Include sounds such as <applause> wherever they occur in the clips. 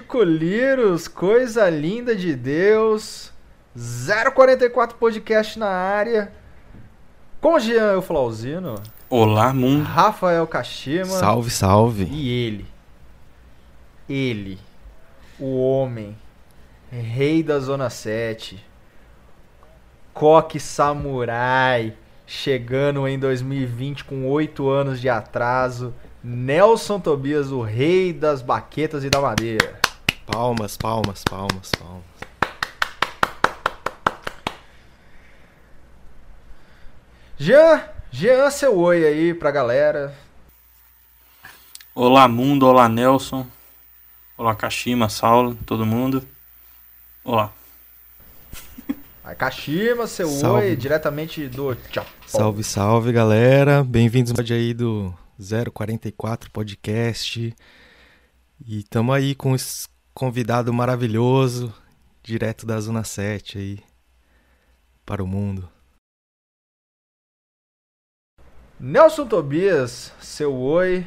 ticoliros, coisa linda de Deus. 044 podcast na área. Com Jean Flauzino, Olá, mundo. Rafael Kashima Salve, salve. e ele. Ele, o homem, rei da Zona 7, coque samurai, chegando em 2020 com 8 anos de atraso, Nelson Tobias, o rei das baquetas e da madeira. Palmas, palmas, palmas, palmas. Jean, Jean, seu oi aí pra galera. Olá, mundo. Olá, Nelson. Olá, Kashima, Saulo, todo mundo. Olá. A Kashima, seu Salve. oi, diretamente do Japão. Salve, salve, galera. Bem-vindos ao aí do 044 Podcast. E tamo aí com convidado maravilhoso, direto da Zona 7 aí, para o mundo. Nelson Tobias, seu oi,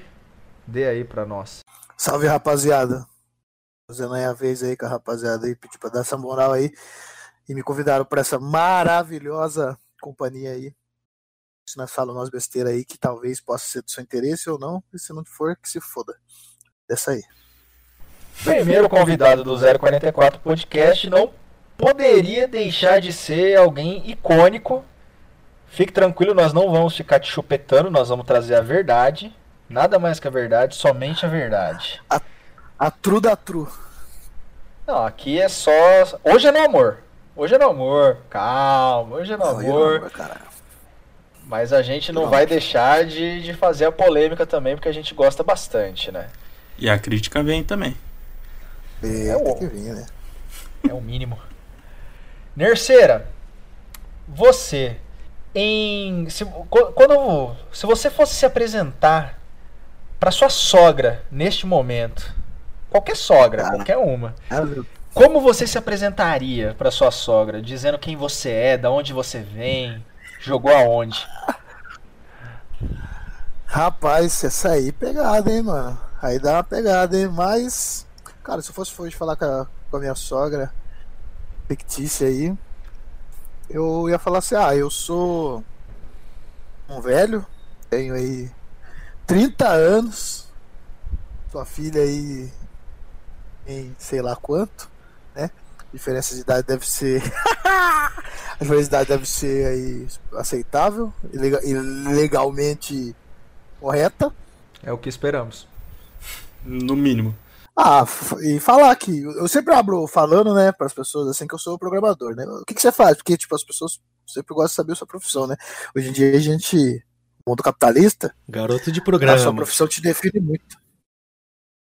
dê aí pra nós. Salve rapaziada. Fazendo aí a vez aí com a rapaziada aí, pedi pra dar essa moral aí. E me convidaram pra essa maravilhosa companhia aí. Se nós falamos umas besteiras aí que talvez possa ser do seu interesse ou não. E se não for, que se foda. Dessa aí. Primeiro convidado do 044 Podcast não poderia deixar de ser alguém icônico. Fique tranquilo, nós não vamos ficar te chupetando, nós vamos trazer a verdade. Nada mais que a verdade, somente a verdade. A tru da tru. Não, aqui é só. Hoje é no amor. Hoje é no amor. Calma, hoje é no Não, eu amor. não, caralho. Mas a gente não Não. vai deixar de, de fazer a polêmica também, porque a gente gosta bastante, né? E a crítica vem também. É, É o- que vir, né? É o mínimo. Nerceira, você em se, qu- quando se você fosse se apresentar para sua sogra neste momento, qualquer sogra, Cara. qualquer uma, Ah, como você se apresentaria para sua sogra, dizendo quem você é, da onde você vem, jogou aonde? Rapaz, essa aí pegada, hein, mano. Aí dá uma pegada, hein? Mas, cara, se eu fosse hoje falar com a, com a minha sogra fictícia aí, eu ia falar assim: ah, eu sou um velho, tenho aí 30 anos, sua filha aí em sei lá quanto, né? Diferença de idade deve ser. <laughs> a diferença de idade deve ser aí aceitável e legalmente correta. É o que esperamos. No mínimo. Ah, e falar que eu sempre abro falando, né, para as pessoas assim que eu sou programador, né? O que, que você faz? Porque tipo as pessoas sempre gostam de saber a sua profissão, né? Hoje em dia a gente, mundo capitalista, Garoto de a sua programa. profissão te define muito.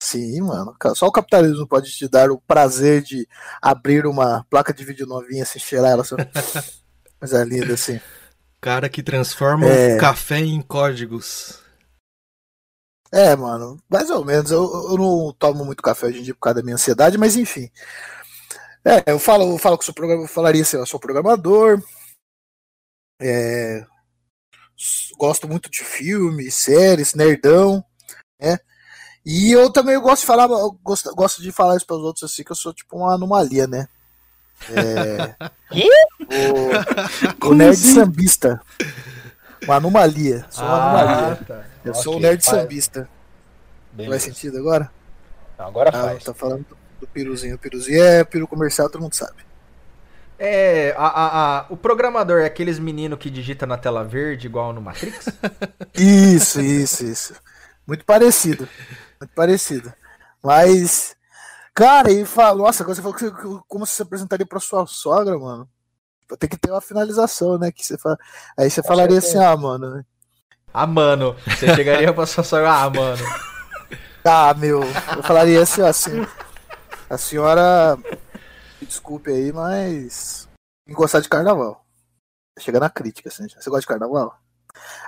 Sim, mano. Só o capitalismo pode te dar o prazer de abrir uma placa de vídeo novinha, assim, cheirar ela, <laughs> coisa linda assim. Cara que transforma É. o café em códigos. É, mano, mais ou menos. Eu, eu não tomo muito café hoje em dia por causa da minha ansiedade, mas enfim. É, eu falo, eu falo que sou programa, eu falaria assim, eu sou programador. é, gosto muito de filmes, séries, nerdão, né? E eu também gosto de falar, gosto, gosto de falar isso para os outros assim, que eu sou tipo uma anomalia, né? É, <laughs> o, o nerd assim? sambista. Uma anomalia. Sou uma anomalia. tá. Eu sou um nerd faz- sambista. beleza. Faz sentido agora? Agora Ah, faz. tá falando do, do piruzinho. O piruzinho é peru comercial, todo mundo sabe. É, a, a- a- o programador é aqueles meninos que digita na tela verde igual no Matrix? <laughs> Isso, isso, isso. Muito parecido. Muito parecido. Mas, cara, e fala, nossa, agora você falou que você- como você se apresentaria pra sua sogra, mano? Tem que ter uma finalização, né? Que você fala, aí você falaria assim, ah, mano. Ah, mano. Você chegaria pra sua sogra, ah, mano. <laughs> Ah, meu. Eu falaria assim, ó, assim. A senhora. Me desculpe aí, mas. Tem que gostar de carnaval. Chega na crítica, assim. Você gosta de carnaval?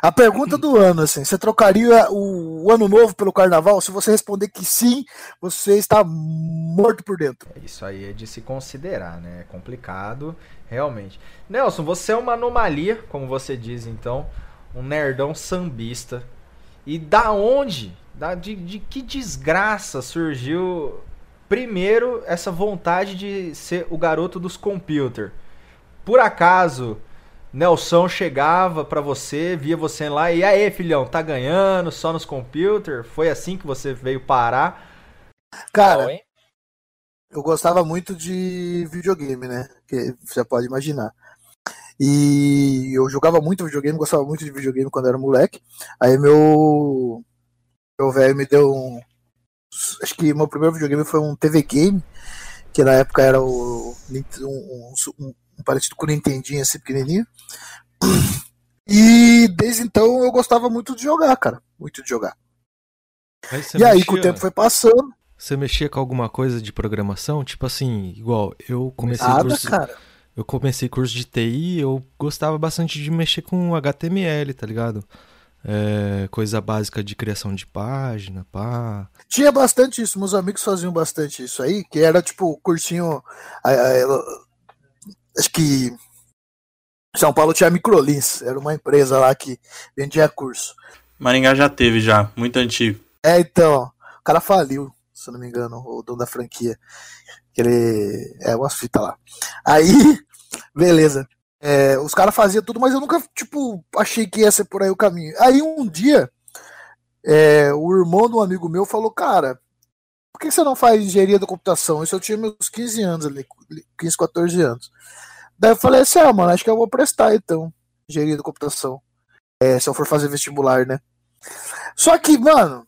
A pergunta do ano, assim, você trocaria o, ano novo pelo carnaval? Se você responder que sim, você está morto por dentro. Isso aí é de se considerar, né? É complicado, realmente. Nelson, você é uma anomalia, como você diz, então. Um nerdão sambista. E da onde? Da, de, de que desgraça surgiu primeiro essa vontade de ser o garoto dos computers. Por acaso, Nelson chegava pra você, via você lá e aí, filhão, tá ganhando só nos computers? Foi assim que você veio parar? Cara, Não, eu gostava muito de videogame, né? Que você pode imaginar. E eu jogava muito videogame, gostava muito de videogame quando era moleque. Aí meu meu velho me deu um acho que meu primeiro videogame foi um TV game, que na época era o um, um, um parecido com o Nintendinho assim pequenininho. <clears throat> E desde então eu gostava muito de jogar, cara, muito de jogar. Aí e aí com o tempo foi passando, Você mexia com alguma coisa de programação? Tipo assim, igual, eu comecei nada, curso, cara. eu comecei curso de TI, eu gostava bastante de mexer com HTML, tá ligado? É, coisa básica de criação de página, pá. Tinha bastante isso, meus amigos faziam bastante isso aí, que era tipo cursinho. a- a- acho que São Paulo tinha Microlins, era uma empresa lá que vendia curso. Maringá já teve já, muito antigo. É, então, o cara faliu, se eu não me engano, o dono da franquia. Que ele. É, umas fitas lá. Aí, <laughs> beleza. É, os caras faziam tudo, mas eu nunca, tipo, achei que ia ser por aí o caminho. Aí um dia, é, o irmão de um amigo meu falou, cara, por que você não faz engenharia da computação? Isso eu tinha meus 15 anos ali, 15, 14 anos. Daí eu falei assim, ah, mano, acho que eu vou prestar então, engenharia da computação. É, se eu for fazer vestibular, né? Só que, mano,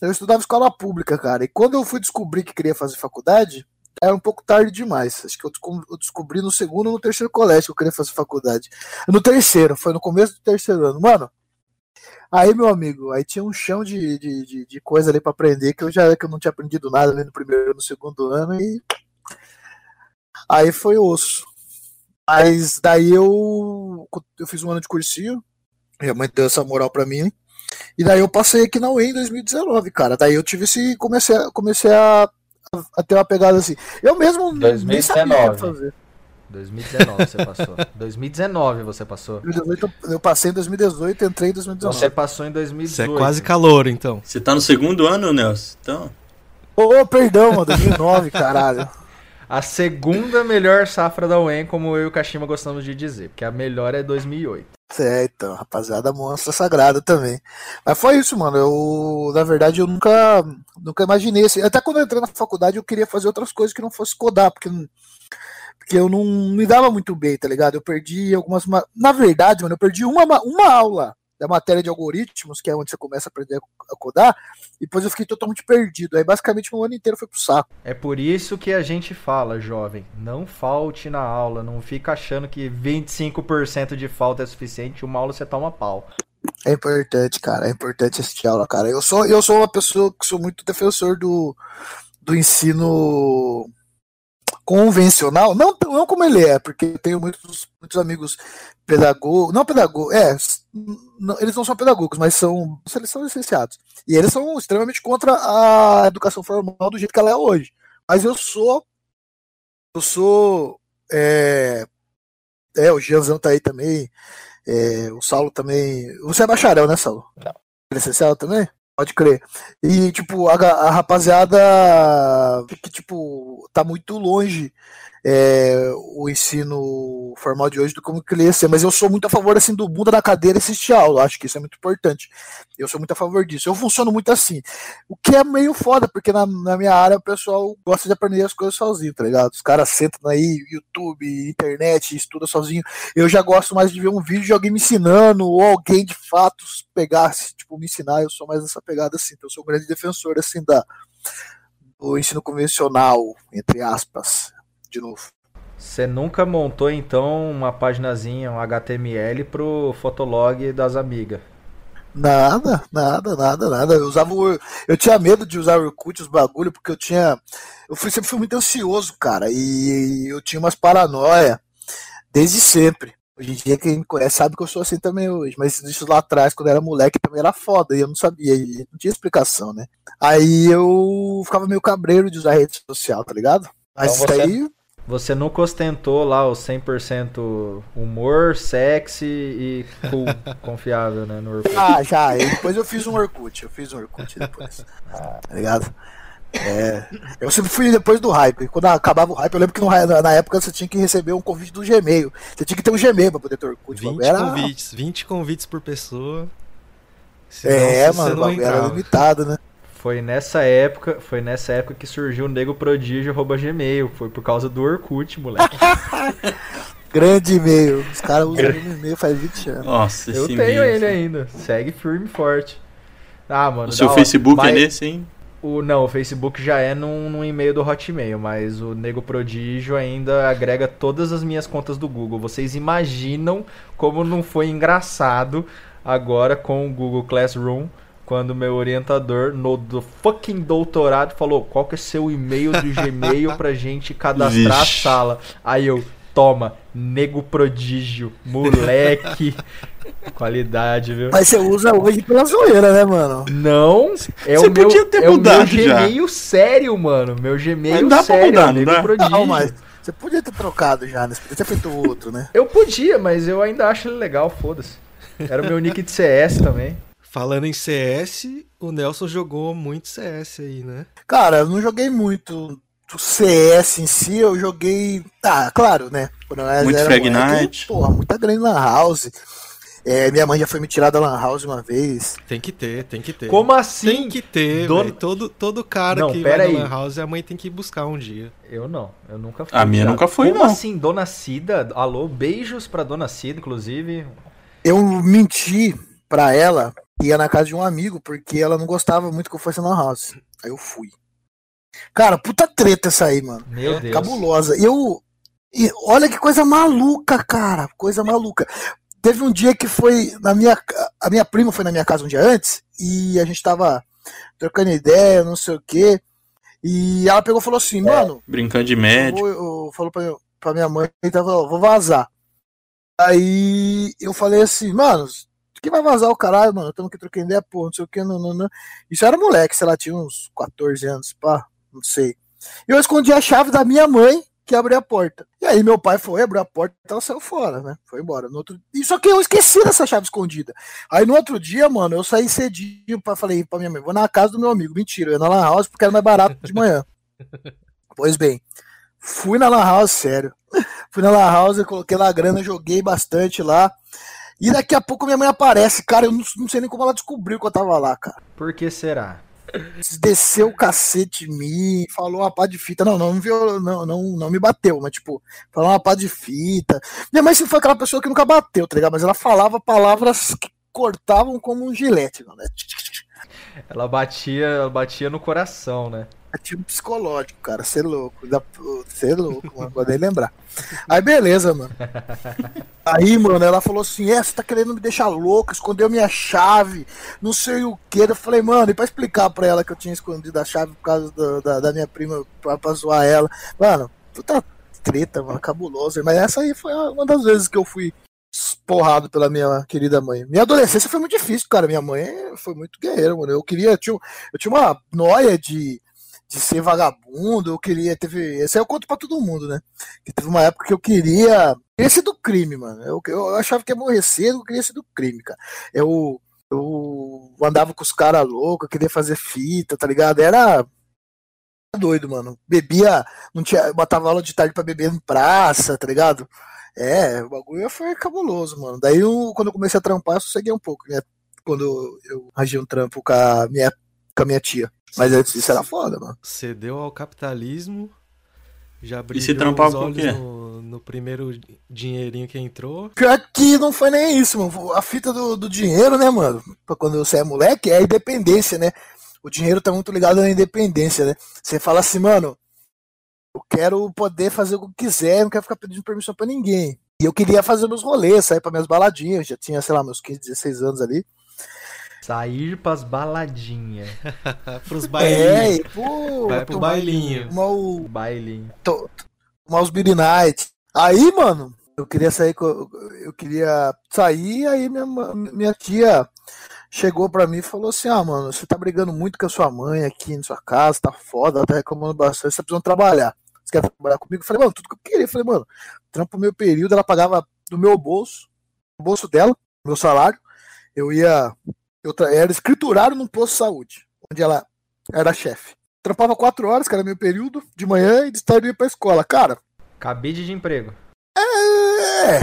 eu estudava escola pública, cara, e quando eu fui descobrir que queria fazer faculdade, era um pouco tarde demais. Acho que eu desco- eu descobri no segundo ou no terceiro colégio que eu queria fazer faculdade. No terceiro, foi no começo do terceiro ano. Mano, aí, meu amigo, aí tinha um chão de, de, de, de coisa ali pra aprender que eu já que eu não tinha aprendido nada ali no primeiro no segundo ano e. Aí foi osso. Mas daí eu, eu fiz um ano de cursinho, minha mãe deu essa moral pra mim. E daí eu passei aqui na UE em 2019, cara. Daí eu tive esse. Comecei, comecei a, a ter uma pegada assim. Eu mesmo nem sabia 2019. fazer. 2019 você passou. <laughs> 2019 você passou. 2018, eu passei em 2018 entrei em 2019. Você passou em Você 2018. é quase calor, então. Você tá no segundo ano, Nelson? Então, Ô, perdão, mano, 2009, caralho. <laughs> A segunda melhor safra da UEM, como eu e o Kashima gostamos de dizer. Porque a melhor é 2008. É, então, rapaziada, monstra sagrada também. Mas foi isso, mano. Eu, na verdade, eu nunca, nunca imaginei assim. Até quando eu entrei na faculdade, eu queria fazer outras coisas que não fosse codar, porque, porque eu não me dava muito bem, tá ligado? Eu perdi algumas. ma- Na verdade, mano, eu perdi uma, ma- uma aula da matéria de algoritmos, que é onde você começa a aprender a codar, e depois eu fiquei totalmente perdido. Aí, basicamente, meu ano inteiro foi pro saco. É por isso que a gente fala, jovem, não falte na aula, não fica achando que 25% de falta é suficiente, uma aula você toma pau. É importante, cara. É importante assistir aula, cara. Eu sou, eu sou uma pessoa que sou muito defensor do, do ensino convencional, não, não como ele é, porque eu tenho muitos, muitos amigos pedagogos, não pedagogos, é, não- eles não são pedagogos, mas são, eles são licenciados. E eles são extremamente contra a educação formal do jeito que ela é hoje. Mas eu sou, eu sou, é, é o Gianzão tá aí também, é, o Saulo também. Você é bacharel, né, Saulo? Não. Licenciado também? Pode crer. E, tipo, a, a rapaziada que, tipo, tá muito longe é, o ensino formal de hoje do como ser. Mas eu sou muito a favor, assim, do bunda na cadeira assistir aula. Acho que isso é muito importante. Eu sou muito a favor disso. Eu funciono muito assim. O que é meio foda, porque na, na minha área o pessoal gosta de aprender as coisas sozinho, tá ligado? Os caras sentam aí, YouTube, internet, estuda sozinho. Eu já gosto mais de ver um vídeo de alguém me ensinando, ou alguém de fato pegar, tipo, me ensinar. Eu sou mais nessa pegada assim. Então eu sou um grande defensor, assim, da, do ensino convencional, entre aspas, de novo. Você nunca montou então uma paginazinha, um HTML pro Fotolog das amigas? Nada, nada, nada, nada. Eu usava o, eu tinha medo de usar o Orkut, os bagulho, porque eu tinha, eu fui, sempre fui muito ansioso, cara, e eu tinha umas paranoia desde sempre. Hoje em dia quem me conhece sabe que eu sou assim também hoje, mas isso lá atrás, quando eu era moleque, também era foda, e eu não sabia, e não tinha explicação, né? Aí eu ficava meio cabreiro de usar rede social, tá ligado? Mas Então isso você- daí, Você nunca ostentou lá o 100% humor, sexy e cool, <laughs> confiável, né, no Orkut. Ah, já. E depois eu fiz um Orkut. Eu fiz um Orkut depois. Tá ligado? É. Eu sempre fui depois do hype. Quando acabava o hype, eu lembro que no, na época você tinha que receber um convite do Gmail. Você tinha que ter um Gmail pra poder ter Orkut. 20 Era... convites, 20 convites por pessoa. Senão É, mano, o não bagulho era limitado, né? Foi nessa época, foi nessa época que surgiu o Nego Prodígio arroba Gmail. Foi por causa do Orkut, moleque. <laughs> Grande e-mail. Os caras usam o mesmo e-mail faz 20 anos. Nossa, Eu esse tenho ele ainda. Segue firme e forte. Ah, mano. O seu. Facebook é Mas nesse, hein? O, não, o Facebook já é num, num e-mail do Hotmail, mas o Nego Prodígio ainda agrega todas as minhas contas do Google. Vocês imaginam como não foi engraçado agora com o Google Classroom, quando meu orientador no do fucking doutorado falou qual que é seu e-mail do Gmail pra gente cadastrar Vixe. a sala. Aí eu, toma, Nego Prodígio, moleque. <laughs> Qualidade, viu? Mas você usa hoje pela zoeira, né, mano? Não, é Você o meu, podia ter é o meu mudado já. Gmail sério, mano. Meu Gmail Mas dá pra sério, mudar, não dá? prodígio. Não, mas você podia ter trocado já, né? Você podia ter feito outro, né? Eu podia, mas eu ainda acho ele legal, foda-se. Era o meu nick de CS também. Falando em CS, o Nelson jogou muito CS aí, né? Cara, eu não joguei muito do CS em si, eu joguei. Ah, claro, né? Quando eu era Muito Frag Night. Porra, muita grande Lan House. É, minha mãe já foi me tirar da Lan House uma vez. Tem que ter, tem que ter. Como Tem assim? que ter. Todo, todo cara Não, que pera vai na. Lan House, a mãe tem que buscar um dia. Eu não, eu nunca fui. A minha nunca foi, Como não. assim, Dona Cida? Alô, beijos pra Dona Cida, inclusive. Eu menti pra ela ia na casa de um amigo, porque ela não gostava muito que eu fosse na House. Aí eu fui. Cara, puta treta essa aí, mano. Meu Deus. Cabulosa. E eu. E olha que coisa maluca, cara. Coisa maluca. Teve um dia que foi na minha. A minha prima foi na minha casa um dia antes e a gente tava trocando ideia, não sei o quê. E ela pegou e falou assim, mano, Brincando de eu médico. vou- eu, falou pra, pra minha mãe, então falou, vou vazar. Aí eu falei assim, mano, que vai vazar o caralho, mano? Estamos aqui trocando ideia, pô, não sei o que, não, não, não. Isso era moleque, sei lá, tinha uns 14 anos, pá, não sei. Eu escondi a chave da minha mãe, que abriu a porta. E aí meu pai foi, abriu a porta e ela saiu fora, né? Foi embora. No outro... Só que eu esqueci dessa chave escondida. Aí no outro dia, mano, eu saí cedinho, pra, falei pra minha mãe, vou na casa do meu amigo. Mentira, eu ia na Lan House porque era mais barato de manhã. <laughs> Pois bem, fui na Lan House, sério. <laughs> Fui na Lan House, coloquei lá a grana, joguei bastante lá. E daqui a pouco minha mãe aparece. Cara, eu não, não sei nem como ela descobriu que eu tava lá, cara. Por que será? Desceu o cacete em mim, falou uma pá de fita. Não, não, viu, não, não, não me bateu, mas tipo, falou uma pá de fita. Minha mãe sempre foi aquela pessoa que nunca bateu, tá ligado? Mas ela falava palavras que cortavam como um gilete, mano. Ela batia, ela batia no coração, né? É tipo psicológico, cara. Ser louco. Dá- Ser louco, mano. Pode nem lembrar. Aí, beleza, mano. <laughs> Aí, mano, ela falou assim: É, você tá querendo me deixar louco, escondeu minha chave, não sei o que. Eu falei, mano, e pra explicar pra ela que eu tinha escondido a chave por causa da, da, da minha prima, pra, pra zoar ela. Mano, puta treta, mano, cabulosa. Mas essa aí foi uma das vezes que eu fui esporrado pela minha querida mãe. Minha adolescência foi muito difícil, cara. Minha mãe foi muito guerreira, mano. Eu queria, eu tinha, eu tinha uma noia de de ser vagabundo, eu queria, teve, esse aí eu conto pra todo mundo, né? Que teve uma época que eu queria, queria ser do crime, mano. Eu, eu achava que ia morrer cedo, eu queria ser do crime, cara. Eu, eu andava com os caras loucos, queria fazer fita, tá ligado? Era doido, mano. Bebia, não tinha, botava aula de tarde pra beber em praça, tá ligado? É, o bagulho foi cabuloso, mano. Daí eu, quando eu comecei a trampar, eu sosseguei um pouco, né? Quando eu arranjei um trampo com a minha, com a minha tia. Mas antes disso era foda, mano. Cedeu ao capitalismo, já brilhou se trampava os olhos no, no primeiro dinheirinho que entrou. Pior que não foi nem isso, mano. A fita do, do dinheiro, né, mano? Pra quando você é moleque, é a independência, né? O dinheiro tá muito ligado à independência, né? Você fala assim, mano, eu quero poder fazer o que quiser, não quero ficar pedindo permissão pra ninguém. E eu queria fazer meus rolês, sair pra minhas baladinhas. Já tinha, sei lá, meus 15, 16 anos ali. Sair pras baladinhas. <laughs> Pros É, bailinhos. e, pô, Vai pro bailinho. tomar o- Bailinho. tomar os Beer Night. Aí, mano, eu queria sair. Eu queria sair, aí minha, minha tia chegou pra mim e falou assim: Ah, mano, você tá brigando muito com a sua mãe aqui na sua casa, tá foda, ela tá reclamando bastante, você tá precisando trabalhar. Você quer trabalhar comigo? Eu falei, mano, tudo que eu queria. Eu falei, mano, trampo meu período, ela pagava do meu bolso, do bolso dela, meu salário. Eu ia. Eu era escriturário num posto de saúde, onde ela era chefe. trampava quatro horas, que era meu período, de manhã e de tarde eu ia pra escola. Cara, Cabide de emprego. é.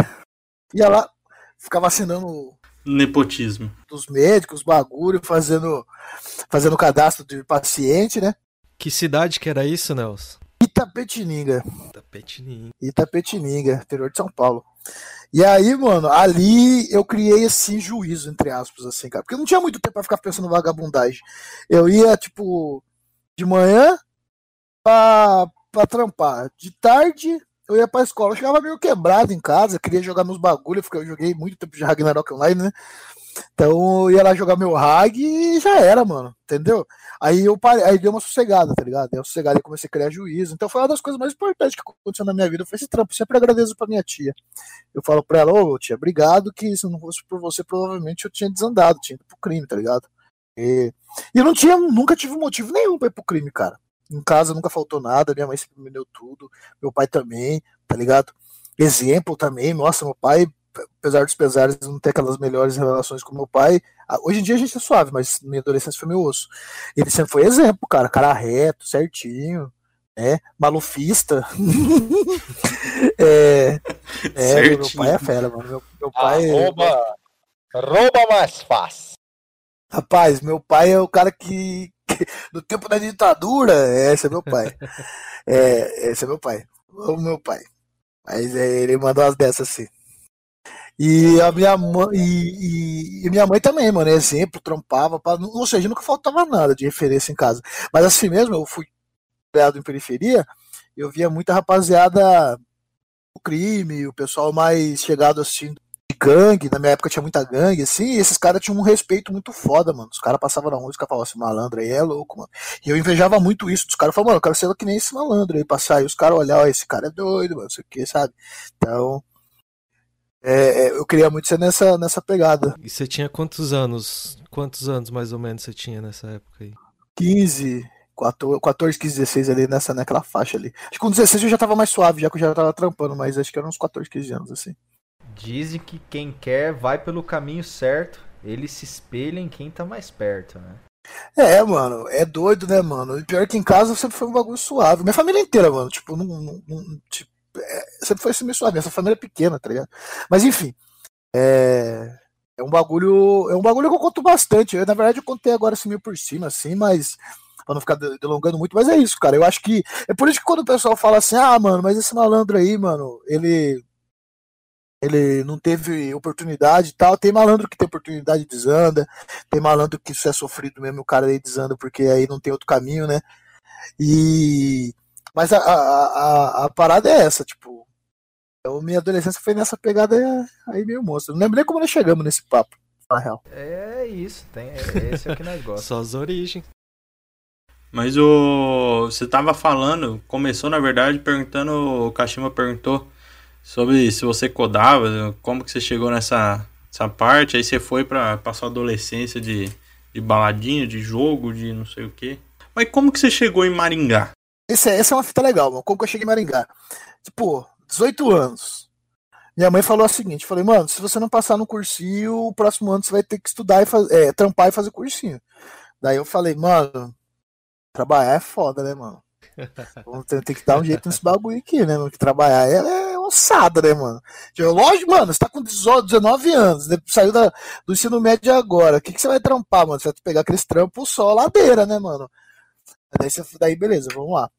Ia lá, ficava assinando Nepotismo. dos médicos, bagulho, fazendo, fazendo cadastro de paciente, né? Que cidade que era isso, Nelson? Itapetininga. Tapetininho. Itapetininga, interior de São Paulo. E aí, mano, ali eu criei assim juízo, entre aspas, assim, cara. Porque eu não tinha muito tempo pra ficar pensando em vagabundagem. Eu ia, tipo, de manhã pra, pra trampar. De tarde eu ia pra escola. Eu chegava meio quebrado em casa, queria jogar meus bagulhos, porque eu joguei muito tempo de Ragnarok Online, né? Então eu ia lá jogar meu Rag e já era, mano. Entendeu? Aí eu parei, aí deu uma sossegada, tá ligado? Aí eu sossegada e comecei a criar juízo. Então foi uma das coisas mais importantes que aconteceu na minha vida. Foi esse trampo. Sempre agradeço pra minha tia. Eu falo pra ela, ô tia, obrigado, que se não fosse por você, provavelmente eu tinha desandado, tinha ido pro crime, tá ligado? E, e eu não tinha, nunca tive motivo nenhum pra ir pro crime, cara. Em casa nunca faltou nada, minha mãe sempre me deu tudo, meu pai também, tá ligado? Exemplo também, nossa, meu pai, apesar dos pesares, não ter aquelas melhores relações com meu pai. Hoje em dia a gente é suave, mas minha adolescência foi meu osso. Ele sempre foi exemplo, cara, cara reto, certinho, né? Malufista. <laughs> é, é meu, pai é fera, mano. Meu, meu pai. Arroba, rouba mais fácil. Rapaz, meu pai é o cara que <laughs> no tempo da ditadura, é, esse é meu pai. É, esse é meu pai. O meu pai. Mas é, ele mandou umas dessas assim. E a minha mãe e, e- e minha mãe também, mano, exemplo, trampava, pra, ou seja, nunca faltava nada de referência em casa. Mas assim mesmo, eu fui criado em periferia, eu via muita rapaziada o crime, o pessoal mais chegado assim gangue, na minha época tinha muita gangue, assim, e esses caras tinham um respeito muito foda, mano. Os caras passavam na rua e os caras falavam assim, malandro aí é louco, mano. E eu invejava muito isso dos caras, falavam, mano, eu quero ser que nem esse malandro aí, passar. E os caras olhavam, esse cara é doido, mano, não sei o que, sabe? Então, é, é, eu queria muito ser nessa, nessa pegada. E você tinha quantos anos? Quantos anos mais ou menos você tinha nessa época aí? 15, 14, 14 15, 16 ali nessa, naquela faixa ali. Acho que com 16 eu já tava mais suave, já que eu já tava trampando, mas acho que eram uns 14, 15 anos, assim. Dizem que quem quer vai pelo caminho certo. Ele se espelha em quem tá mais perto, né? É, mano, é doido, né, mano? E pior que em casa sempre foi um bagulho suave. Minha família inteira, mano, tipo, não, não- não- tipo, é, sempre foi assim meio suave. Essa família é pequena, tá ligado? Mas enfim, é, é um bagulho, é um bagulho que eu conto bastante. Eu, na verdade, eu contei agora assim meio por cima, assim, mas pra não ficar de- delongando muito, mas é isso, cara. Eu acho que é por isso que quando o pessoal fala assim, ah, mano, mas esse malandro aí, mano, ele ele não teve oportunidade e tal. Tem malandro que tem oportunidade e desanda, tem malandro que isso é sofrido mesmo, o cara aí desanda porque aí não tem outro caminho, né? E mas a, a, a, a parada é essa, tipo, eu, minha adolescência foi nessa pegada aí meio monstro. Não lembro nem como nós chegamos nesse papo, na real. É isso, tem, é, esse é o que nós gostamos. <laughs> Só as origens. Mas o. Você tava falando, começou na verdade perguntando, o Kashima perguntou sobre se você codava, como que você chegou nessa, nessa parte, aí você foi pra, pra sua adolescência de, de baladinha, de jogo, de não sei o que. Mas como que você chegou em Maringá? Esse, é- essa é uma fita legal, mano. Como que eu cheguei em Maringá? Tipo, 18 anos. Minha mãe falou o seguinte: falei, mano, se você não passar no cursinho, o próximo ano você vai ter que estudar e faz, é, trampar e fazer cursinho. Daí eu falei, mano, trabalhar é foda, né, mano? <laughs> Vamos ter, ter que dar um jeito nesse bagulho aqui, né? Porque trabalhar é, é ossada, né, mano? Tipo, Lógico, mano, você tá com 18, 19 anos, né? saiu da, do ensino médio agora. O que, que você vai trampar, mano? Você vai pegar aqueles trampos só ladeira, né, mano? Daí, você, daí beleza, vamos lá.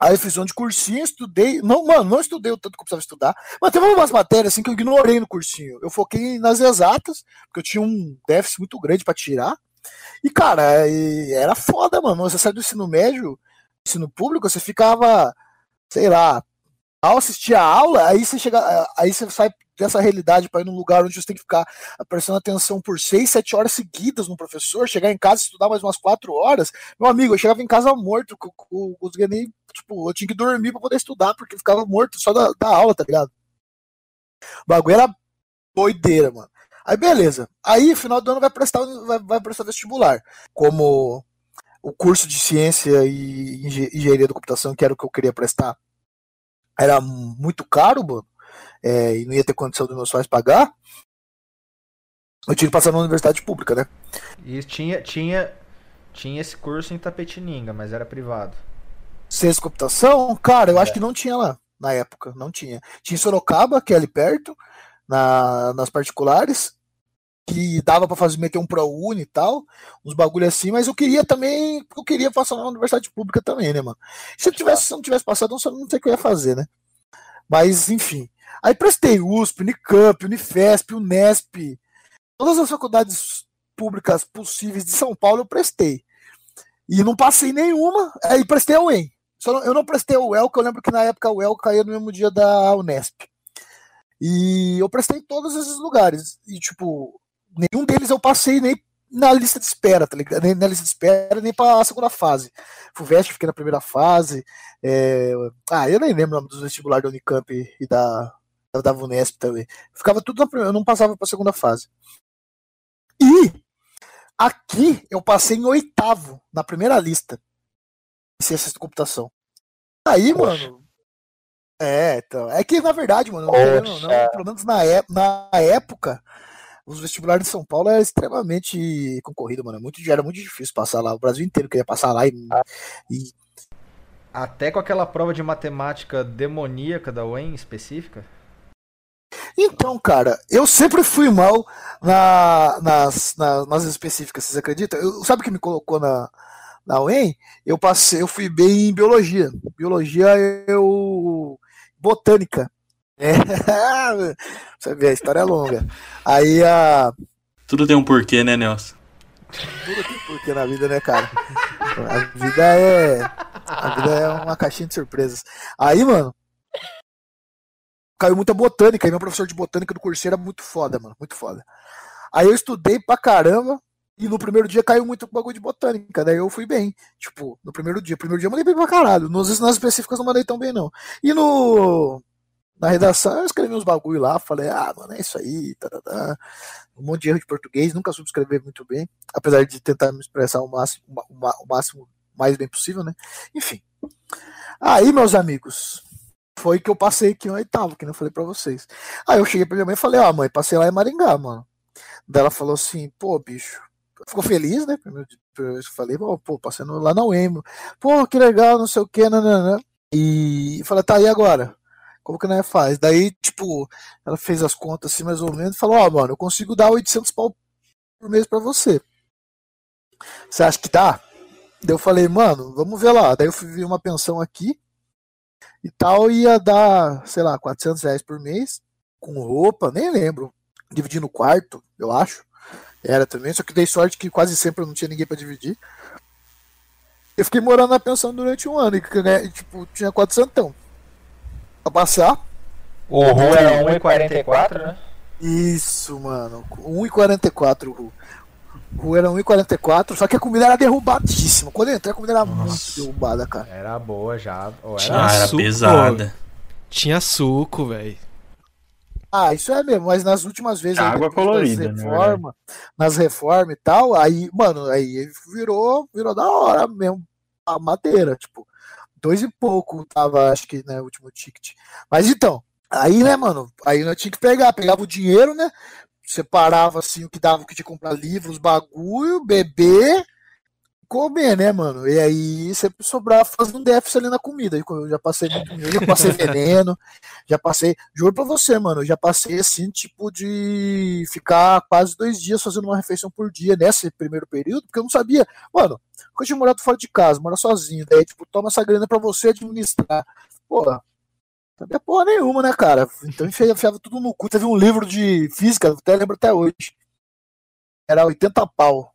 Aí eu fiz um de cursinho, estudei. Não, mano, não estudei o tanto que eu precisava estudar. Mas teve umas matérias assim que eu ignorei no cursinho. Eu foquei nas exatas, porque eu tinha um déficit muito grande pra tirar. E, cara, e era foda, mano. Você sai do ensino médio, ensino público, você ficava, sei lá, ao assistir a aula, aí você chega. Aí você sai dessa realidade para ir num lugar onde você tem que ficar prestando atenção por seis, sete horas seguidas no professor, chegar em casa estudar mais umas quatro horas. Meu amigo, eu chegava em casa morto, co- conseguia nem. Tipo, eu tinha que dormir para poder estudar, porque eu ficava morto só da, da aula, tá ligado? O bagulho era doideira, mano. Aí beleza. Aí, final do ano, vai prestar, vai, vai prestar vestibular. Como o curso de ciência e engen- engenharia da computação, que era o que eu queria prestar, era muito caro, mano. é, e não ia ter condição dos meus pais pagar. Eu tinha que passar na universidade pública, né? E tinha, tinha, Tinha esse curso em Tapetininga, mas era privado. Ciência de computação? Cara, eu acho que não tinha lá na época, não tinha. Tinha em Sorocaba, que é ali perto, na, nas particulares, que dava pra fazer meter um ProUni e tal, uns bagulho assim, mas eu queria também, eu queria passar na universidade pública também, né, mano? Se eu tivesse, se eu não tivesse passado, não sei o que eu ia fazer, né? Mas, enfim. Aí prestei USP, Unicamp, Unifesp, Unesp, todas as faculdades públicas possíveis de São Paulo eu prestei. E não passei nenhuma, aí prestei a UEM. Só não- eu não prestei o UEL, que eu lembro que na época o UEL caía no mesmo dia da Unesp. E eu prestei em todos esses lugares. E, tipo, nenhum deles eu passei nem na lista de espera, tá ligado? Nem na lista de espera, nem pra segunda fase. FUVEST fiquei na primeira fase. é, Ah, eu nem lembro o nome dos vestibulares da Unicamp e da, da Vunesp também. Ficava tudo na primeira, eu não passava pra segunda fase. E aqui eu passei em oitavo, na primeira lista. Em ciências de computação. Aí, Poxa. mano. É, então. É que, na verdade, mano, não, Poxa. pelo menos na, ép- na época, os vestibulares de São Paulo era extremamente concorrido, mano. Muito, era muito difícil passar lá. O Brasil inteiro queria passar lá e, e Até com aquela prova de matemática demoníaca da UEM específica. Então, cara, eu sempre fui mal na- nas, na- nas específicas, vocês acreditam? Eu, sabe o que me colocou na, na UEM? Eu passei, eu fui bem em biologia. Biologia eu. botânica. É. <laughs> Você vê, a história é longa. Aí a. Tudo tem um porquê, né, Nelson? Tudo tem porquê na vida, né, cara? A vida é. A vida é uma caixinha de surpresas. Aí, mano. Caiu muita botânica, e meu professor de botânica do curso era muito foda, mano. Muito foda. Aí eu estudei pra caramba. E no primeiro dia caiu muito bagulho de botânica. Daí eu fui bem. Tipo, no primeiro dia. Primeiro dia eu mandei bem pra caralho. Nos, nas específicas eu não mandei tão bem, não. E no. Na redação eu escrevi uns bagulho lá. Falei, ah, mano, é isso aí. Tá. Um monte de erro de português. Nunca soube escrever muito bem apesar de tentar me expressar o máximo, o máximo mais bem possível, né? Enfim. Aí, meus amigos, foi que eu passei aqui no oitavo, que não falei pra vocês. Aí eu cheguei pra minha mãe e falei, ó, mãe, passei lá em Maringá, mano. Daí ela falou assim, pô, bicho, ficou feliz, né? Eu falei, pô, no- lá na UEM, pô, que legal, não sei o que. E falei, tá, e agora? Como que nós faz? Daí, tipo, ela fez as contas assim, mais ou menos, e falou, ó, mano, eu consigo dar 800 pau por mês pra você. Você acha que dá? Daí eu falei, mano, vamos ver lá. Daí eu fui ver uma pensão aqui e tal, ia dar, sei lá, 400 reais por mês, com roupa, nem lembro. Dividir no quarto, eu acho. Era também, só que dei sorte que quase sempre eu não tinha ninguém pra dividir. Eu fiquei morando na pensão durante um ano e, ganhei, tipo, tinha 400 pra passar. O Ru era 1,44, né? Isso, mano. 1,44 o Ru. O Ru era 1,44, só que a comida era derrubadíssima. Quando eu entrei, a comida era muito derrubada, cara. Era boa já. Ou era... Tinha Ah, era suco, pesada. Tinha suco, velho. Ah, isso é mesmo, mas nas últimas vezes aí, Água depois colorida, das na reforma, nas reformas e tal, aí, mano, aí virou, virou da hora mesmo a madeira, tipo, dois e pouco tava, acho que, né, o último ticket. Mas então, aí, né, mano, aí eu tinha que pegar, pegava o dinheiro, né, separava assim o que dava, o que tinha que comprar livros, bagulho, beber, comer, né, mano? E aí sempre sobrava fazendo um déficit ali na comida. Eu já passei muito, já passei veneno, já passei, juro pra você, mano, já passei assim, tipo, de ficar quase dois dias fazendo uma refeição por dia nesse primeiro período, porque eu não sabia, mano, eu tinha morado fora de casa, mora sozinho, daí, tipo, toma essa grana pra você administrar. Porra, sabia porra nenhuma, né, cara? Então enfiava tudo no cu. Teve um livro de física, até lembro até hoje. Era 80 pau.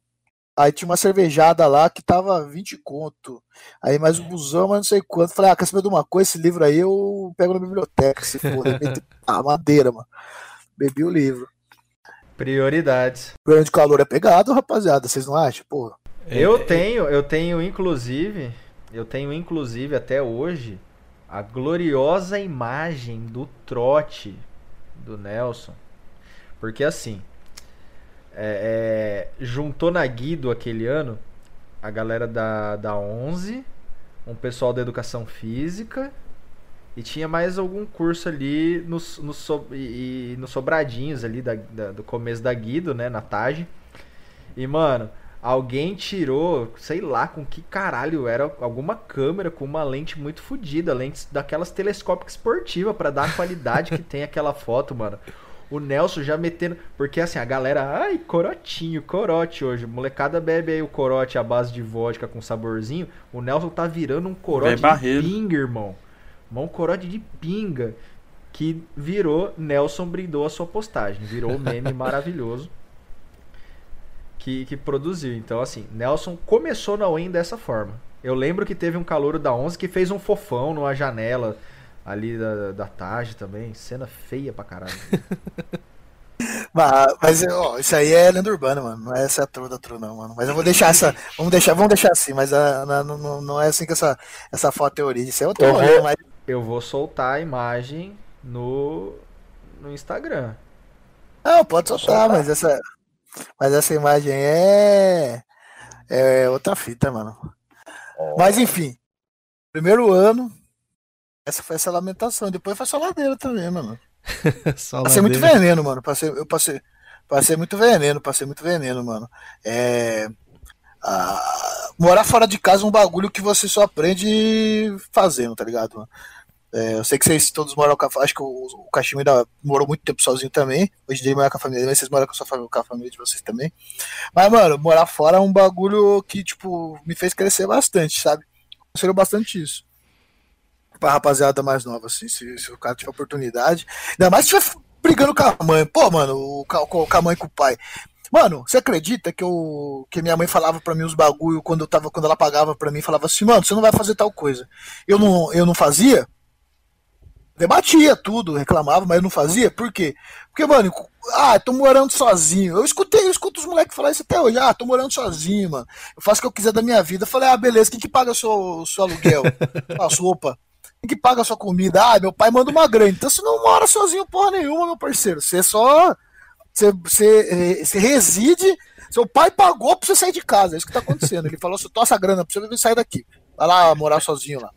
Aí tinha uma cervejada lá que tava 20 conto. Aí mais um busão, mas não sei quanto. Falei, ah, quer saber de uma coisa? Esse livro aí eu pego na biblioteca, se for. <laughs> ah, madeira, mano. Bebi o livro. Prioridades. O ganho de calor é pegado, rapaziada. Vocês não acham? Pô, Eu tenho, eu tenho inclusive, eu tenho inclusive até hoje a gloriosa imagem do trote do Nelson. Porque assim, é, é, juntou na Guido aquele ano a galera da, da 11, um pessoal da educação física e tinha mais algum curso ali nos, nos, so- e, e nos sobradinhos ali da, da- do começo da Guido, né, na TAG. E mano, Alguém tirou, sei lá, com que caralho era alguma câmera com uma lente muito fodida, lentes daquelas telescópicas esportivas para dar a qualidade que <laughs> tem aquela foto, mano. O Nelson já metendo, porque assim, a galera, ai, corotinho, corote hoje. Molecada bebe aí o corote à base de vodka com saborzinho. O Nelson tá virando um corote de pinga, irmão. Um corote de pinga que virou Nelson brindou a sua postagem, virou um meme <laughs> maravilhoso que, que produziu. Então, assim, Nelson começou na UEM dessa forma. Eu lembro que teve um calouro da 11 que fez um fofão numa janela ali da, da tarde também. Cena feia pra caralho. <laughs> mas, mas ó, isso aí é lenda urbana, mano. Não é essa true da true, não, mano. Mas eu vou deixar essa. Vamos deixar, vamos deixar assim, mas a, ah, não, não, não, é assim que essa, essa foto é origem. Isso é outra eu mas... eu vou soltar a imagem no, no Instagram. Não, pode soltar, soltar, mas essa. Mas essa imagem é. É outra fita, mano. Oh. Mas enfim. Primeiro ano. Essa foi essa lamentação. Depois foi só ladeira também, mano. <laughs> só passei ladeira. muito veneno, mano. Passei, eu passei, passei muito veneno, passei muito veneno, mano. É. morar fora de casa é um bagulho que você só aprende fazendo, tá ligado? Mano? É, eu sei que vocês todos moram com a, Acho que o, o Kashima ainda morou muito tempo sozinho também. Hoje em dia ele mora com a família, mas vocês moram com a, sua família, com a família de vocês também. Mas, mano, morar fora é um bagulho que, tipo, me fez crescer bastante, sabe? Considero bastante isso. Pra rapaziada mais nova, assim, se, se o cara tiver oportunidade. Ainda mais se estiver brigando com a mãe. Pô, mano, o, com, com a mãe e com o pai. Mano, você acredita que eu que minha mãe falava para mim os bagulho quando eu tava quando ela pagava para mim, falava assim: "Mano, você não vai fazer tal coisa". Eu não eu não fazia? debatia tudo, reclamava, mas eu não fazia. Por quê? Porque, mano, ah, tô morando sozinho. Eu escutei, eu escuto os moleques falar isso até hoje. Ah, tô morando sozinho, mano. Eu faço o que eu quiser da minha vida. Eu falei, ah, beleza, quem que paga o seu, seu aluguel? a sopa? Quem que paga a sua comida? Ah, meu pai manda uma grana. Então você não mora sozinho porra nenhuma, meu parceiro. Você só. Você, você, você reside. Seu pai pagou pra você sair de casa. É isso que tá acontecendo. Ele falou: se tossa a grana pra você sair daqui. Vai lá morar sozinho lá.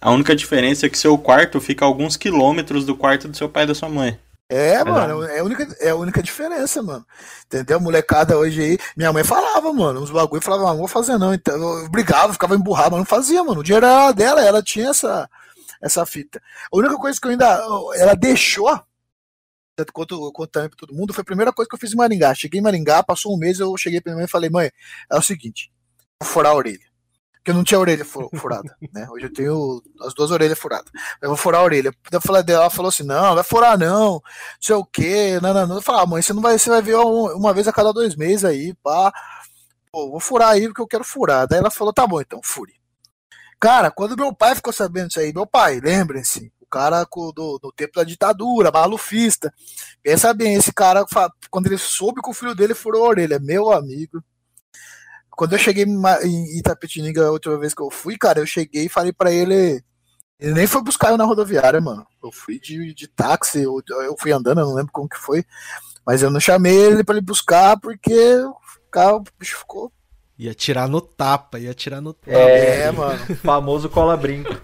A única diferença é que seu quarto fica a alguns quilômetros do quarto do seu pai e da sua mãe. É, mano, é a, única, é a única diferença, mano. Entendeu? Molecada hoje aí. Minha mãe falava, mano, uns bagulho falava, ah, não vou fazer não. Então, eu brigava, ficava emburrado, mas não fazia, mano. O dinheiro era dela, ela tinha essa, essa fita. A única coisa que eu ainda. Ela deixou. Quanto, quanto também pra todo mundo, foi a primeira coisa que eu fiz em Maringá. Cheguei em Maringá, passou um mês, eu cheguei pra minha mãe e falei, mãe, é o seguinte, vou furar a orelha porque eu não tinha orelha furada, <laughs> né? Hoje eu tenho as duas orelhas furadas. Eu vou furar a orelha. Ela falou assim: não, vai furar não, não sei o quê, não, não, não. Eu falei, ah, mãe, você não vai, você vai ver uma vez a cada dois meses aí, pá. Pô, vou furar aí porque eu quero furar. Daí ela falou: tá bom, então, fure. Cara, quando meu pai ficou sabendo disso aí, meu pai, lembrem-se, o cara do, do tempo da ditadura, malufista. Pensa bem, esse cara, quando ele soube que o filho dele furou a orelha, meu amigo quando eu cheguei em Itapetininga a última vez que eu fui, cara, eu cheguei e falei para ele. Ele nem foi buscar eu na rodoviária, mano. Eu fui de, de táxi, eu, eu fui andando, eu não lembro como que foi. Mas eu não chamei ele para ele buscar porque o carro, o bicho ficou. Ia tirar no tapa, ia tirar no tapa. É, é mano. famoso cola brinco.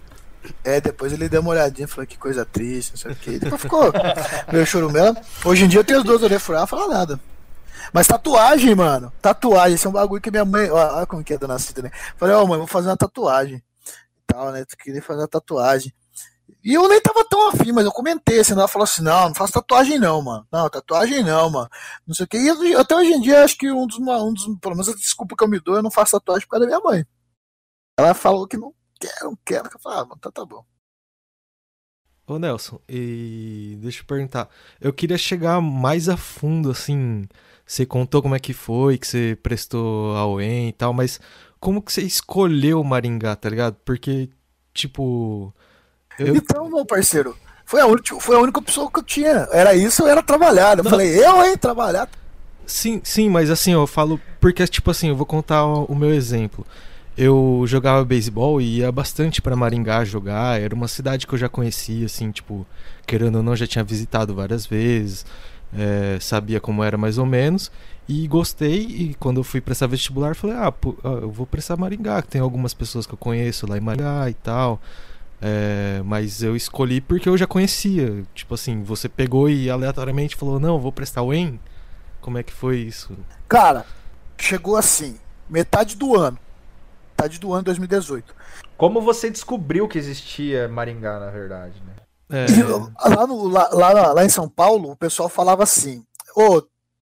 É, depois ele deu uma olhadinha e falou que coisa triste, não sei o que. Depois ficou meio chorumelo. Hoje em dia eu tenho os dois orelhas furadas, não fala nada. Mas tatuagem, mano. Tatuagem, esse é um bagulho que minha mãe. Olha como que é dona Cida, né? Falei, ó, oh, mãe, vou fazer uma tatuagem. E tal, né? Tu queria fazer uma tatuagem. E eu nem tava tão afim, mas eu comentei, assim, ela falou assim, não, não faço tatuagem não, mano. Não, tatuagem não, mano. Não sei o que. E até hoje em dia, acho que um dos, um dos pelo menos a desculpa que eu me dou, eu não faço tatuagem por causa da minha mãe. Ela falou que não quer, não quer. Eu falei, ah, mano, tá, tá bom. Ô Nelson, e deixa eu perguntar. Eu queria chegar mais a fundo, assim, você contou como é que foi, que você prestou a UEM e tal, mas como que você escolheu Maringá, tá ligado? Porque, tipo. Eu... Então, meu parceiro, foi a, única, foi a única opção que eu tinha. Era isso, era trabalhar. Eu Não. falei, eu, hein, trabalhar. Sim, sim, mas assim, eu falo. Porque, tipo assim, eu vou contar o meu exemplo. Eu jogava beisebol e ia bastante para Maringá jogar. Era uma cidade que eu já conhecia, assim, tipo, querendo ou não, já tinha visitado várias vezes é, sabia como era mais ou menos e gostei e quando eu fui prestar vestibular falei ah, pô, eu vou prestar Maringá que tem algumas pessoas que eu conheço lá em Maringá e tal é, mas eu escolhi porque eu já conhecia tipo assim você pegou e aleatoriamente falou não vou prestar o EM como é que foi isso cara chegou assim, metade do ano. Metade do ano 2018. Como você descobriu que existia Maringá, na verdade, né? É, E lá, no- lá, lá, lá em São Paulo, o pessoal falava assim: Ô,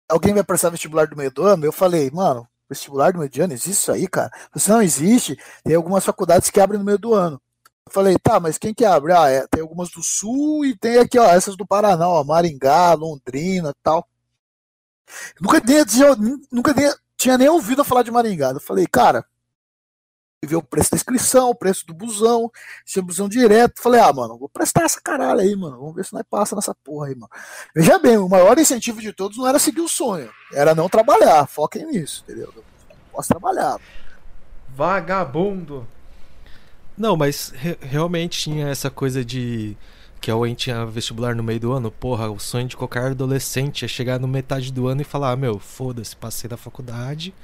alguém vai prestar vestibular do meio do ano? Eu falei, mano, vestibular do meio do ano, existe isso aí, cara? Você não existe, tem algumas faculdades que abrem no meio do ano. Falei, tá, mas quem que abre? Ah, é, tem algumas do Sul e tem aqui, ó, essas do Paraná, ó, Maringá, Londrina tal. Nunca, tinha- nunca nem, tinha nem ouvido falar de Maringá. Eu falei, cara, ver o preço da inscrição, o preço do busão, se é busão direto. Falei, ah, mano, vou prestar essa caralho aí, mano. Vamos ver se nós passa nessa porra aí, mano. Veja bem, o maior incentivo de todos não era seguir o sonho, era não trabalhar. Foquem nisso, entendeu? Eu posso trabalhar. Vagabundo. Não, mas re- realmente tinha essa coisa de que a UEM tinha vestibular no meio do ano. Porra, o sonho de qualquer adolescente é chegar no metade do ano e falar: ah, meu, foda-se, passei da faculdade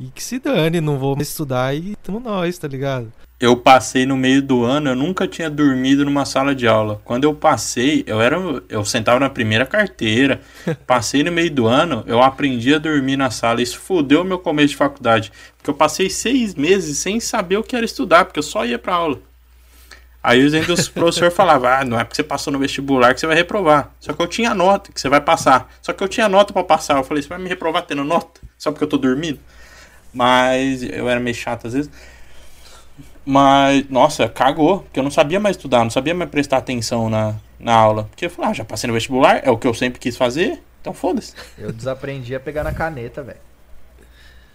e que se dane, não vou estudar e tamo nós, tá ligado? Eu passei no meio do ano, eu nunca tinha dormido numa sala de aula. Quando eu passei, eu era, eu sentava na primeira carteira. <laughs> Passei no meio do ano, eu aprendi a dormir na sala. Isso fudeu meu começo de faculdade, porque eu passei seis meses sem saber o que era estudar, porque eu só ia pra aula. Aí os professores falavam, ah, não é porque você passou no vestibular que você vai reprovar. Só que eu tinha nota que você vai passar. Só que eu tinha nota pra passar. Eu falei, você vai me reprovar tendo nota? Só porque eu tô dormindo? Mas eu era meio chato às vezes. Mas, nossa, cagou. Porque eu não sabia mais estudar, não sabia mais prestar atenção na, na aula. Porque eu falei, ah, já passei no vestibular, é o que eu sempre quis fazer, então foda-se. Eu desaprendi a pegar na caneta, velho.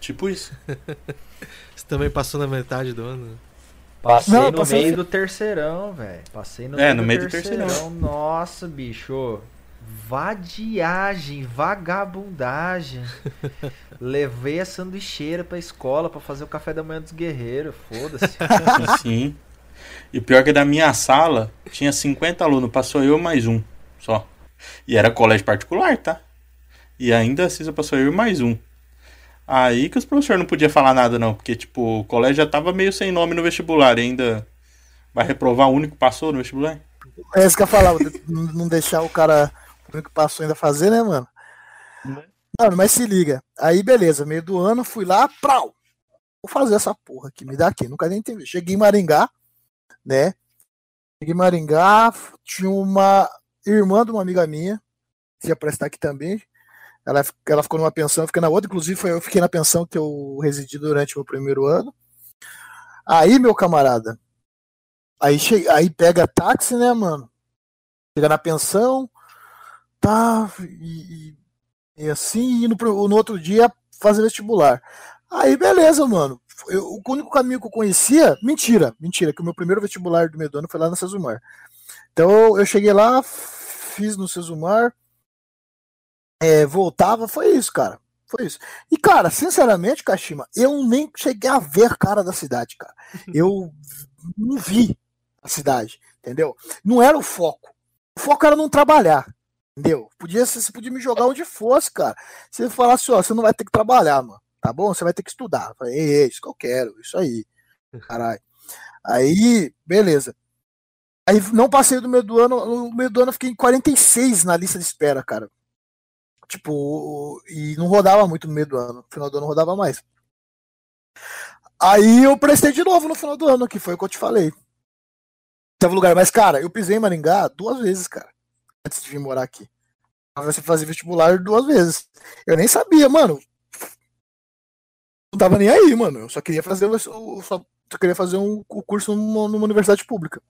Tipo isso. <laughs> Você também passou na metade do ano? Passei Não, no passei- meio do terceirão, velho. Passei no, É, meio, no do meio do terceirão. Nossa, bicho. Vadiagem, vagabundagem. <laughs> Levei a sanduicheira pra escola pra fazer o café da manhã dos guerreiros. Foda-se. <laughs> Sim. E pior é que da minha sala tinha 50 alunos, passou eu mais um só. E era colégio particular, tá? E ainda assim só passou eu e mais um. Aí que os professores não podiam falar nada, não, porque, tipo, o colégio já tava meio sem nome no vestibular e ainda vai reprovar o único que passou no vestibular? É isso que eu falava, <laughs> não deixar o cara o que passou ainda fazer, né, mano? Mano, mas se liga. Aí, beleza, meio do ano, fui lá, prau! Vou fazer essa porra aqui, me dá aqui. Nunca nem entendi. Cheguei em Maringá, né? Cheguei em Maringá, tinha uma irmã de uma amiga minha, que ia prestar aqui também. Ela, ela ficou numa pensão, fiquei na outra. Inclusive, foi, eu fiquei na pensão que eu residi durante o meu primeiro ano. Aí, meu camarada, aí, che... aí pega táxi, né, mano? Chega na pensão, tá, e, e, e assim, e no, no outro dia fazer vestibular. Aí, beleza, mano. Eu- o único caminho que eu conhecia, mentira, mentira, que o meu primeiro vestibular do meio do ano foi lá na Cesumar. Então eu cheguei lá, fiz no Cesumar, é, voltava, foi isso, cara. Foi isso. E, cara, sinceramente, Kashima, eu nem cheguei a ver cara da cidade, cara. <laughs> Eu não vi a cidade, entendeu? Não era o foco. O foco era não trabalhar, entendeu? Podia, você podia me jogar onde fosse, cara. Se falasse, ó, você não vai ter que trabalhar, mano, tá bom? Você vai ter que estudar. Eu falei, é isso que eu quero, isso aí. Caralho. Aí, beleza. Aí não passei do meio do ano, no meio do ano eu fiquei em 46 na lista de espera, cara. Tipo, e não rodava muito no meio do ano. No final do ano rodava mais. Aí eu prestei de novo no final do ano, que foi o que eu te falei. Teve lugar, mas, cara, eu pisei em Maringá duas vezes, cara. Antes de vir morar aqui. Você fazer vestibular duas vezes. Eu nem sabia, mano. Não tava nem aí, mano. Eu só queria fazer, o- só, queria fazer um o curso numa, numa universidade pública.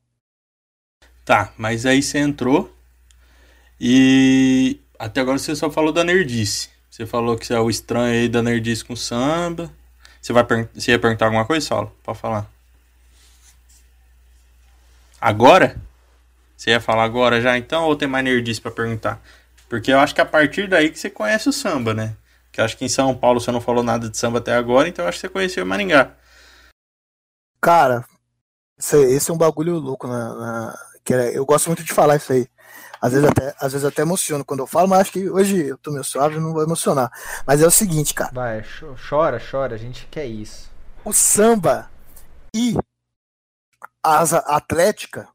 Tá, mas aí você entrou e até agora você só falou da nerdice. Você falou que você é o estranho aí da nerdice com samba. Você, vai você ia perguntar alguma coisa, Saulo? Pode falar. Agora? Você ia falar agora já então ou tem mais nerdice pra perguntar? Porque eu acho que a partir daí que você conhece o samba, né? Que eu acho que em São Paulo você não falou nada de samba até agora, então eu acho que você conheceu Maringá. Cara, esse, é um bagulho louco na, na- que é- eu gosto muito de falar isso aí. Às vezes até, às vezes até emociono quando eu falo, mas acho que hoje eu tô meio suave, não vou emocionar. Mas é o seguinte, cara, Vai, cho- chora, chora. A gente quer isso. o samba e a asa atlética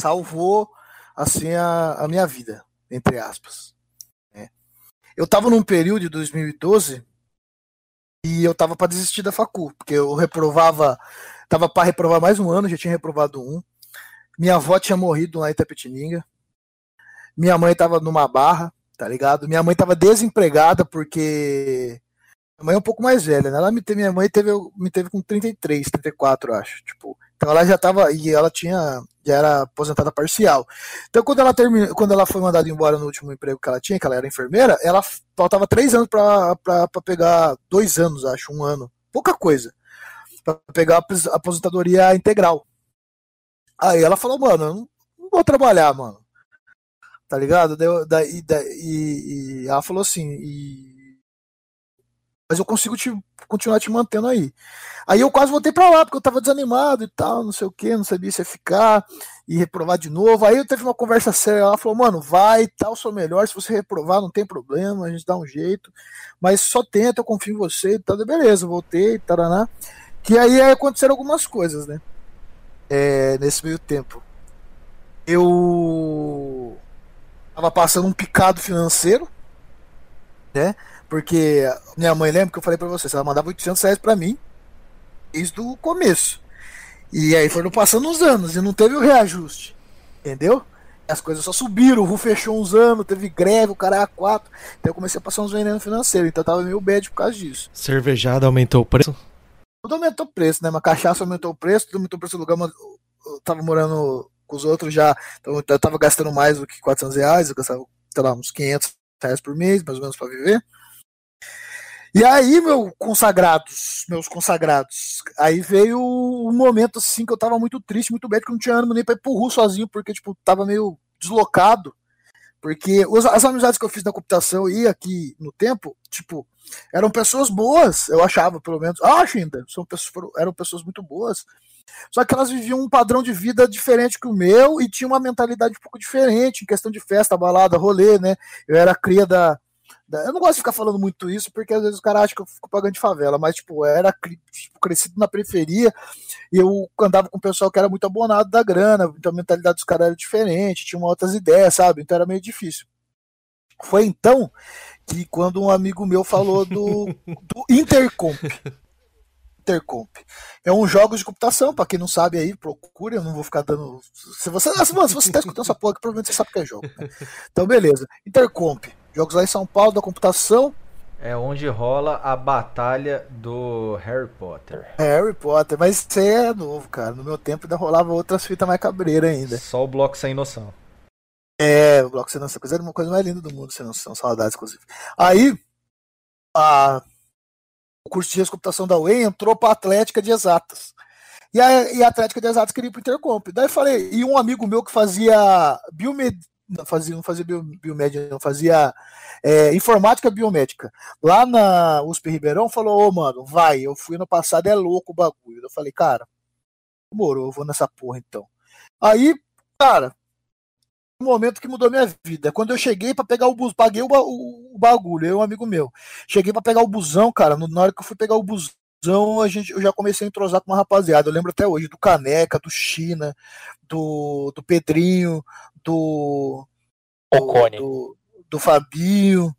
salvou assim a, a minha vida, entre aspas. né? Eu tava num período de 2012 E eu tava para desistir da facu, porque eu reprovava, tava para reprovar mais um ano, já tinha reprovado um. Minha avó tinha morrido lá em Itapetininga. Minha mãe tava numa barra, tá ligado? Minha mãe tava desempregada porque minha mãe é um pouco mais velha, né? Ela me teve, minha mãe teve, me teve com 33, 34, acho. Tipo, então ela já tava e ela tinha já era aposentada parcial. Então quando ela terminou, quando ela foi mandada embora no último emprego que ela tinha, que ela era enfermeira, ela faltava três anos para pegar dois anos, acho, um ano, pouca coisa, para pegar a aposentadoria integral. Aí ela falou, mano, não vou trabalhar, mano. Tá ligado? Daí, daí, e, e ela falou assim, e mas eu consigo te, continuar te mantendo aí. Aí eu quase voltei para lá, porque eu tava desanimado e tal, não sei o que, não sabia se ia ficar e reprovar de novo. Aí eu teve uma conversa séria, ela falou, mano, vai tal, sou melhor, se você reprovar não tem problema, a gente dá um jeito, mas só tenta, eu confio em você e tal, beleza, voltei, taraná. Que aí aconteceram algumas coisas, né? É, nesse meio tempo. Eu tava passando um picado financeiro, né? Porque minha mãe, lembra que eu falei para vocês, ela mandava 800 reais pra mim desde o começo. E aí foram passando uns anos e não teve o reajuste. Entendeu? As coisas só subiram, o RU fechou uns anos, teve greve, o cara A4. Então eu comecei a passar uns venenos financeiros, então eu tava meio bad por causa disso. Cervejada aumentou o preço? Tudo aumentou o preço, né? Uma cachaça aumentou o preço, tudo aumentou o preço do lugar. Eu tava morando com os outros já, então eu tava gastando mais do que 400 reais, eu gastava, sei lá, uns 500 reais por mês, mais ou menos, pra viver. E aí, meu consagrados, meus consagrados, aí veio um momento assim que eu tava muito triste, muito bem, porque eu não tinha ânimo nem pra ir pro sozinho, porque, tipo, tava meio deslocado. Porque as amizades que eu fiz na computação e aqui no tempo, tipo, eram pessoas boas, eu achava, pelo menos. Acho ainda, são pessoas, eram pessoas muito boas. Só que elas viviam um padrão de vida diferente que o meu e tinham uma mentalidade um pouco diferente em questão de festa, balada, rolê, né? Eu era cria da, eu não gosto de ficar falando muito isso, porque às vezes o cara acha que eu fico pagando de favela, mas, tipo, era tipo, crescido na periferia e eu andava com o pessoal que era muito abonado da grana, então a mentalidade dos caras era diferente, tinha outras ideias, sabe? Então era meio difícil. Foi então que quando um amigo meu falou do, <laughs> do Intercomp. Intercomp. É um jogo de computação, para quem não sabe aí, procure, eu não vou ficar dando. Se você, mano, se você tá escutando essa porra, provavelmente você sabe que é jogo. Né? Então, beleza. Intercomp. Jogos lá em São Paulo da computação. É onde rola a batalha do Harry Potter. Harry Potter, mas isso é novo, cara. No meu tempo ainda rolava outras fitas mais cabreiras ainda. Só o bloco sem noção. É, o bloco sem noção. Coisa era uma coisa mais linda do mundo, sem noção. Saudades, inclusive. Aí, a, o curso de computação da UEM entrou pra Atlética de Exatas. E a, e a Atlética de Exatas queria ir pro Intercomp. Daí falei, e um amigo meu que fazia biomed, não fazia, não fazia bio, biomédia, não fazia é, informática biomédica. Lá na USP Ribeirão falou, ô oh, mano, vai, eu fui no passado, é louco o bagulho. Eu falei, cara, demorou, eu vou nessa porra então. Aí, cara, o momento que mudou minha vida. Quando eu cheguei para pegar o bus, paguei o, o, o, bagulho, eu um amigo meu. Cheguei para pegar o busão, cara, na hora que eu fui pegar o busão, a gente, eu já comecei a entrosar com uma rapaziada. Eu lembro até hoje do Caneca, do China, do, do Pedrinho, do. Do, do, do Fabinho.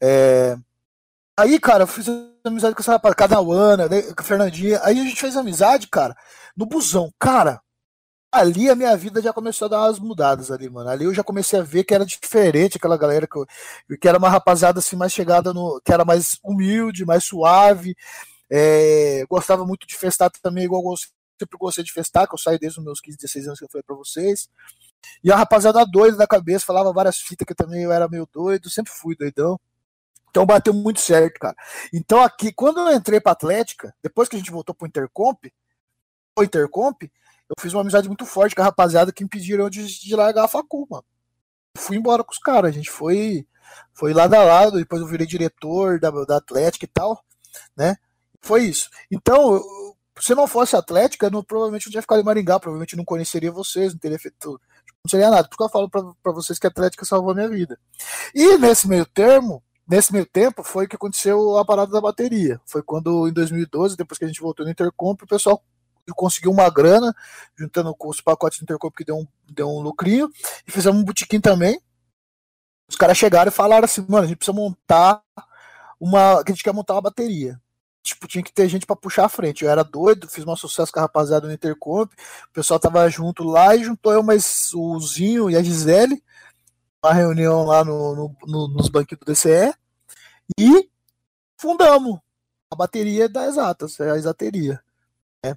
É... Aí, cara, eu fiz amizade com essa rapaz, com a Nauana, né, com a Fernandinha. Aí a gente fez amizade, cara, no busão. Cara, ali a minha vida já começou a dar umas mudadas ali, mano. Ali eu já comecei a ver que era diferente aquela galera que, eu, que era uma rapaziada assim mais chegada no. que era mais humilde, mais suave. É, gostava muito de festar também, igual eu sempre gostei de festar, que eu saí desde os meus 15, 16 anos que eu falei pra vocês. E a rapaziada doida da cabeça, falava várias fitas que também eu era meio doido, sempre fui doidão. Então bateu muito certo, cara. Então aqui, quando eu entrei pra Atlética, depois que a gente voltou pro Intercomp, o Intercomp, eu fiz uma amizade muito forte com a rapaziada que impediram de, de largar a facu, mano. Fui embora com os caras, a gente foi foi lado a lado, depois eu virei diretor da, da Atlética e tal, né? Foi isso. Então, se não fosse Atlética, eu provavelmente eu tinha ficado em Maringá, provavelmente não conheceria vocês, não teria feito não seria nada. Porque eu falo para vocês que a Atlética salvou a minha vida. E nesse meio termo, nesse meio tempo, foi que aconteceu a parada da bateria. Foi quando, em 2012, depois que a gente voltou no Intercomp, o pessoal conseguiu uma grana, juntando com os pacotes do Intercomp que deu um, deu um lucrinho, e fizemos um botequim também. Os caras chegaram e falaram assim, mano, a gente precisa montar uma. que a gente quer montar uma bateria. Tipo, tinha que ter gente para puxar a frente. Eu era doido, fiz um sucesso com a rapaziada no Intercomp, o pessoal tava junto lá e juntou eu mais o Zinho e a Gisele, uma reunião lá no, no, no, nos banquinhos do DCE, e fundamos a bateria da Exatas, a Exateria. Né?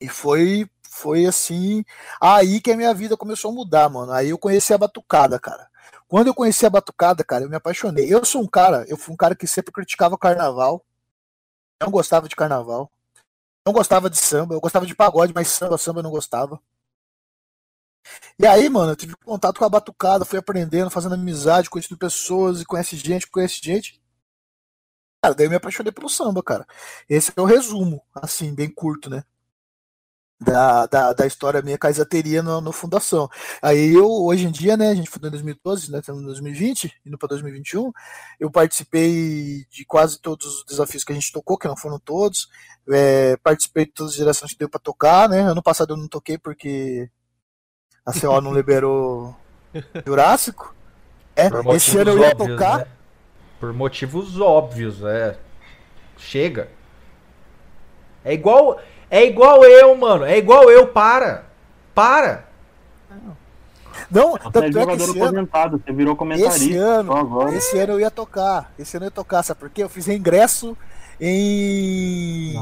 E foi, foi assim, aí que a minha vida começou a mudar, mano. Aí eu conheci a batucada, cara. Quando eu conheci a batucada, cara, eu me apaixonei. Eu sou um cara, eu fui um cara que sempre criticava o carnaval. Não gostava de carnaval. Não gostava de samba. Eu gostava de pagode, mas samba, samba eu não gostava. E aí, mano, eu tive contato com a batucada, fui aprendendo, fazendo amizade, conhecendo pessoas e conhece gente, conhece gente. Cara, daí eu me apaixonei pelo samba, cara. Esse é o resumo, assim, bem curto, né? Da, da, da história minha caisateria no, no Fundação. Aí eu, hoje em dia, né, a gente fundou em 2012, né, estamos em 2020, indo para 2021, eu participei de quase todos os desafios que a gente tocou, que não foram todos, é, participei de todas as gerações que deu para tocar, né, ano passado eu não toquei porque a CO não liberou <laughs> Jurássico, é, esse ano eu ia óbvios, tocar... Né? Por motivos óbvios, é, chega. É igual é igual eu, mano. É igual eu. Para. Para. Não, tanto é que esse ano, você virou comentarista. Esse ano, esse ano eu ia tocar. Esse ano eu ia tocar, sabe por quê? Eu fiz ingresso em.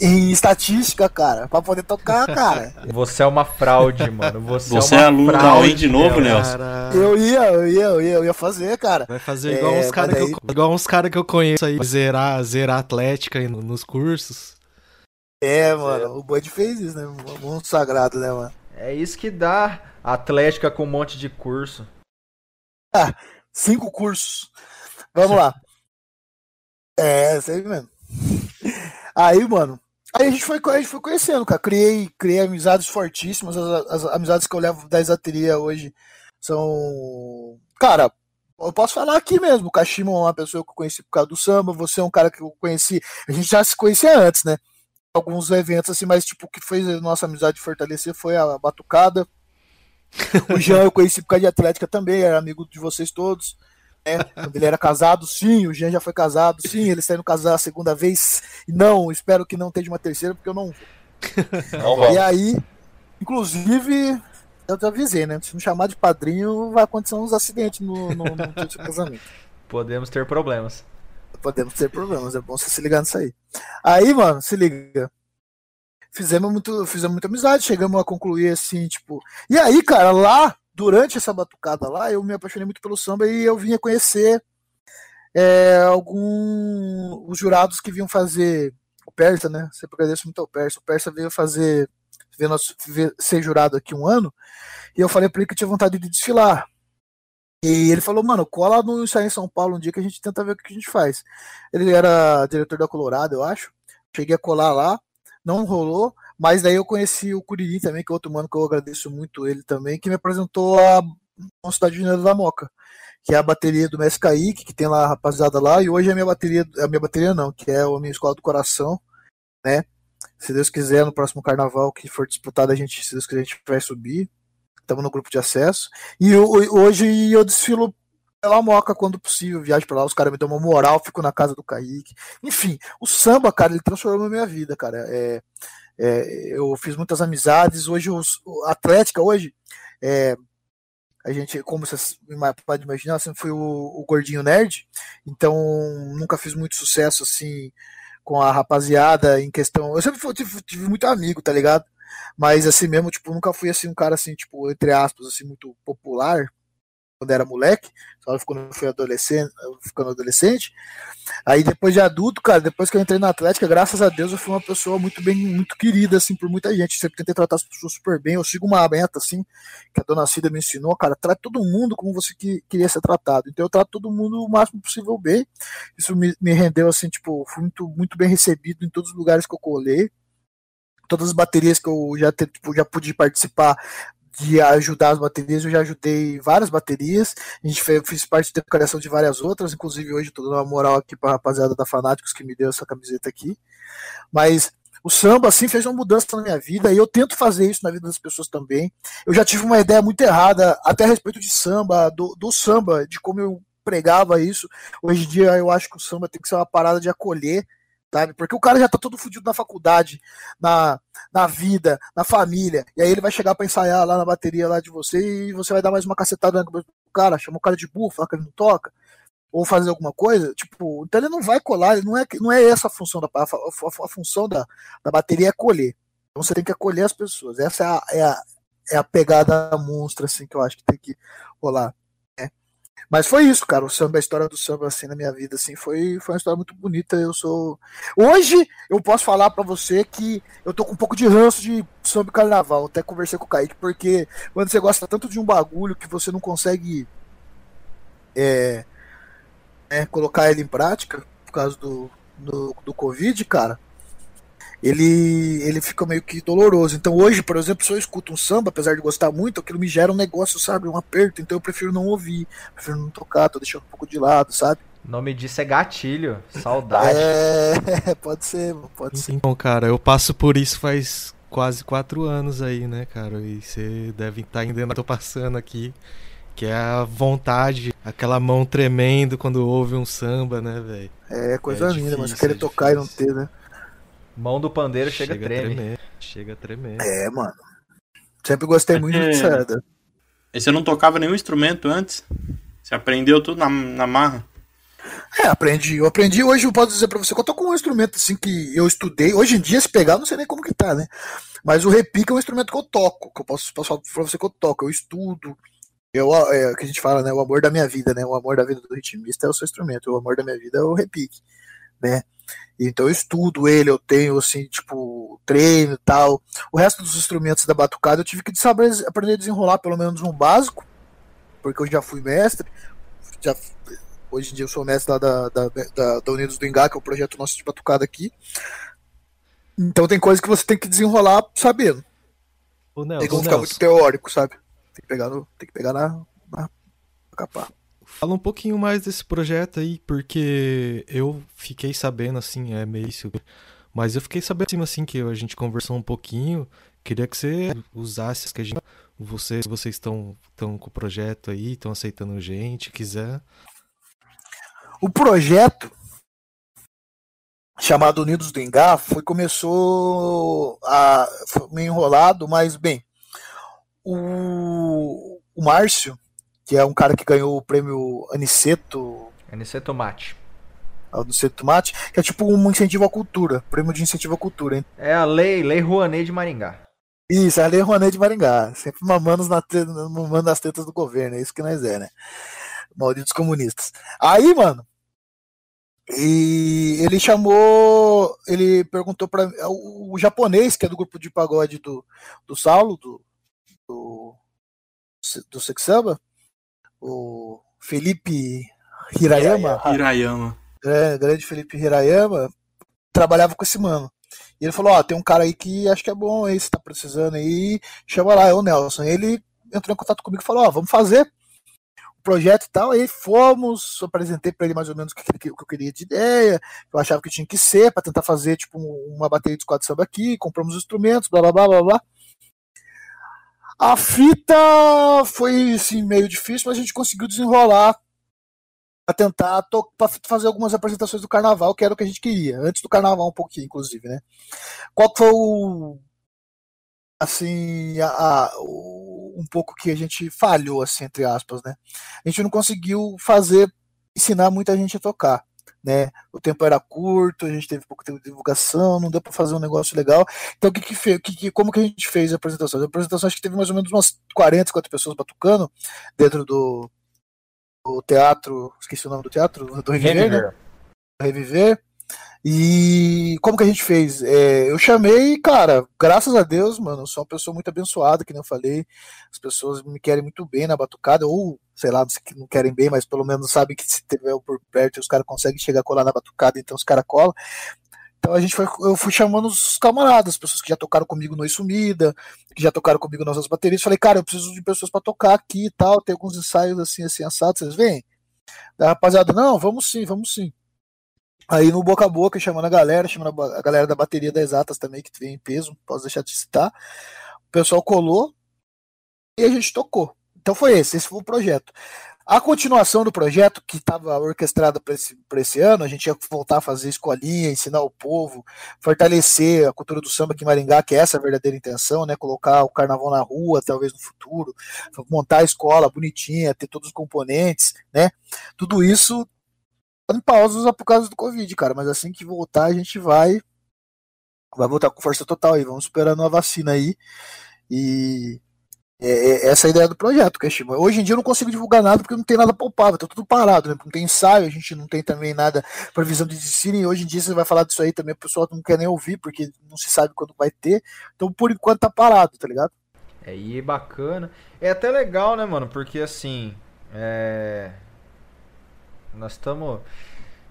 Em estatística, cara, pra poder tocar, cara. <laughs> Você é uma fraude, mano. Você, Você é, é aluno da UEM de novo, Nelson? Eu ia, eu ia, eu ia, eu ia fazer, cara. Vai fazer igual é, uns caras daí... que, eu, igual uns cara que eu conheço aí, zerar, zerar atlética nos cursos. É, mano, o Bud fez isso, né? Muito sagrado, né, mano? É isso que dá Atlética com um monte de curso. <laughs> Ah, cinco cursos. Vamos lá. <laughs> É, sei mesmo. Aí, mano. Aí a gente foi, a gente foi conhecendo, cara. Criei, criei amizades fortíssimas. As, as amizades que eu levo da exateria hoje são. Cara, eu posso falar aqui mesmo. O Kashima é uma pessoa que eu conheci por causa do samba. Você é um cara que eu conheci. A gente já se conhecia antes, né? Alguns eventos assim, mas tipo, o que fez a nossa amizade fortalecer foi a batucada. O Jean eu conheci por causa de Atlética também, era amigo de vocês todos. Né? Quando ele era casado, sim, o Jean já foi casado, sim, ele está indo casar a segunda vez. Não, espero que não tenha uma terceira, porque eu não vou. e aí, inclusive, eu te avisei, né? Se me chamar de padrinho, vai acontecer uns acidentes no, no, no casamento. Podemos ter problemas podemos ter problemas. É bom você se ligar nisso aí. Aí, mano, se liga. Fizemos muito, fizemos muita amizade, chegamos a concluir assim, tipo. E aí, cara, lá, durante essa batucada lá, eu me apaixonei muito pelo samba e eu vinha conhecer é, alguns os jurados que vinham fazer o Persa, né? Sempre agradeço muito ao Persa. O Persa veio fazer, veio nosso, veio ser jurado aqui um ano, e eu falei para ele que tinha vontade de desfilar. E ele falou, mano, cola no ensaio em São Paulo um dia que a gente tenta ver o que a gente faz. Ele era diretor da Colorado, eu acho. Cheguei a colar lá, não rolou, mas daí eu conheci o Curiri também, que é outro mano que eu agradeço muito ele também, que me apresentou a, Cidade Mineira da Moca, que é a bateria do Mestre Kaique, que tem lá a rapaziada lá, e hoje é a minha bateria, a minha bateria não, que é a minha escola do coração, né? Se Deus quiser, no próximo carnaval que for disputado, a gente, se Deus quiser, a gente vai subir estamos no grupo de acesso. E eu, hoje eu desfilo pela Moca quando possível, viajo para lá, os caras me dão uma moral, fico na casa do Kaique. Enfim, o samba, cara, ele transformou a minha vida, cara. É, é, eu fiz muitas amizades. Hoje, os, a Atlética, hoje, é, a gente, como você pode imaginar, sempre fui o, o, gordinho nerd, então nunca fiz muito sucesso assim com a rapaziada em questão. Eu sempre fui, tive, tive muito amigo, tá ligado? Mas assim mesmo, tipo, nunca fui assim um cara assim, tipo, entre aspas, assim, muito popular quando era moleque, só quando fui adolescente, ficando adolescente. Aí depois de adulto, cara, depois que eu entrei na Atlética, graças a Deus eu fui uma pessoa muito bem, muito querida assim por muita gente. Sempre tentei tratar as pessoas super bem. Eu sigo uma meta assim, que a dona Cida me ensinou, cara, trate todo mundo como você que, queria ser tratado. Então eu trato todo mundo o máximo possível bem. Isso me, me rendeu assim, tipo, fui muito, muito bem recebido em todos os lugares que eu colei todas as baterias que eu já, tipo, já pude participar de ajudar as baterias, eu já ajudei várias baterias, a gente fez, parte da criação de várias outras, inclusive hoje estou dando uma moral aqui para a rapaziada da Fanáticos que me deu essa camiseta aqui, mas o samba, assim, fez uma mudança na minha vida e eu tento fazer isso na vida das pessoas também. Eu já tive uma ideia muito errada, até a respeito de samba, do, do samba, de como eu pregava isso. Hoje em dia eu acho que o samba tem que ser uma parada de acolher, Porque o cara já tá todo fudido na faculdade, na, na vida, na família, e aí ele vai chegar para ensaiar lá na bateria lá de você e você vai dar mais uma cacetada do cara, chama o cara de burro, fala que ele não toca, ou fazer alguma coisa, tipo, então ele não vai colar, não é, não é essa a função da a, a, a função da, da bateria é colher. Então você tem que acolher as pessoas. Essa é a, é a, é a pegada monstra, assim, que eu acho que tem que rolar. Mas foi isso, cara. O samba, a história do samba, assim, na minha vida, assim, foi, foi uma história muito bonita. Eu sou. Hoje, eu posso falar para você que eu tô com um pouco de ranço de samba e carnaval. Até conversei com o Kaique, porque quando você gosta tanto de um bagulho que você não consegue é, é, colocar ele em prática, por causa do, do, do Covid, cara, ele, ele fica meio que doloroso. Então hoje, por exemplo, se eu escuto um samba, apesar de gostar muito, aquilo me gera um negócio, sabe? Um aperto. Então eu prefiro não ouvir, prefiro não tocar, tô deixando um pouco de lado, sabe? O nome disso é gatilho, saudade. É, <laughs> pode ser, pode ser. Então, cara, eu passo por isso faz quase quatro anos aí, né, cara? E você deve estar tá entendendo o que eu tô passando aqui. Que é a vontade, aquela mão tremendo quando ouve um samba, né, velho? É coisa é linda, difícil, mas querer é tocar e não ter, né? Mão do pandeiro chega, chega a tremer. tremer. Chega a tremer. É, mano. Sempre gostei muito é... de Sarda. E você não tocava nenhum instrumento antes? Você aprendeu tudo na, na marra? É, aprendi. Eu aprendi hoje, eu posso dizer pra você que eu tô com um instrumento assim que eu estudei. Hoje em dia, se pegar, não sei nem como que tá, né? Mas o repique é um instrumento que eu toco, que eu posso, posso falar pra você que eu toco. Eu estudo. Eu, é o que a gente fala, né? O amor da minha vida, né? O amor da vida do ritmista é o seu instrumento. O amor da minha vida é o repique, né? Então eu estudo ele, eu tenho assim, tipo, treino e tal. O resto dos instrumentos da batucada eu tive que saber aprender a desenrolar pelo menos um básico, porque eu já fui mestre. Já, hoje em dia eu sou mestre lá da, da, da, da Unidos do Engá, que é o projeto nosso de batucada aqui. Então tem coisas que você tem que desenrolar sabendo. O Nelson, tem que ficar muito teórico, sabe? Tem que pegar, no, tem que pegar na, na, na capa. Fala um pouquinho mais desse projeto aí, porque eu fiquei sabendo, assim, é meio isso, mas eu fiquei sabendo, assim, que a gente conversou um pouquinho, queria que você usasse que a gente, vocês, vocês estão, com o projeto aí, estão aceitando gente, quiser. O projeto chamado Unidos do Engá foi começou a foi meio enrolado, mas bem, o, o Márcio que é um cara que ganhou o prêmio Aniceto. Aniceto Mate. Aniceto Mate, que é tipo um incentivo à cultura, prêmio de incentivo à cultura. Hein? É a lei, lei Rouanet de Maringá. Isso, é a lei Rouanet de Maringá. Sempre mamando, na te... mamando nas tetas do governo, é isso que nós é, né? Malditos comunistas. Aí, mano, e ele chamou, ele perguntou para o, o, japonês, que é do grupo de pagode do, do Saulo, do, do, do Sexamba, o Felipe Hirayama. Hirayama. É, grande Felipe Hirayama, trabalhava com esse mano. E ele falou: Ó, tem um cara aí que acho que é bom aí, você tá precisando aí, chama lá, é o Nelson. Ele entrou em contato comigo e falou: Ó, vamos fazer o projeto e tal. Aí fomos, apresentei para ele mais ou menos o que, o que eu queria de ideia, eu achava que tinha que ser, para tentar fazer tipo uma bateria de quatro samba aqui, compramos os instrumentos, blá blá blá blá blá. A fita foi assim, meio difícil, mas a gente conseguiu desenrolar para tentar pra fazer algumas apresentações do carnaval, que era o que a gente queria, antes do carnaval um pouquinho, inclusive, né? Qual foi o assim, a, a, o, um pouco que a gente falhou assim, entre aspas, né? A gente não conseguiu fazer ensinar muita gente a tocar né? O tempo era curto, a gente teve pouco tempo de divulgação, não deu para fazer um negócio legal. Então, o que que, fez, que, que como que a gente fez a apresentação? A apresentação acho que teve mais ou menos umas 40, 50 pessoas batucando dentro do, do teatro, esqueci o nome do teatro, do Reviver, Reviver. Né? Reviver. E como que a gente fez? É, eu chamei, cara, graças a Deus, mano, eu sou uma pessoa muito abençoada, que nem eu falei. As pessoas me querem muito bem na batucada, ou sei lá, não querem bem, mas pelo menos sabem que se tiver por perto, os caras conseguem chegar a colar na batucada, então os caras colam. Então a gente foi, eu fui chamando os camaradas, pessoas que já tocaram comigo no Sumida, que já tocaram comigo nas outras baterias. Falei, cara, eu preciso de pessoas para tocar aqui e tal, tem alguns ensaios assim, assim, assados, vocês vêm? Da rapaziada, não, vamos sim, vamos sim. Aí no boca a boca, chamando a galera, chamando a galera da bateria das Exatas também, que vem em peso, posso deixar de citar. O pessoal colou e a gente tocou. Então foi esse, esse foi o projeto. A continuação do projeto, que estava orquestrada para esse, esse ano, a gente ia voltar a fazer escolinha, ensinar o povo, fortalecer a cultura do samba aqui em Maringá, que é essa a verdadeira intenção, né? Colocar o carnaval na rua, talvez no futuro, montar a escola bonitinha, ter todos os componentes, né? Tudo isso em pausa por causa do Covid, cara. Mas assim que voltar, a gente vai. Vai voltar com força total aí. Vamos esperando a vacina aí. E é, é, essa é a ideia do projeto, Kashima. Hoje em dia eu não consigo divulgar nada porque não tem nada palpável, tá tudo parado, né? Não tem ensaio, a gente não tem também nada previsão de ensino, e hoje em dia você vai falar disso aí também, o pessoal não quer nem ouvir, porque não se sabe quando vai ter. Então, por enquanto, tá parado, tá ligado? É, e bacana. É até legal, né, mano? Porque assim. É... Nós estamos.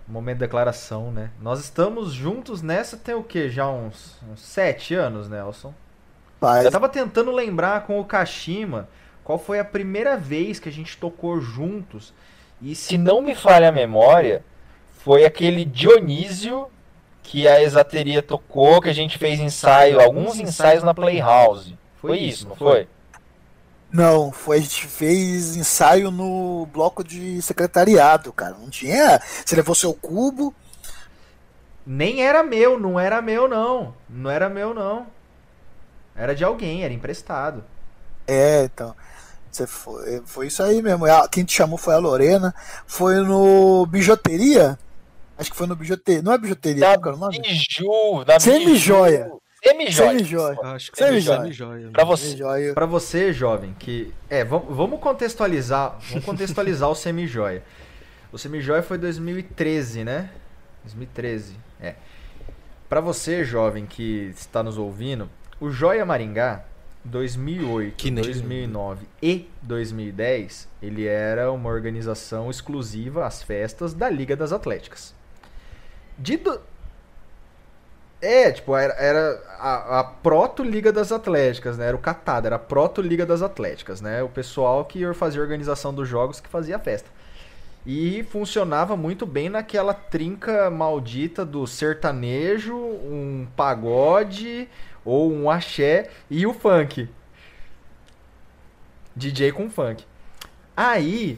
Momento de declaração, né? Nós estamos juntos nessa tem o que? Já uns, uns sete anos, Nelson? Eu tava tentando lembrar com o Kashima qual foi a primeira vez que a gente tocou juntos. E se não me falha a memória, foi aquele Dionísio que a Exateria tocou, que a gente fez ensaio, alguns ensaios na Playhouse. Foi isso, não foi? Não, foi a gente fez ensaio no bloco de secretariado, cara. Não tinha. Você levou seu cubo. Nem era meu, não era meu não. Não era meu não. Era de alguém, era emprestado. É, então. Você foi, foi isso aí mesmo. Quem te chamou foi a Lorena. Foi no Bijuteria. Acho que foi no Bijuteria. Não é Bijuteria, da qual é o nome? Biju, da Semi-joia. Semi-joia. Semi-joia. Acho que semi-joia. Pra, você, pra você, jovem, que. É, vamos contextualizar. Vamos contextualizar o semi-joia. O semi-joia foi 2013, né? 2013. É. Pra você, jovem, que está nos ouvindo, o Joia Maringá, 2008, 2009 e 2010, ele era uma organização exclusiva às festas da Liga das Atléticas. De do... É, tipo, era, era a, a Proto-Liga das Atléticas, né? Era o Catado, era a Proto-Liga das Atléticas, né? O pessoal que fazia a organização dos jogos que fazia a festa. E funcionava muito bem naquela trinca maldita do sertanejo, um pagode, ou um axé e o funk. DJ com funk. Aí.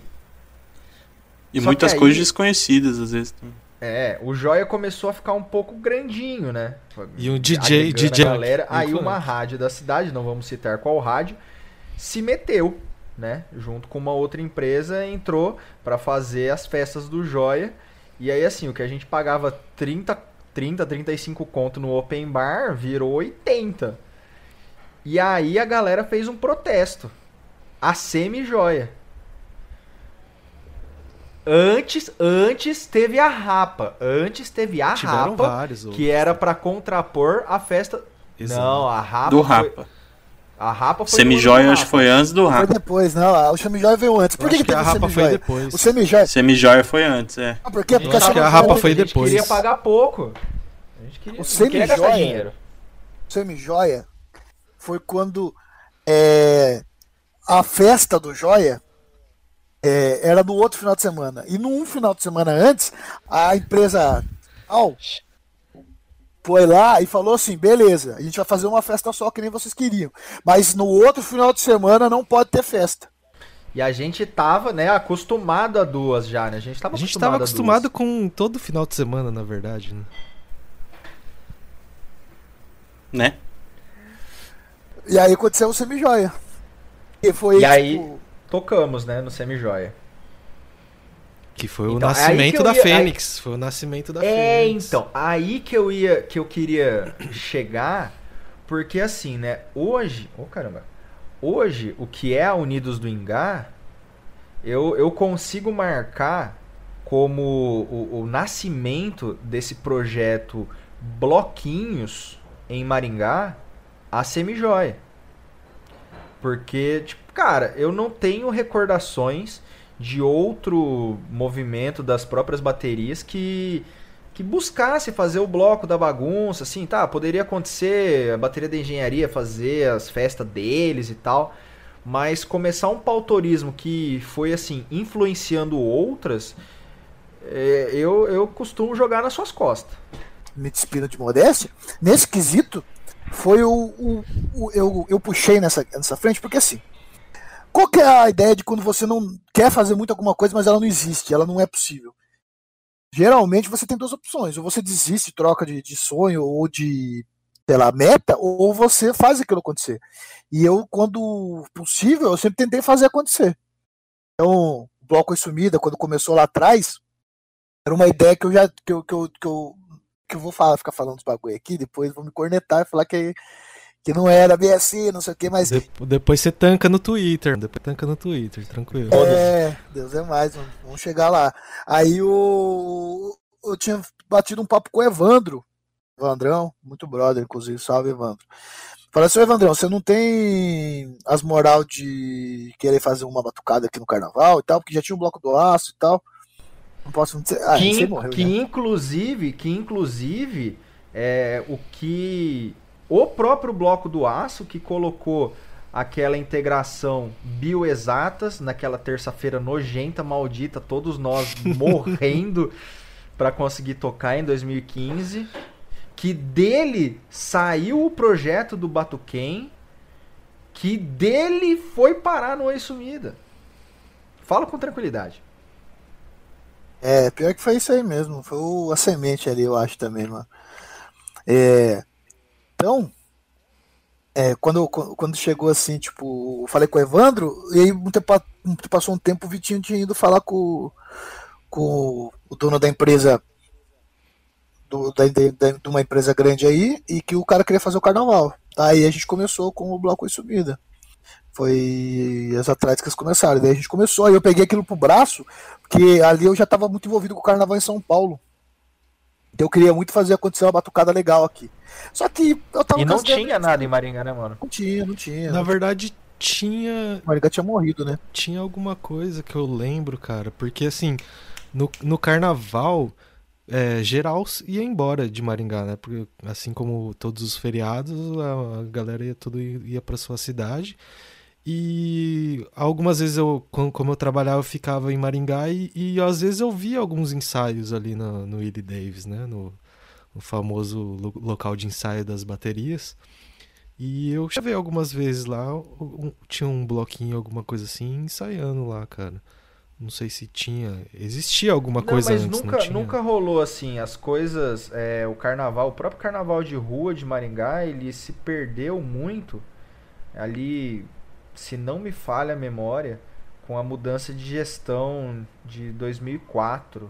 E muitas aí, coisas desconhecidas às vezes. É, o Joia começou a ficar um pouco grandinho, né? E um DJ, DJ. Galera. Aí uma rádio da cidade, não vamos citar qual rádio, se meteu, né? Junto com uma outra empresa, entrou para fazer as festas do Joia. E aí, assim, o que a gente pagava 30 30, 35 conto no open bar, virou 80. E aí a galera fez um protesto. A semi-joia. Antes, antes teve a rapa. Antes teve a Tiveram rapa, vários que era para contrapor a festa. Exato. Não, a rapa. Do rapa. A Rapa foi Semijoia acho que foi antes do Rapa. Foi depois, não. O Semijoia veio antes. Por que, que, que a Rapa foi depois? O Semijoia. Semijoia foi antes, é. Ah, por quê? Porque acho que a Rapa foi depois. queria pagar pouco. A gente queria, o Semijoia. O Semijoia foi quando é, a festa do Joia é, era no outro final de semana. E num final de semana antes, a empresa. Oh, foi lá e falou assim: beleza, a gente vai fazer uma festa só que nem vocês queriam. Mas no outro final de semana não pode ter festa. E a gente tava, né, acostumado a duas já, né? A gente tava a gente acostumado, tava acostumado com todo final de semana, na verdade, né? Né? E aí aconteceu o semi-joia. E foi E tipo... aí tocamos, né, no semi-joia. Que foi então, o nascimento da ia, Fênix. Aí... Foi o nascimento da é, Fênix. É, então, aí que eu ia, que eu queria chegar, porque assim, né, hoje, oh caramba, hoje o que é a Unidos do Ingá, eu, eu consigo marcar como o, o nascimento desse projeto Bloquinhos em Maringá a semijoia. Porque, tipo, cara, eu não tenho recordações de outro movimento das próprias baterias que que buscasse fazer o bloco da bagunça, assim, tá, poderia acontecer a bateria da engenharia fazer as festas deles e tal, mas começar um pautorismo que foi assim influenciando outras, é, eu, eu costumo jogar nas suas costas. Me despido de modéstia. Nesse quesito, foi o, o, o, eu, eu puxei nessa, nessa frente, porque assim, qual que é a ideia de quando você não quer fazer muito alguma coisa, mas ela não existe, ela não é possível? Geralmente você tem duas opções, ou você desiste, troca de, de sonho ou de, lá, meta, ou você faz aquilo acontecer. E eu, quando possível, eu sempre tentei fazer acontecer. Então, bloco e sumida, quando começou lá atrás, era uma ideia que eu já que eu, que eu, que eu, que eu vou falar, ficar falando os bagulho aqui, depois vou me cornetar e falar que que não era bem assim, não sei o que, mas. De depois você tanca no Twitter, depois tanca no Twitter, tranquilo. É, Deus é mais, vamos chegar lá. Aí o. Eu tinha batido um papo com o Evandro, Evandrão, muito brother, inclusive, salve Evandro. Falei assim, Evandrão, você não tem as moral de querer fazer uma batucada aqui no carnaval e tal, porque já tinha um bloco do aço e tal. Não posso dizer. Ah, que, morreu, que inclusive, que inclusive é o que o próprio bloco do aço que colocou aquela integração bioexatas naquela terça-feira nojenta, maldita, todos nós <laughs> morrendo para conseguir tocar em 2015, que dele saiu o projeto do Batuquem, que dele foi parar no Oi Sumida. Fala com tranquilidade. É, pior que foi isso aí mesmo. Foi a semente ali, eu acho também, mano. É, então, é, quando, quando chegou assim, tipo, eu falei com o Evandro, e aí um tempo, passou um tempo, o Vitinho tinha ido falar com, com o dono da empresa, do, da, de uma empresa grande aí, e que o cara queria fazer o carnaval. Aí a gente começou com o bloco e subida. Foi as atléticas começaram. Daí a gente começou, aí eu peguei aquilo pro braço, porque ali eu já estava muito envolvido com o carnaval em São Paulo. Então eu queria muito fazer acontecer uma batucada legal aqui. Só que eu tava E não tinha nada em Maringá, né, mano? Não tinha, não tinha. Na verdade, tinha. Maringá tinha morrido, né? Tinha alguma coisa que eu lembro, cara. Porque assim, no, no carnaval, é, geral ia embora de Maringá, né? Porque assim como todos os feriados, a, a galera ia tudo ia para sua cidade. E algumas vezes eu, como eu trabalhava, eu ficava em Maringá e, e às vezes eu via alguns ensaios ali no, no Willie Davis, né? No, no famoso lo, local de ensaio das baterias. E eu já vi algumas vezes lá, um, tinha um bloquinho, alguma coisa assim, ensaiando lá, cara. Não sei se tinha. Existia alguma não, coisa mas antes, nunca, não nunca rolou assim. As coisas. É, o carnaval, o próprio carnaval de rua de Maringá, ele se perdeu muito ali se não me falha a memória, com a mudança de gestão de 2004.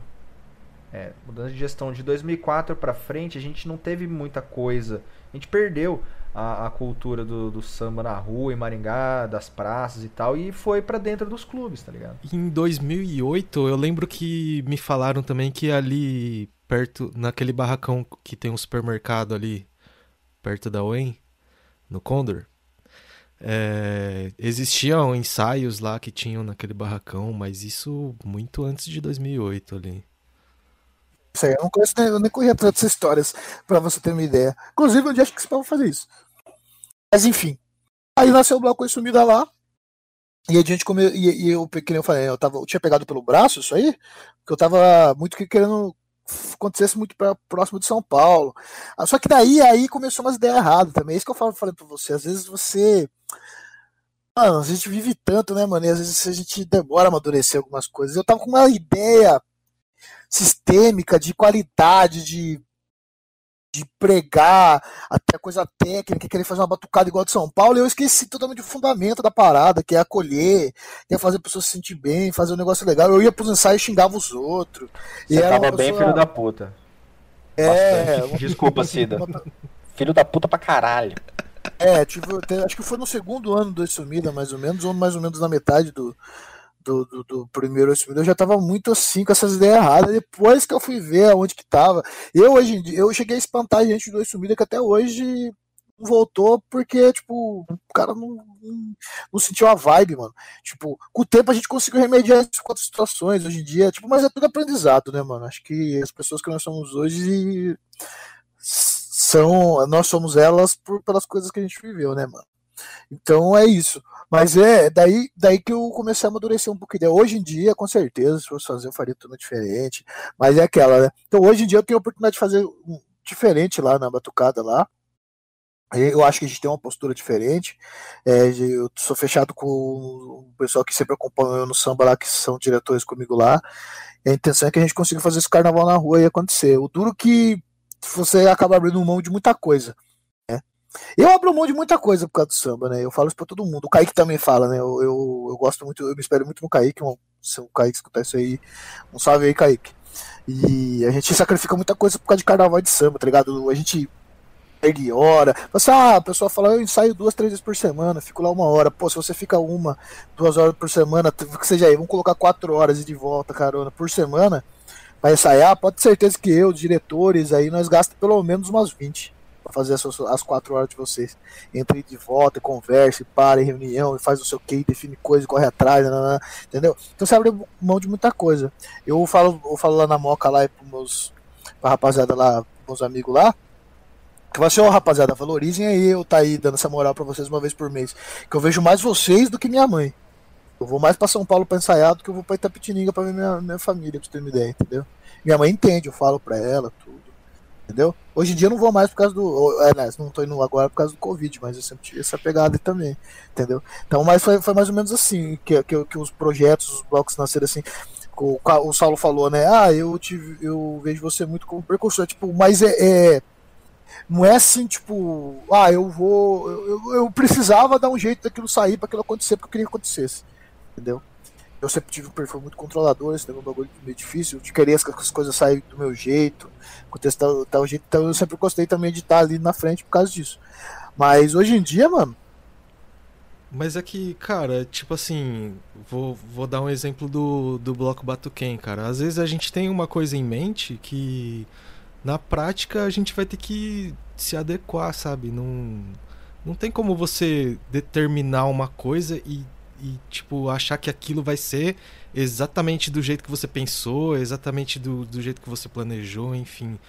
É, mudança de gestão de 2004 para frente, a gente não teve muita coisa. A gente perdeu a, a cultura do, do, samba na rua, em Maringá, das praças e tal, e foi para dentro dos clubes, tá ligado? Em 2008, eu lembro que me falaram também que ali perto, naquele barracão que tem um supermercado ali, perto da UEM, no Condor, é, existiam ensaios lá que tinham naquele barracão, mas isso muito antes de 2008 ali. Isso eu não conheço, eu nem corria tantas histórias para você ter uma ideia. Inclusive, onde acho que você fazer isso. Mas enfim. Aí nasceu o bloco sumida lá. E a gente come... e, e eu, que eu falei, eu, tava, eu tinha pegado pelo braço isso aí, porque eu tava muito querendo acontecesse muito pra, próximo de São Paulo. Ah, só que daí aí começou umas ideias erradas também. É isso que eu falo, falei pra você. Às vezes você. Mano, a gente vive tanto, né, mano? E às vezes a gente demora a amadurecer algumas coisas. Eu tava com uma ideia sistêmica, de qualidade, de de pregar, até coisa técnica, querer fazer uma batucada igual de São Paulo, e eu esqueci totalmente o fundamento da parada, que é acolher, que é fazer a pessoa se sentir bem, fazer um negócio legal. Eu ia pros ensaios e xingava os outros. Você tava pessoa... bem filho da puta. É. Bastante. Desculpa, Cida. filho da puta pra caralho. É, tipo, acho que foi no segundo ano do Sumida, mais ou menos, ou mais ou menos na metade do, do, do, do primeiro eu já tava muito assim com essas ideias erradas. Depois que eu fui ver aonde que tava, eu hoje em dia, eu cheguei a espantar a gente do Sumida que até hoje voltou porque, tipo, o cara não, não, não, sentiu a vibe, mano. Tipo, com o tempo a gente conseguiu remediar essas quatro situações hoje em dia, tipo, mas é tudo aprendizado, né, mano? Acho que as pessoas que nós somos hoje são, nós somos elas por, pelas coisas que a gente viveu, né, mano? Então é isso. Mas é daí, daí que eu comecei a amadurecer um pouquinho. Hoje em dia, com certeza, se fosse fazer, eu faria tudo diferente. Mas é aquela, né? Então hoje em dia eu tenho a oportunidade de fazer um diferente lá na batucada lá. Eu acho que a gente tem uma postura diferente. É, eu sou fechado com o pessoal que sempre acompanhou no samba lá, que são diretores comigo lá. A intenção é que a gente consiga fazer esse carnaval na rua e acontecer. O duro que você acaba abrindo mão de muita coisa. Eu abro mão de muita coisa por causa do samba, né? Eu falo isso pra todo mundo. O Kaique também fala, né? Eu, eu, eu gosto muito, eu me espero muito no Kaique. Um, se o Kaique escutar isso aí, um salve aí, Kaique. E a gente sacrifica muita coisa por causa de carnaval de samba, tá ligado? A gente perde hora. Você, ah, a pessoa fala, eu ensaio duas, três vezes por semana, fico lá uma hora. Pô, se você fica uma, duas horas por semana, que seja aí, vamos colocar quatro horas e de volta, carona, por semana, vai ensaiar, pode ter certeza que eu, diretores, aí nós gastamos pelo menos umas 20 para fazer as, as quatro horas de vocês. Entre de volta, conversa, para em reunião, faz o seu que, define coisa, corre atrás, nanana, entendeu? Então você abre mão de muita coisa. Eu falo, eu falo lá na Moca lá e pros meus pra rapaziada lá, meus amigos lá, que vai ser, ó, rapaziada, valorizem aí eu tá aí dando essa moral para vocês uma vez por mês. Que eu vejo mais vocês do que minha mãe. Eu vou mais para São Paulo pra ensaiar do que eu vou pra Itapetininga pra ver minha, minha família, pra você ter uma ideia, entendeu? Minha mãe entende, eu falo pra ela. Entendeu? Hoje em dia eu não vou mais por causa do. Aliás, não tô indo agora por causa do Covid, mas eu sempre tive essa pegada também. Entendeu? Então, mas foi, foi mais ou menos assim que, que, que os projetos, os blocos nasceram assim. O, o Saulo falou, né? Ah, eu, tive, eu vejo você muito como precursor. Tipo, mas é, é não é assim, tipo, ah, eu vou. Eu, eu precisava dar um jeito daquilo sair para aquilo acontecer, porque eu queria que acontecesse. Entendeu? Eu sempre tive um perfil muito controlador, esse é um bagulho meio difícil, de querer que as coisas saírem do meu jeito, acontecer tal, tal jeito. Então eu sempre gostei também de estar ali na frente por causa disso. Mas hoje em dia, mano. Mas é que, cara, tipo assim, vou, vou dar um exemplo do, do bloco Batuquem, cara. Às vezes a gente tem uma coisa em mente que na prática a gente vai ter que se adequar, sabe? Não, não tem como você determinar uma coisa e, e tipo achar que aquilo vai ser exatamente do jeito que você pensou, exatamente do, do jeito que você planejou, enfim.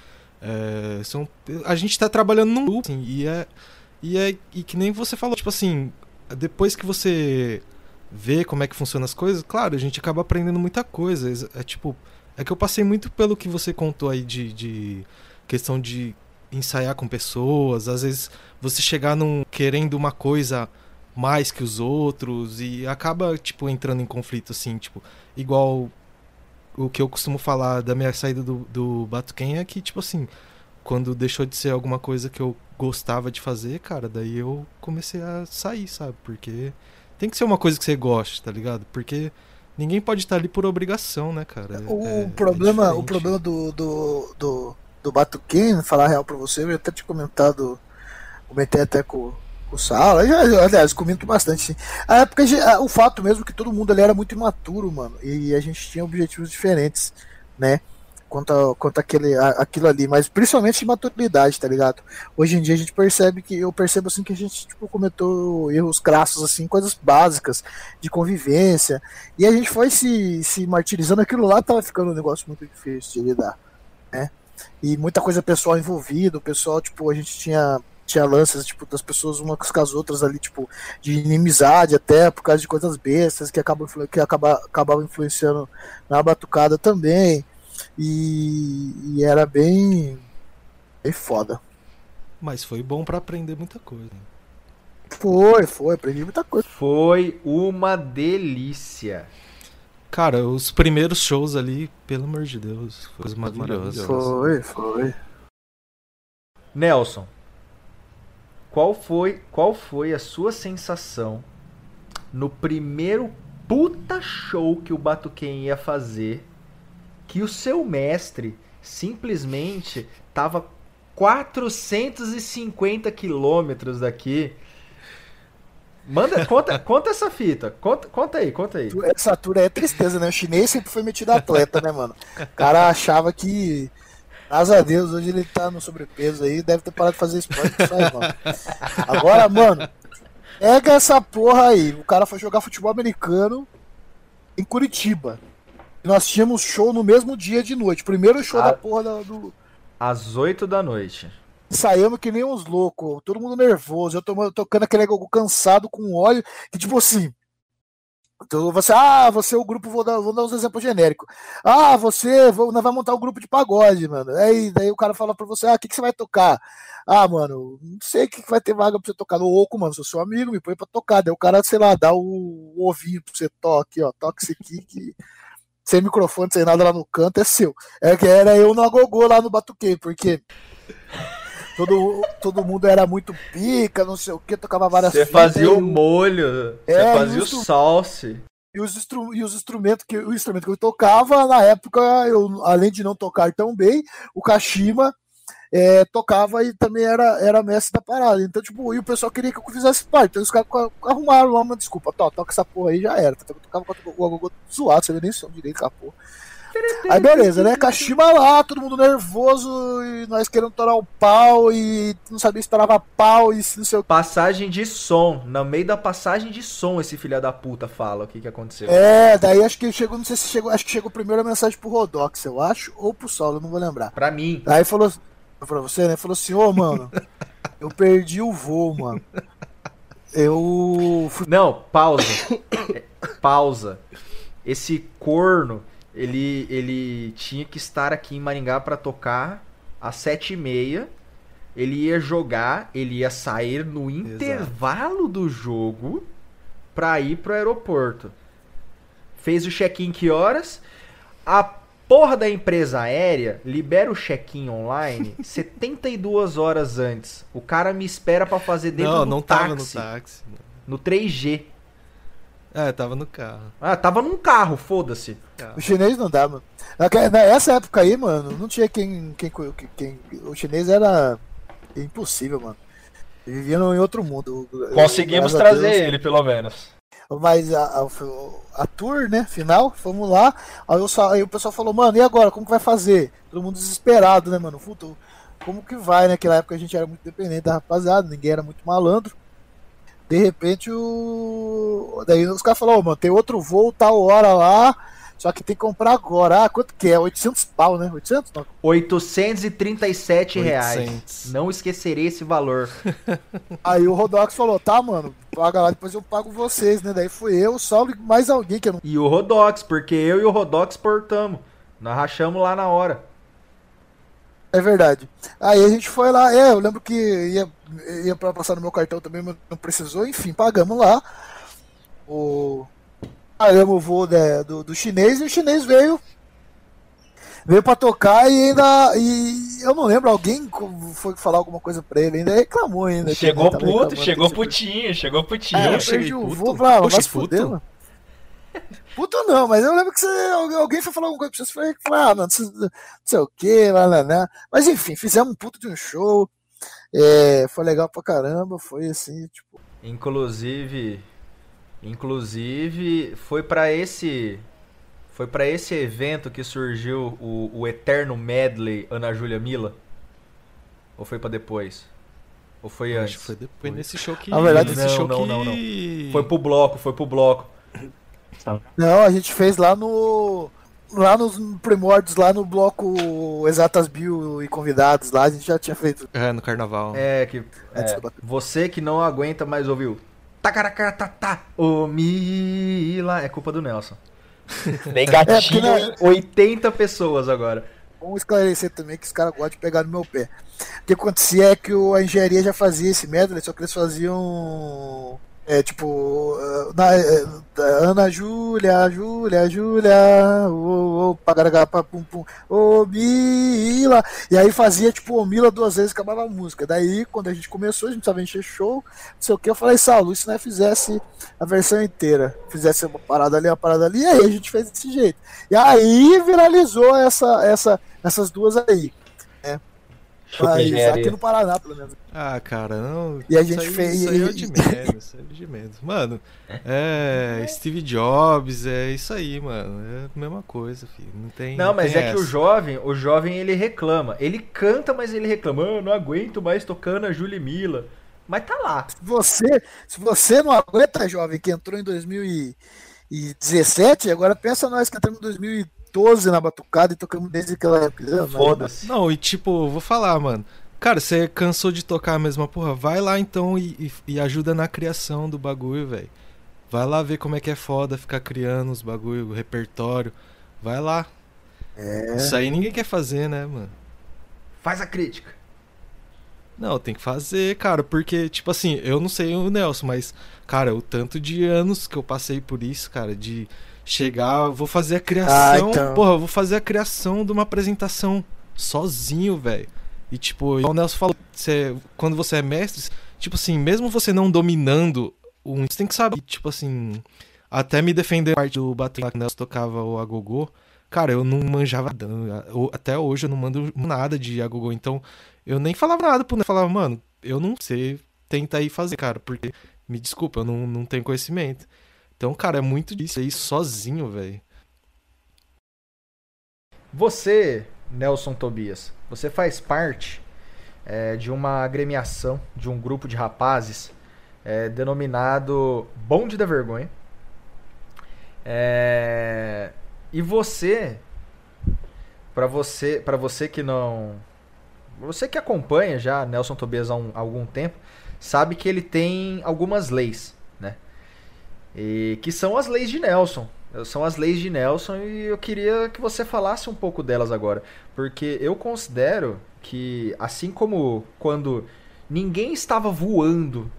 É, são, a gente está trabalhando num loop, assim, e é e é e que nem você falou, tipo assim, depois que você vê como é que funcionam as coisas, claro, a gente acaba aprendendo muita coisa. É tipo, é que eu passei muito pelo que você contou aí de, de questão de ensaiar com pessoas, às vezes você chegar num querendo uma coisa mais que os outros e acaba tipo entrando em conflito assim, tipo, igual o que eu costumo falar da minha saída do, do Batuken é que tipo assim, quando deixou de ser alguma coisa que eu gostava de fazer, cara, daí eu comecei a sair, sabe? Porque tem que ser uma coisa que você goste, tá ligado? Porque Ninguém pode estar ali por obrigação, né, cara? O é, problema, é o problema do, do, do, do falar real pra você, eu até tinha comentado, comentei até com o Sala, aliás, comento bastante, sim. A época, o fato mesmo que todo mundo ali era muito imaturo, mano, e a gente tinha objetivos diferentes, né? quanto, a, quanto aquele, a, aquilo ali, mas principalmente de maturidade, tá ligado? Hoje em dia a gente percebe que eu percebo assim que a gente tipo, cometeu erros crassos, assim, coisas básicas de convivência, e a gente foi se, se martirizando, aquilo lá tava ficando um negócio muito difícil de lidar, né? E muita coisa pessoal envolvida, o pessoal, tipo, a gente tinha tinha lances, tipo, das pessoas umas com as outras ali, tipo, de inimizade até, por causa de coisas bestas que acabam, que acaba, acabavam influenciando na batucada também. E, e era bem, bem foda. Mas foi bom para aprender muita coisa. Foi, foi, aprendi muita coisa. Foi uma delícia. Cara, os primeiros shows ali, pelo amor de Deus, foi maravilhoso. Foi, foi. Nelson, qual foi, qual foi a sua sensação no primeiro puta show que o Batuquem ia fazer que o seu mestre simplesmente estava 450 quilômetros daqui. Manda, conta, <laughs> conta essa fita. Conta, conta aí, conta aí. Essa altura é tristeza, né? O chinês sempre foi metido atleta, né, mano? O cara achava que. Graças a Deus, hoje ele tá no sobrepeso aí, deve ter parado de fazer esporte mano. Agora, mano, pega essa porra aí. O cara foi jogar futebol americano em Curitiba nós tínhamos show no mesmo dia de noite. Primeiro show a... da porra da, do. Às 8 da noite. Saímos que nem uns loucos, todo mundo nervoso. Eu tô tocando aquele algo cansado com óleo, que tipo assim. Então você, ah, você é o grupo, vou dar, vou dar uns exemplos genéricos. Ah, você, vou, vamos montar um grupo de pagode, mano. Aí daí o cara fala pra você, ah, o que, que você vai tocar? Ah, mano, não sei o que vai ter vaga pra você tocar no oco, mano. Sou seu amigo, me põe pra tocar. Daí o cara, sei lá, dá o, o ovinho pra você toque, ó. Toque esse aqui <laughs> que sem microfone, sem nada lá no canto, é seu. É que era eu no agogô lá no Batuquei, porque todo, todo mundo era muito pica, não sei o que, tocava várias Você fitas, fazia o molho, você É, fazia o salse. E os, instru- e os instrumentos que o instrumento que eu tocava, na época, eu, além de não tocar tão bem, o Kashima é, tocava e também era, era mestre da parada. Então, tipo, e o pessoal queria que eu fizesse parte. Então os caras arrumaram lá uma desculpa. Tó, toca essa porra aí já era. Eu tocava com o agogô zoado, você vê nem som direito com a porra. Aí beleza, né? Kashima lá, todo mundo nervoso, e nós querendo torar o pau, e não sabia se torava pau, e se não sei o Passagem de som. No meio da passagem de som, esse filho da puta fala o que, que aconteceu. É, daí acho que chegou, não sei se chegou, acho que chegou primeiro a mensagem pro Rodox, eu acho, ou pro Solo, eu não vou lembrar. Pra mim. Aí falou pra você, né? Falou assim, ô mano, eu perdi o voo, mano. Eu fui. Não, pausa. <coughs> É, pausa. Esse corno, ele, ele tinha que estar aqui em Maringá pra tocar às sete e meia. Ele ia jogar, ele ia sair no intervalo do jogo pra ir pro aeroporto. Fez o check-in que horas? A porra da empresa aérea libera o check-in online <laughs> 72 horas antes. O cara me espera pra fazer dentro não, do não táxi, tava no táxi. no 3G. É, tava no carro. Ah, tava num carro, foda-se. O chinês não dá, mano. Nessa época aí, mano, não tinha quem. quem, quem o chinês era impossível, mano. Ele vivia em outro mundo. Conseguimos Graças trazer Deus. ele, pelo menos. Mas a, a, a tour, né, final, fomos lá. Aí, eu só- aí o pessoal falou, mano, e agora? Como que vai fazer? Todo mundo desesperado, né, mano? Puta, como que vai, né? Naquela época a gente era muito dependente da rapaziada, ninguém era muito malandro. De repente o. Daí os caras falaram, ô, mano, tem outro voo, tal hora lá. Só que tem que comprar agora. Ah, quanto que é? 800 pau, né? 800? Não. 837 reais. 800. Não esquecerei esse valor. <laughs> Aí o Rodox falou, tá, mano, paga lá, depois eu pago vocês, né? Daí fui eu, o Saulo e mais alguém que eu não E o Rodox, porque eu e o Rodox portamos. Nós rachamos lá na hora. É verdade. Aí a gente foi lá, é, eu lembro que ia, ia pra passar no meu cartão também, mas não precisou, enfim, pagamos lá. O. Pagamos o voo né, do, do chinês e o chinês veio. Veio pra tocar e ainda. E eu não lembro, alguém foi falar alguma coisa pra ele, ainda reclamou ainda. Chegou puto, chegou putinho, chegou putinho. É, eu perdi o voo, Oxe, se fuder, puto? não, mas eu lembro que você, alguém foi falar alguma coisa pra você, você falou, ah, mano, você- não sei o que, lá, lá, lá. Mas enfim, fizemos um puto de um show, é, foi legal pra caramba, foi assim, tipo, Inclusive, inclusive foi pra esse foi para esse evento que surgiu o, o eterno medley Ana Júlia Mila? Ou foi pra depois? Ou foi Acho antes? que foi depois nesse show que. Na verdade, nesse não, show não, que... não, não. Foi pro bloco, foi pro bloco. Não, a gente fez lá no, lá nos primórdios, lá no bloco Exatas Bio e convidados, lá a gente já tinha feito É, no carnaval. É que é, você que não aguenta mais ouvir o Tacaracatatá, ô Mila, é culpa do Nelson. <laughs> É, Negatinho. não- 80 pessoas agora. Vamos esclarecer também que os caras gostam de pegar no meu pé. O que acontecia é que o- a engenharia já fazia esse medley, só que eles faziam. É tipo. eh, Na, eh, Ana Júlia, Júlia, Júlia, ô, ô, pagaragapá, pum, pum, ô, Mila. E aí fazia tipo o Mila duas vezes acabava a música. Daí, quando a gente começou, a gente precisava encher show, não sei o que. Eu falei, Saulo, e se nós fizesse a versão inteira? Fizesse uma parada ali, uma parada ali, e aí a gente fez desse jeito. E aí viralizou essa, essa, essas duas aí. Mas aqui no Paraná, pelo menos. Ah, cara, não. E a isso gente aí- fez- Isso aí é de menos, isso aí é de menos. Mano, é. Steve Jobs, é isso aí, mano. É a mesma coisa, filho. Não tem. Não, mas tem é que o essa. jovem, o jovem ele reclama. Ele canta, mas ele reclama. "Ah, Eu não aguento mais tocando a Julie Mila. Mas tá lá. Se você, se você não aguenta, jovem, que entrou em 2017, agora pensa nós que entramos em 2012 na batucada e tocamos desde aquela época. Foda-se. Não, e tipo, vou falar, mano. Cara, você cansou de tocar a mesma porra? Vai lá então e, e- e ajuda na criação do bagulho, velho. Vai lá ver como é que é foda ficar criando os bagulho, o repertório. Vai lá. É. Isso aí ninguém quer fazer, né, mano? Faz a crítica. Não, tem que fazer, cara, porque, tipo assim, eu não sei o Nelson, mas, cara, o tanto de anos que eu passei por isso, cara, de chegar, vou fazer a criação, Ah, então. porra, vou fazer a criação de uma apresentação sozinho, velho. E, tipo, igual o Nelson falou, você, quando você é mestre, tipo assim, mesmo você não dominando um, você tem que saber, tipo assim, até me defender a parte do bater lá que o Nelson tocava o agogô, cara, eu não manjava, até hoje eu não mando nada de agogô, então eu nem falava nada pro Nelson, falava, mano, eu não sei, tenta aí fazer, cara, porque, me desculpa, eu não, não tenho conhecimento. Então, cara, é muito disso aí sozinho, velho. Você, Nelson Tobias, você faz parte é, de uma agremiação, de um grupo de rapazes é, denominado Bonde da Vergonha. É, e você, para você, para você que não, você que acompanha já Nelson Tobias há, um- há algum tempo, sabe que ele tem algumas leis? E que são as leis de Nelson. São as leis de Nelson e eu queria que você falasse um pouco delas agora. Porque eu considero que, assim como quando ninguém estava voando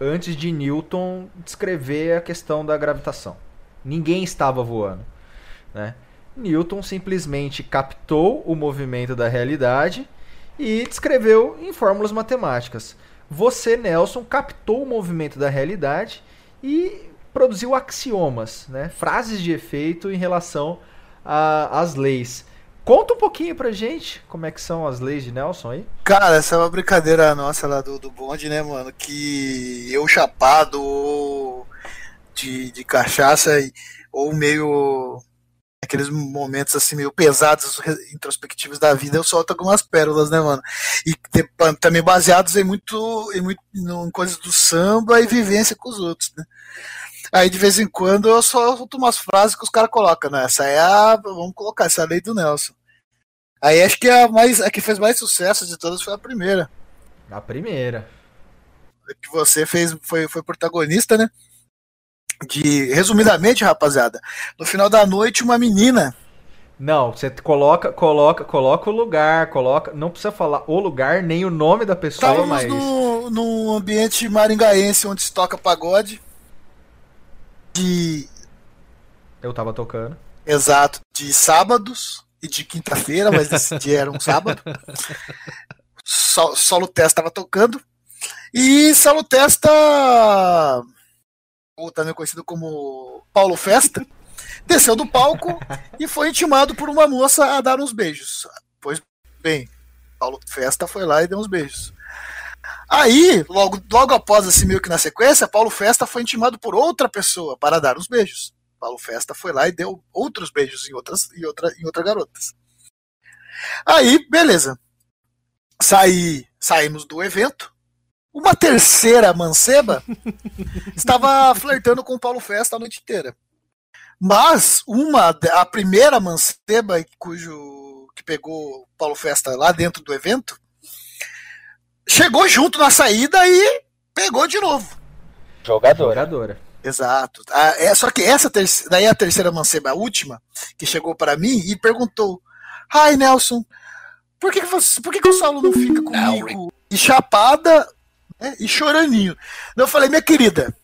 antes de Newton descrever a questão da gravitação. Ninguém estava voando. Né? Newton simplesmente captou o movimento da realidade e descreveu em fórmulas matemáticas. Você, Nelson, captou o movimento da realidade e produziu axiomas, né? frases de efeito em relação às leis. Conta um pouquinho pra gente como é que são as leis de Nelson aí. Cara, essa é uma brincadeira nossa lá do, do bonde, né, mano? Que eu chapado de, de cachaça ou meio. Aqueles momentos assim meio pesados, introspectivos da vida, eu solto algumas pérolas, né, mano? E te- também baseados em muito, em muito em coisas do samba e vivência com os outros, né? Aí de vez em quando eu solto umas frases que os caras colocam, né? Essa é a. Vamos colocar, essa é a lei do Nelson. Aí acho que a, mais, a que fez mais sucesso de todas foi a primeira. A primeira. que você fez foi, foi protagonista, né? De resumidamente, rapaziada, no final da noite uma menina, Não, você coloca, coloca, coloca o lugar, coloca. Não precisa falar o lugar nem o nome da pessoa, estávamos mas. no, num ambiente maringaense onde se toca pagode, de Eu tava tocando. exato de sábados e de quinta-feira, mas esse dia era um sábado. <laughs> Sol, Solo Testa estava tocando e Solo Testa, ou também conhecido como Paulo Festa, desceu do palco e foi intimado por uma moça a dar uns beijos. Pois bem, Paulo Festa foi lá e deu uns beijos. Aí, logo, logo após, assim, meio que na sequência, Paulo Festa foi intimado por outra pessoa para dar uns beijos. Paulo Festa foi lá e deu outros beijos em outras, em outra, em outras garotas. Aí, beleza. Saí, saímos do evento. Uma terceira manceba estava flertando com o Paulo Festa a noite inteira. Mas uma, a primeira manceba cujo que pegou o Paulo Festa lá dentro do evento, chegou junto na saída e pegou de novo. Jogadora. Jogadora. Exato. Ah, é, só que essa terceira, daí a terceira manceba, a última, que chegou para mim e perguntou: Ai, Nelson, por que, que, você, por que, que o Saulo não fica comigo? E chapada né, e choraninho. Eu falei, minha querida,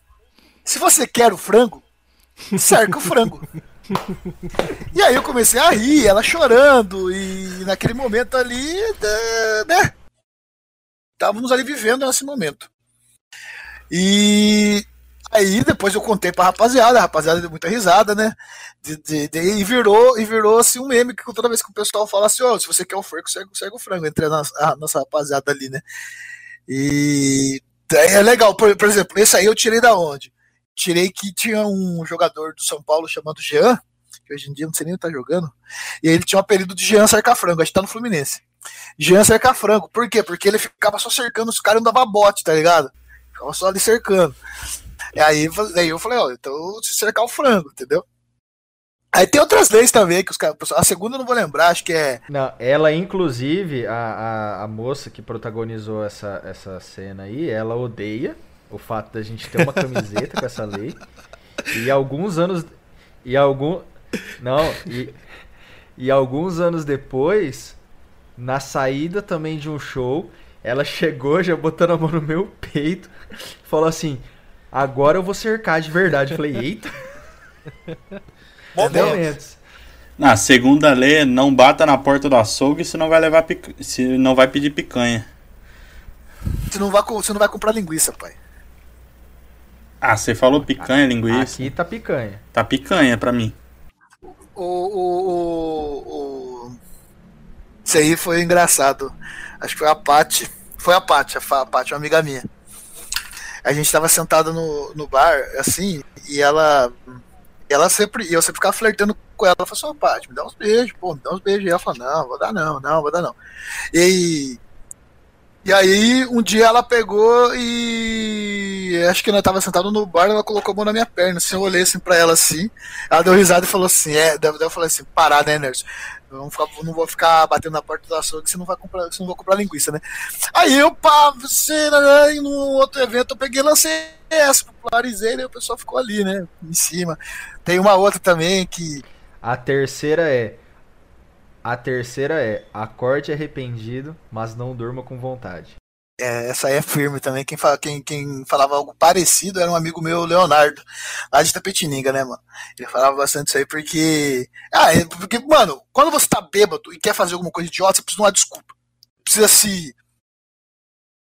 se você quer o frango, cerca o frango. E aí eu comecei a rir, ela chorando, e naquele momento ali, né? Estávamos ali vivendo nesse momento. E aí depois eu contei pra rapaziada, a rapaziada deu muita risada, né? De, de, de, e virou, e virou assim um meme que toda vez que o pessoal fala assim, ó, oh, se você quer o frango, segue, o frango, entre a nossa rapaziada ali, né? E é legal, por, por exemplo, esse aí eu tirei da onde? Tirei que tinha um jogador do São Paulo chamado Jean, que hoje em dia não sei nem onde tá jogando, e ele tinha um apelido de Jean Cerca-Frango, acho que tá no Fluminense. Jean Cerca-Frango, por quê? Porque ele ficava só cercando os caras e não dava bote, tá ligado? Ficava só ali cercando. E aí, aí eu falei, ó, então se cercar o frango, entendeu? Aí tem outras leis também que os caras. A segunda eu não vou lembrar, acho que é. Não, ela, inclusive, a, a, a moça que protagonizou essa, essa cena aí, ela odeia o fato da gente ter uma camiseta com essa lei. E alguns anos. E algum. Não, e, e alguns anos depois, na saída também de um show, Ela chegou já botando a mão no meu peito, falou assim: agora eu vou cercar de verdade. Eu falei, eita. Entendeu? Momentos. Na segunda lei, não bata na porta do açougue se não vai levar pic... se não vai pedir picanha. Você não vai, você não vai comprar linguiça, pai. Ah, você falou picanha, linguiça. Aqui tá picanha. Tá picanha pra mim. O, o, o, o- Isso aí foi engraçado. Acho que foi a Paty. Foi a Paty, a Paty, uma amiga minha. A gente tava sentado no, no bar, assim, e ela. Ela sempre. Eu sempre ficava flertando com ela. Ela falou assim, ô Paty, me dá uns beijos, pô, me dá uns beijos. E ela falou, não, vou dar não, não, vou dar não. E. E aí, um dia ela pegou e. Acho que nós tava sentado no bar, ela colocou a mão na minha perna. Assim, eu olhei assim pra ela assim. Ela deu risada e falou assim: É, daí eu falei assim: Parar, né, Nerson? Não, ficar- não vou ficar batendo na porta do açougue, você não vai comprar, você não vai comprar linguiça, né? Aí eu, pá, você, né, e no outro evento eu peguei e lancei essa, popularizei, né? O pessoal ficou ali, né? Em cima. Tem uma outra também que. A terceira é. A terceira é acorde arrependido, mas não durma com vontade. É, essa aí é firme também. Quem, fala, quem, quem falava algo parecido era um amigo meu, Leonardo, lá de Tapetininga, né, mano? Ele falava bastante isso aí porque. Ah, é porque, mano, quando você tá bêbado e quer fazer alguma coisa idiota, você precisa de uma desculpa. Precisa se.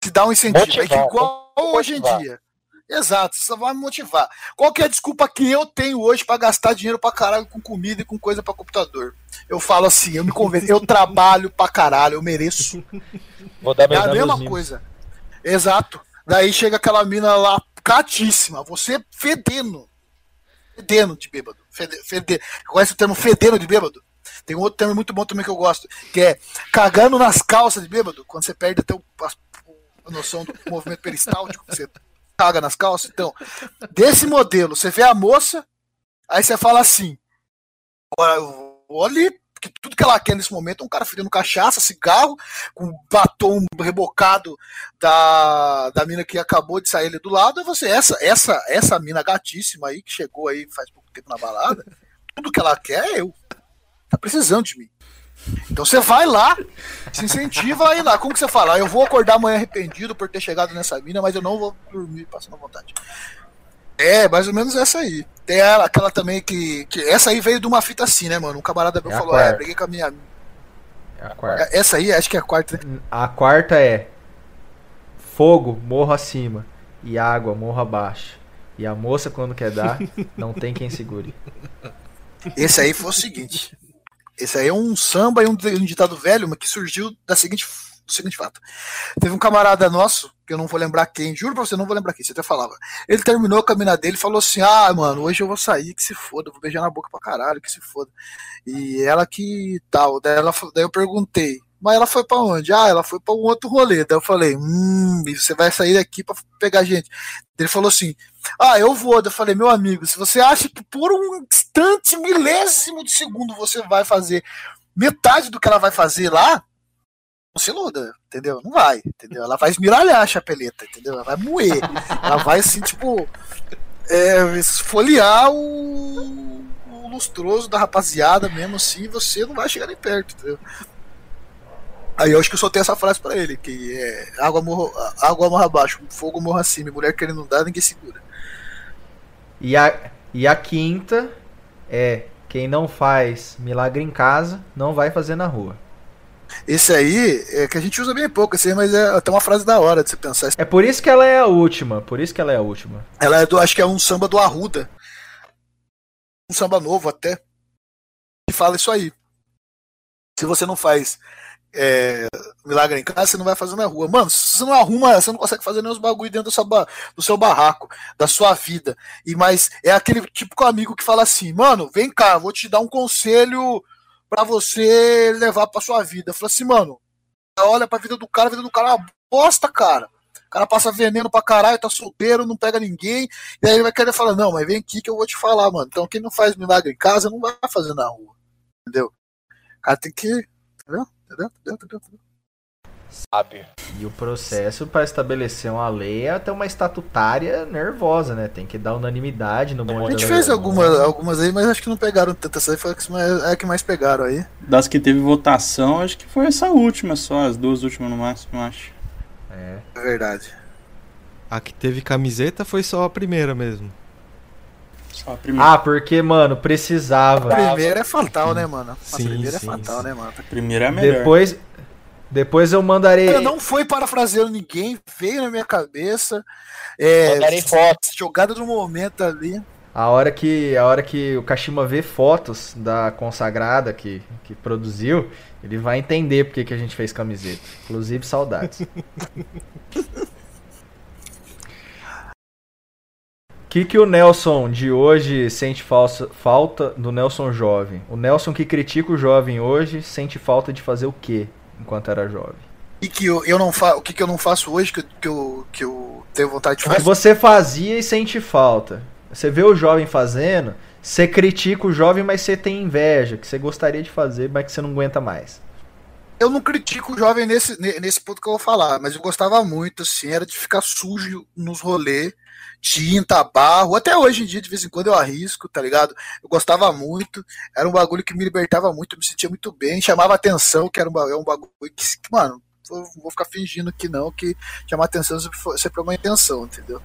se dar um incentivo. é que Motivar, igual hoje em motivar. dia. Exato, você só vai me motivar. Qual que é a desculpa que eu tenho hoje pra gastar dinheiro pra caralho com comida e com coisa pra computador? Eu falo assim, eu me convenço, eu trabalho pra caralho, eu mereço Vou dar é a mesma coisa. Exato. Daí chega aquela mina lá, catíssima, você fedendo. Fedendo de bêbado. Fede, fede. Conhece o termo fedendo de bêbado? Tem um outro termo muito bom também que eu gosto, que é cagando nas calças de bêbado, quando você perde até o- a, a noção do movimento peristáltico, que você caga nas calças. Então, desse modelo, você vê a moça, aí você fala assim: "Olha, porque tudo que ela quer nesse momento é um cara fedendo cachaça, cigarro, com batom rebocado da, da mina que acabou de sair ali do lado, é você. Essa, essa, essa mina gatíssima aí, que chegou aí faz pouco tempo na balada, tudo que ela quer é eu. Tá precisando de mim. Então você vai lá, se incentiva a ir lá. Como que você fala? "Ah, Eu vou acordar amanhã arrependido por ter chegado nessa mina, mas eu não vou dormir passando vontade. É, mais ou menos essa aí. Tem ela, aquela também que, que. Essa aí veio de uma fita assim, né, mano? Um camarada meu É falou: É, quarta. briguei com a minha. É a quarta. Essa aí, acho que é a quarta, né? A quarta é fogo, morro acima. E água, morro abaixo. E a moça, quando quer dar, não tem quem segure. Esse aí foi o seguinte. Esse aí é um samba e um, ditado velho, mas que surgiu da seguinte, do seguinte fato. Teve um camarada nosso, que eu não vou lembrar quem, juro pra você, não vou lembrar quem, você até falava. Ele terminou a caminhada dele e falou assim: Ah, mano, hoje eu vou sair, que se foda, vou beijar na boca pra caralho, que se foda. E ela que tal. Daí, ela, daí eu perguntei, mas ela foi pra onde? Ah, ela foi pra um outro rolê. Daí eu falei, hum, você vai sair daqui pra pegar gente. Ele falou assim: Ah, eu vou. Daí eu falei, meu amigo, se você acha que por um instante, milésimo de segundo, você vai fazer metade do que ela vai fazer lá, não se iluda, entendeu? Não vai, entendeu? Ela vai esmiralhar a chapeleta, entendeu? Ela vai moer. Ela vai assim, tipo, é, esfoliar o, lustroso da rapaziada mesmo assim, você não vai chegar nem perto, entendeu? Aí eu acho que eu soltei essa frase pra ele, que é água morra, água morra abaixo, fogo morra acima, mulher querendo dar, ninguém segura. E a, e a quinta é quem não faz milagre em casa, não vai fazer na rua. Esse aí é que a gente usa bem pouco, esse aí, mas é até uma frase da hora de você pensar. É por isso que ela é a última. Por isso que ela é a última. Ela é do, acho que é um samba do Arruda. Um samba novo até. Que fala isso aí. Se você não faz é, milagre em casa, você não vai fazer na rua. Mano, você não arruma, você não consegue fazer nem os bagulho dentro do seu, do seu barraco, da sua vida. E mas é aquele típico amigo que fala assim, mano, vem cá, vou te dar um conselho pra você levar pra sua vida. Fala assim, mano, olha pra vida do cara, a vida do cara é uma bosta, cara. O cara passa veneno pra caralho, tá solteiro, não pega ninguém. E aí ele vai querer falar, não, mas vem aqui que eu vou te falar, mano. Então quem não faz milagre em casa não vai fazer na rua. Entendeu? O cara tem que. Entendeu? Sábio. E o processo para estabelecer uma lei é até uma estatutária nervosa, né? Tem que dar unanimidade no monte A gente fez algumas, algumas aí, mas acho que não pegaram tanto. Essa aí foi a que mais, é a que mais pegaram aí. Das que teve votação, acho que foi essa última só, as duas últimas no máximo, eu acho. É. É verdade. A que teve camiseta foi só a primeira mesmo. Só a primeira. Ah, porque, mano, precisava. A primeira é fatal, né, mano? A Sim, primeira sim, é fatal, sim. né, mano? A primeira é a melhor. Depois, depois eu mandarei. Eu não foi parafraseando ninguém, veio na minha cabeça. É, Mandarei fotos. jogada no momento ali. A hora que a hora que o Kashima vê fotos da consagrada que, que produziu, ele vai entender porque que a gente fez camiseta. Inclusive saudades. <laughs> O que, que o Nelson de hoje sente falsa, falta do Nelson jovem? O Nelson que critica o jovem hoje sente falta de fazer o quê enquanto era jovem? E que eu, eu não fa... o que, que eu não faço hoje que, eu- que, eu, que eu tenho vontade de fazer. você fazia e sente falta. Você vê o jovem fazendo, você critica o jovem, mas você tem inveja, que você gostaria de fazer, mas que você não aguenta mais. Eu não critico o jovem nesse, ne- nesse ponto que eu vou falar, mas eu gostava muito, assim, era de ficar sujo nos rolês, tinta, barro. Até hoje em dia, de vez em quando, eu arrisco, tá ligado? Eu gostava muito, era um bagulho que me libertava muito, me sentia muito bem, chamava atenção, que era um, ba- é um bagulho que, mano, eu vou ficar fingindo que não, que chamar atenção sempre foi, sempre é uma intenção, entendeu?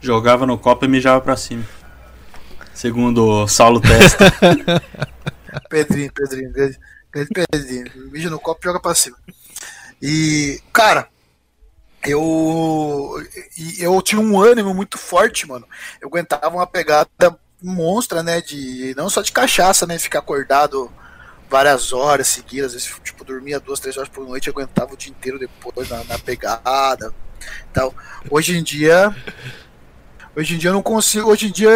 Jogava no copo e mijava pra cima. Segundo o Saulo Testa. <laughs> Pedrinho, Pedrinho, grande, grande Pedrinho. Mija no copo e joga pra cima. E, cara, eu eu tinha um ânimo muito forte, mano. Eu aguentava uma pegada monstra, né? De não só de cachaça, né? Ficar acordado várias horas seguidas, às vezes, tipo, dormia duas, três horas por noite, eu aguentava o dia inteiro depois na, na pegada. Tal. Hoje em dia, hoje em dia eu não consigo. Hoje em dia,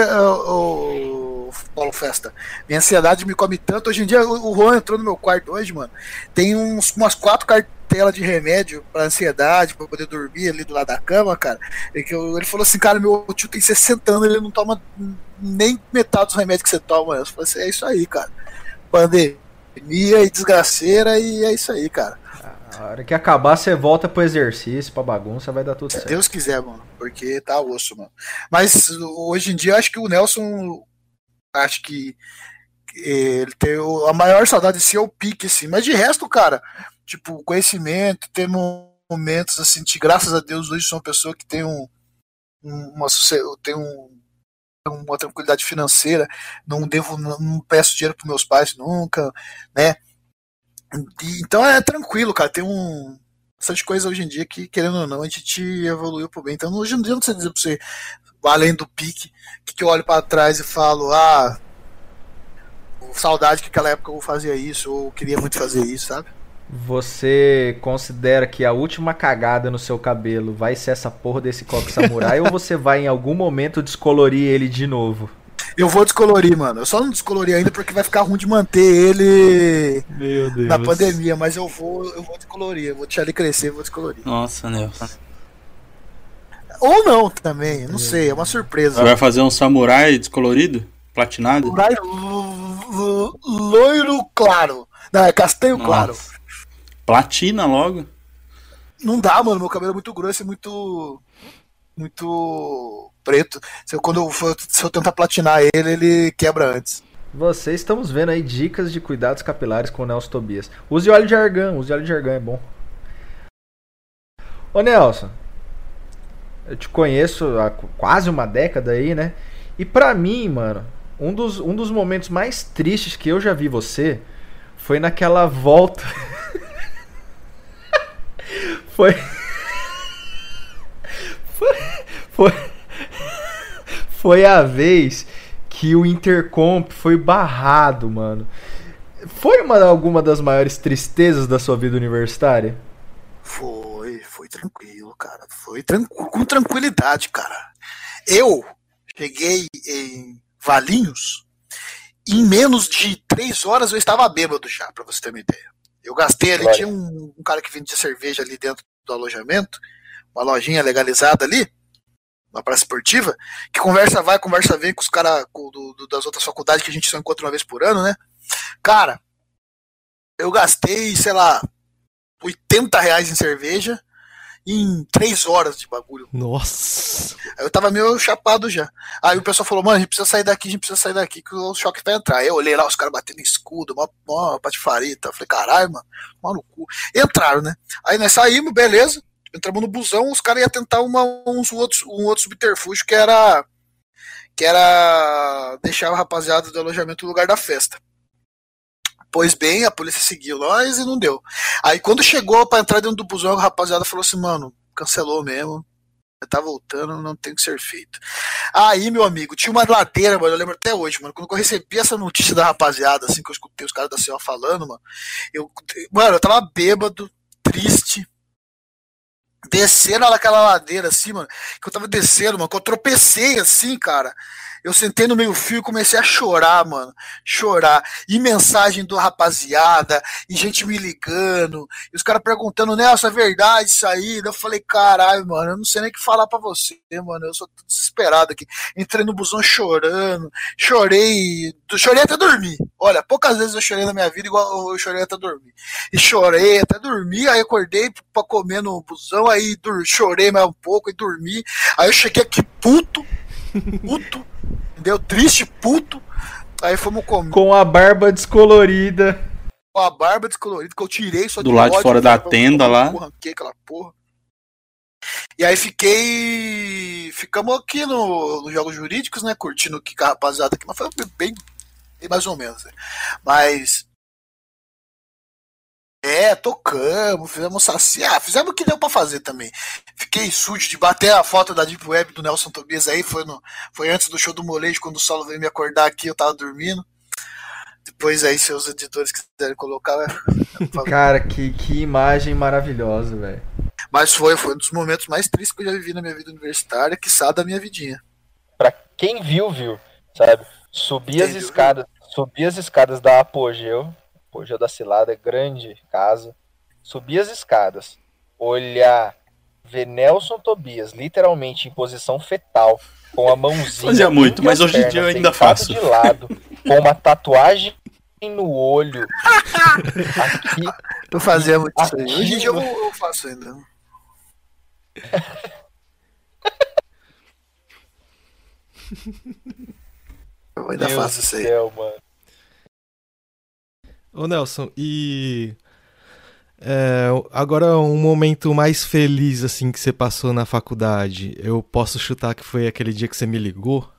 o Paulo Festa, minha ansiedade me come tanto. Hoje em dia, o Juan entrou no meu quarto hoje, mano. Tem uns, umas quatro cartelas de remédio pra ansiedade, pra poder dormir ali do lado da cama, cara. E que eu- ele falou assim, cara, meu tio tem 60 anos, ele não toma nem metade dos remédios que você toma. Eu falei assim, é isso aí, cara. Pandemia e desgraceira, e é isso aí, cara. A hora que acabar, você volta pro exercício, pra bagunça, vai dar tudo Se certo. Deus quiser, mano. Porque tá osso, mano. Mas hoje em dia eu acho que o Nelson. Acho que ele tem a maior saudade de ser o pique, assim. Mas de resto, cara, tipo, conhecimento, ter mo- momentos assim, de graças a Deus, hoje sou uma pessoa que tem um. um- Uma, tem um, uma tranquilidade financeira, não devo, não, peço dinheiro pros meus pais nunca, né? E- então é tranquilo, cara. Tem um, bastante coisa hoje em dia que, querendo ou não, a gente evoluiu pro bem. Então, hoje não sei dizer pra você, além do pique, que, que eu olho pra trás e falo, ah, saudade que aquela época eu fazia isso, ou queria muito fazer isso, sabe? Você considera que a última cagada no seu cabelo vai ser essa porra desse coque samurai <laughs> ou você vai em algum momento descolorir ele de novo? Eu vou descolorir, mano. Eu só não descolori ainda porque vai ficar ruim de manter ele Meu Deus. na pandemia, mas eu vou, eu vou descolorir, eu vou deixar ele crescer, eu vou descolorir. Nossa, Nelson. Ou não também, não sei, é uma surpresa. Você vai fazer um samurai descolorido? Platinado? Samurai lo- lo- loiro claro. Não, é castanho claro. Nossa. Platina logo. Não dá, mano. Meu cabelo é muito grosso e muito. Muito preto. Se eu, quando eu, for- se eu tentar platinar ele, ele quebra antes. Vocês estamos vendo aí dicas de cuidados capilares com o Nelson Tobias. Use óleo de argan, use óleo de argan, é bom. Ô Nelson, eu te conheço há qu- quase uma década aí, né? E pra mim, mano, um dos, um dos momentos mais tristes que eu já vi você foi naquela volta. <laughs> foi. foi. Foi. Foi a vez que o Intercomp foi barrado, mano. Foi uma, alguma das maiores tristezas da sua vida universitária? Foi, foi tranquilo, cara. Foi tranquilo, com tranquilidade, cara. Eu cheguei em Valinhos. Em menos de três horas eu estava bêbado já, pra você ter uma ideia. Eu gastei ali, tinha um, um cara que vendia cerveja ali dentro do alojamento, uma lojinha legalizada ali, uma praça esportiva, que conversa vai, conversa vem com os caras das outras faculdades que a gente só encontra uma vez por ano, né? Cara, eu gastei, sei lá, 80 reais em cerveja em 3 horas de bagulho. Nossa. Aí eu tava meio chapado já. Aí o pessoal falou, mano, a gente precisa sair daqui, a gente precisa sair daqui, que o choque vai entrar. Aí eu olhei lá, os caras batendo escudo, e tal. Eu Falei, caralho, mano, cu. Entraram, né? Aí nós saímos, beleza. Entramos no busão, os caras iam tentar uma, uns outros, um outro subterfúgio que era que era deixar o rapaziada do alojamento no lugar da festa. Pois bem, a polícia seguiu nós e não deu. Aí quando chegou para entrar dentro do busão, a rapaziada falou assim, mano, cancelou mesmo. Tá voltando, não tem que ser feito. Aí, meu amigo, tinha uma ladeira, mano. Eu lembro até hoje, mano. Quando eu recebi essa notícia da rapaziada, assim, que eu escutei os caras da CEO falando, mano. Eu, mano, eu tava bêbado, triste, descendo naquela ladeira assim, mano, que eu tava descendo, mano, que eu tropecei assim, cara. Eu sentei no meio fio e comecei a chorar, mano. Chorar. E mensagem do rapaziada, e gente me ligando, e os caras perguntando, Nelson, é verdade isso aí? Eu falei, caralho, mano, eu não sei nem o que falar pra você, mano. Eu sou desesperado aqui. Entrei no busão chorando, chorei, chorei até dormir. Olha, poucas vezes eu chorei na minha vida igual eu chorei até dormir. E chorei até dormir, aí acordei pra comer no busão, aí chorei mais um pouco e dormi. Aí eu cheguei aqui puto, puto, entendeu? Triste, puto. Aí fomos comer. Com a barba descolorida. Com a barba descolorida que eu tirei só Do lado de ódio, fora da tenda lá. Arranquei aquela porra. E aí fiquei. Ficamos aqui no, nos Jogos Jurídicos, né? Curtindo aqui com a rapaziada aqui, mas foi bem, bem mais ou menos. né? Mas. É, tocamos, fizemos saci. Ah, fizemos o que deu pra fazer também. Fiquei sujo de bater a foto da Deep Web do Nelson Tobias aí. Foi, no, foi antes do show do Molejo, quando o Solo veio me acordar aqui, eu tava dormindo. Depois aí, se os editores quiserem colocar, né? <laughs> Cara, que, que imagem maravilhosa, velho. Mas foi, foi um dos momentos mais tristes que eu já vivi na minha vida universitária, que da minha vidinha. Pra quem viu, viu, sabe? Subir as escadas, subir as escadas da Apogeu, Apogeu da Cilada, grande casa. Subir as escadas, olhar, ver Nelson Tobias literalmente em posição fetal, com a mãozinha. Fazia muito, mas as hoje em dia eu ainda faço. de lado, com uma tatuagem no olho. Aqui, Eu fazia muito isso aí. Hoje em dia eu, eu faço ainda. <laughs> Eu ainda Deus faço isso aí. céu, mano. Ô Nelson, e é, agora um momento mais feliz assim que você passou na faculdade. Eu posso chutar que foi aquele dia que você me ligou?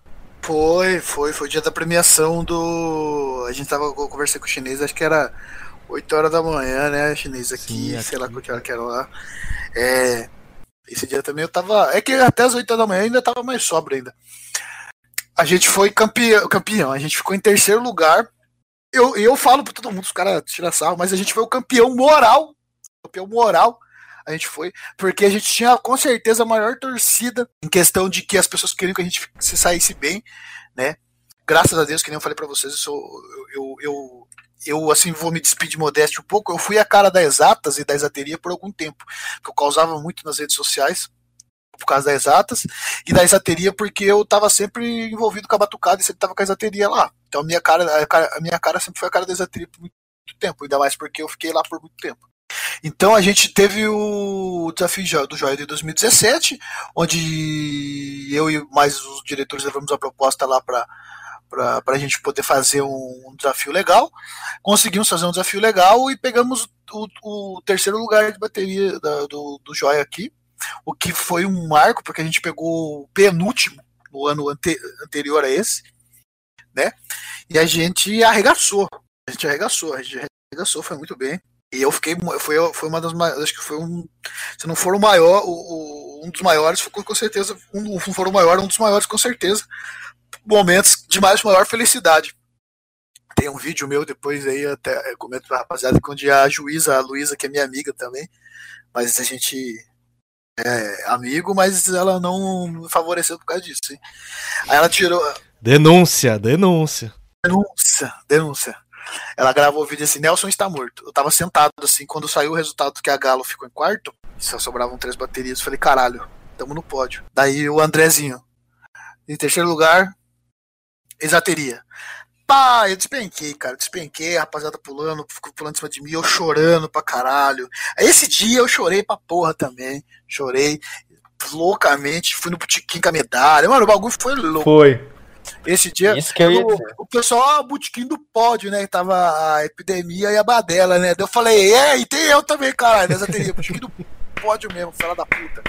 Foi, foi, foi o dia da premiação do. A gente tava conversei com o chinês, acho que era 8 horas da manhã, né? Chinês aqui, Sim, sei lá aqui. que hora que era lá. É. Esse dia também eu tava. É que até as 8 horas da manhã ainda tava mais sobra ainda. A gente foi campeão, campeão, a gente ficou em terceiro lugar. Eu, eu falo pra todo mundo, os caras tiram sarro, mas a gente foi o campeão moral. Campeão moral. A gente foi, porque a gente tinha com certeza a maior torcida em questão de que as pessoas queriam que a gente se saísse bem, né? Graças a Deus, que nem eu falei pra vocês, eu, sou, eu, eu, eu, assim vou me despedir modéstia um pouco. Eu fui a cara da exatas e da exateria por algum tempo, que eu causava muito nas redes sociais por causa das exatas e da exateria porque eu tava sempre envolvido com a batucada e sempre tava com a exateria lá. Então a minha cara, a, minha cara sempre foi a cara da exateria por muito tempo, ainda mais porque eu fiquei lá por muito tempo. Então a gente teve o desafio do Joia de 2017, onde eu e mais os diretores levamos a proposta lá para para a gente poder fazer um, um desafio legal. Conseguimos fazer um desafio legal e pegamos o, o terceiro lugar de bateria da- do, do Joia aqui, o que foi um marco, porque a gente pegou o penúltimo no ano ante- anterior a esse, né? E a gente arregaçou. A gente arregaçou, a gente arregaçou, foi muito bem. E eu fiquei, foi, foi uma das acho que foi um, se não for o maior, o, o- um dos maiores, foi com, certeza, um, não for o maior, um dos maiores com certeza, momentos de mais maior felicidade. Tem um vídeo meu depois aí, até comento pra rapaziada, que onde a juíza, a Luísa, que é minha amiga também, mas a gente é amigo, mas ela não me favoreceu por causa disso. Hein? Aí ela tirou, Denúncia, denúncia. denúncia, denúncia. Ela gravou o vídeo assim, Nelson está morto. Eu tava sentado assim, quando saiu o resultado que a Galo ficou em quarto, só sobravam três baterias, eu falei, caralho, tamo no pódio. Daí o Andrezinho, em terceiro lugar, exateria. Pá, eu despenquei, cara, despenquei, a rapaziada pulando, ficou pulando em cima de mim, eu chorando pra caralho. Esse dia eu chorei pra porra também, chorei loucamente, fui no botequim com a medalha, mano, o bagulho foi louco. Foi. Esse dia, Isso que eu ia o, o pessoal, ah, botequim do pódio, né? Tava a epidemia e a badela, né? Daí eu falei, é, e tem eu também, caralho, nessa teria, botequim do pódio mesmo, fala da puta.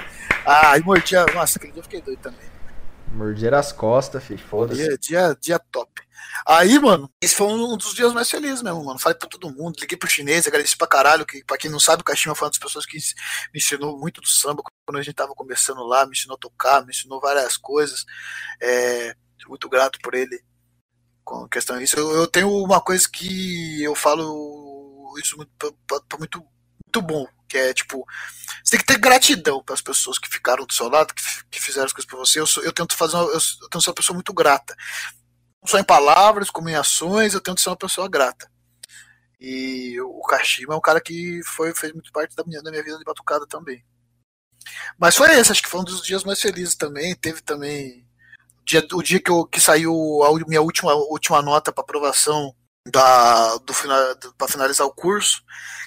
Ah, e mordia. Nossa, aquele dia eu fiquei doido também. Morder as costas, filho. Foda-se. Dia, dia, dia top. Aí, mano, esse foi um dos dias mais felizes mesmo, mano. Falei pra todo mundo, liguei pro chinês, agradeci pra caralho, que pra quem não sabe, o Kashima foi uma das pessoas que me ensinou muito do samba quando a gente tava começando lá, me ensinou a tocar, me ensinou várias coisas. É, muito grato por ele com questão disso. Eu, eu tenho uma coisa que eu falo isso muito, muito, muito bom, que é tipo, você tem que ter gratidão para as pessoas que ficaram do seu lado, que, que fizeram as coisas para você. Eu, sou, eu tento fazer, eu, eu tento ser uma pessoa muito grata não só em palavras, como em ações, eu tento ser uma pessoa grata. E o Kashima é um cara que foi, fez muito parte da minha, da minha vida de batucada também. Mas foi esse, acho que foi um dos dias mais felizes também. Teve também dia, o dia que, eu, que saiu a minha última, última nota para aprovação da, do final, para finalizar o curso,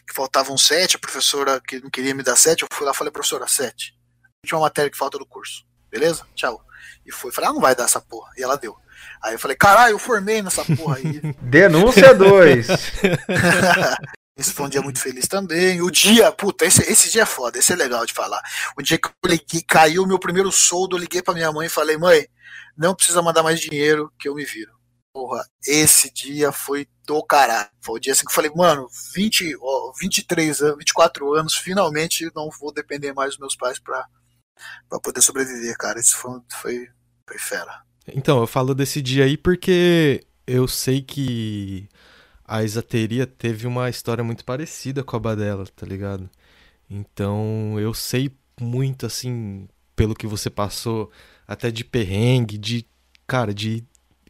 que faltavam sete, a professora que não queria me dar sete, eu fui lá e falei, professora, sete. Última matéria que falta do curso. Beleza? Tchau. E foi, falei, ah, não vai dar essa porra. E ela deu. Aí eu falei, caralho, eu formei nessa porra aí. <laughs> Denúncia 2. <laughs> Esse foi um dia muito feliz também. O dia, puta, esse, esse dia é foda, esse é legal de falar. O dia que eu liguei, caiu o meu primeiro soldo, eu liguei pra minha mãe e falei, mãe, não precisa mandar mais dinheiro que eu me viro. Porra, esse dia foi do caralho. Foi o dia assim que eu falei, mano, 20, ó, 23 anos, 24 anos, finalmente não vou depender mais dos meus pais pra, pra poder sobreviver, cara. Isso foi, foi, foi fera. Então, eu falo desse dia aí porque eu sei que a Exateria teve uma história muito parecida com a Badela, tá ligado? Então, eu sei muito, assim, pelo que você passou, até de perrengue, de, cara, de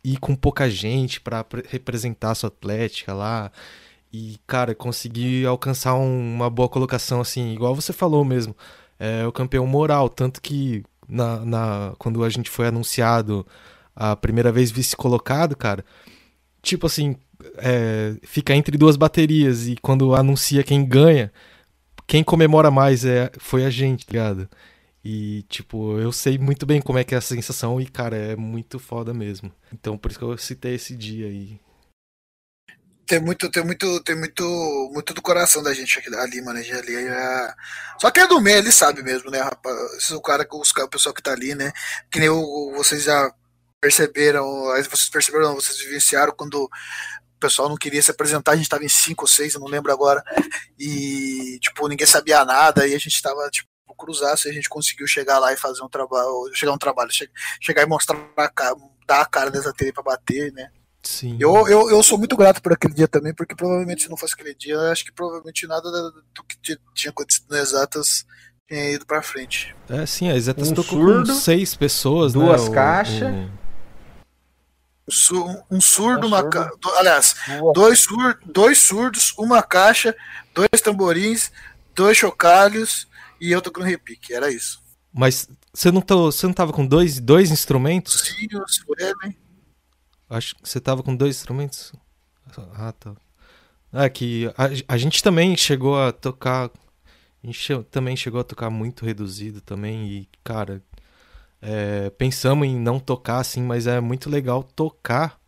ir com pouca gente para representar a sua atlética lá e, cara, conseguir alcançar um, uma boa colocação, assim, igual você falou mesmo. É o campeão moral, tanto que na, na, quando a gente foi anunciado a primeira vez vice-colocado, cara, tipo assim, é, fica entre duas baterias e quando anuncia quem ganha, quem comemora mais é, foi a gente, tá ligado? E, tipo, eu sei muito bem como é que é essa sensação e, cara, é muito foda mesmo. Então, por isso que eu citei esse dia aí tem muito, tem muito, tem muito, muito do coração da gente aqui, ali, mano. Ali, é... Só que é do meio, ele sabe mesmo, né, rapaz? Esse é o cara, os, o pessoal que tá ali, né? Que nem vocês já perceberam, aí vocês perceberam, não, vocês vivenciaram quando o pessoal não queria se apresentar, a gente tava em cinco ou seis, eu não lembro agora, e, tipo, ninguém sabia nada, e a gente tava, tipo, cruzar se a gente conseguiu chegar lá e fazer um trabalho, chegar um trabalho, chegar e mostrar a cara, dar a cara dessa TV pra bater, né? Sim. Eu, eu, eu sou muito grato por aquele dia também, porque provavelmente se não fosse aquele dia, acho que provavelmente nada do que tinha acontecido nas exatas tinha ido pra frente. É, sim, a exatas um tocou surdo, com seis pessoas, duas né? caixas. Um surdo, uma ca... aliás, dois, sur... dois surdos, uma caixa, dois tamborins, dois chocalhos e eu tocando repique, era isso. Mas você não, tô, você não tava com dois, dois instrumentos? Sim, eu Acho que você tava com dois instrumentos. Ah, tá. É que a, a gente também chegou a tocar. A gente também chegou a tocar muito reduzido também. E, cara, é, pensamos em não tocar assim, mas é muito legal tocar